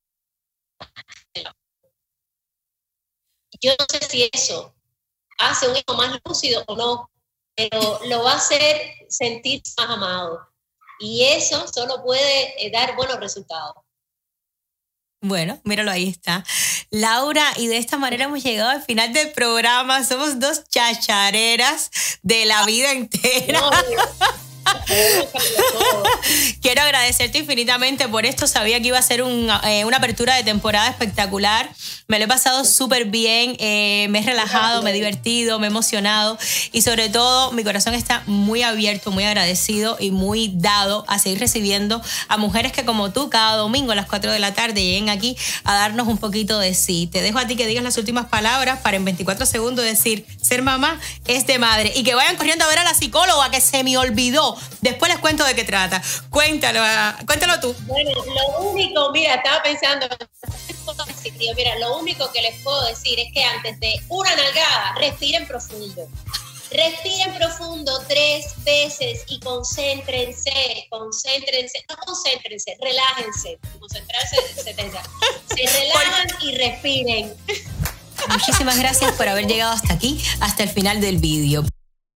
Yo no sé si eso hace un hijo más lúcido o no, pero lo va a hacer sentirse más amado. Y eso solo puede eh, dar buenos resultados. Bueno, míralo, ahí está. Laura, y de esta manera hemos llegado al final del programa. Somos dos chachareras de la vida entera. Quiero agradecerte infinitamente por esto. Sabía que iba a ser eh, una apertura de temporada espectacular. Me lo he pasado súper bien. Eh, me he relajado, me he divertido, me he emocionado. Y sobre todo, mi corazón está muy abierto, muy agradecido y muy dado a seguir recibiendo a mujeres que, como tú, cada domingo a las 4 de la tarde lleguen aquí a darnos un poquito de sí. Te dejo a ti que digas las últimas palabras para en 24 segundos decir: ser mamá es de madre. Y que vayan corriendo a ver a la psicóloga que se me olvidó Después les cuento de qué trata. Cuéntalo, ah, cuéntalo tú. Bueno, lo único, mira, estaba pensando, mira, lo único que les puedo decir es que antes de una nalgada, respiren profundo. Respiren profundo tres veces y concéntrense, concéntrense, no concéntrense, relájense. Concentrarse se, se relajan y respiren. Muchísimas gracias por haber llegado hasta aquí, hasta el final del vídeo.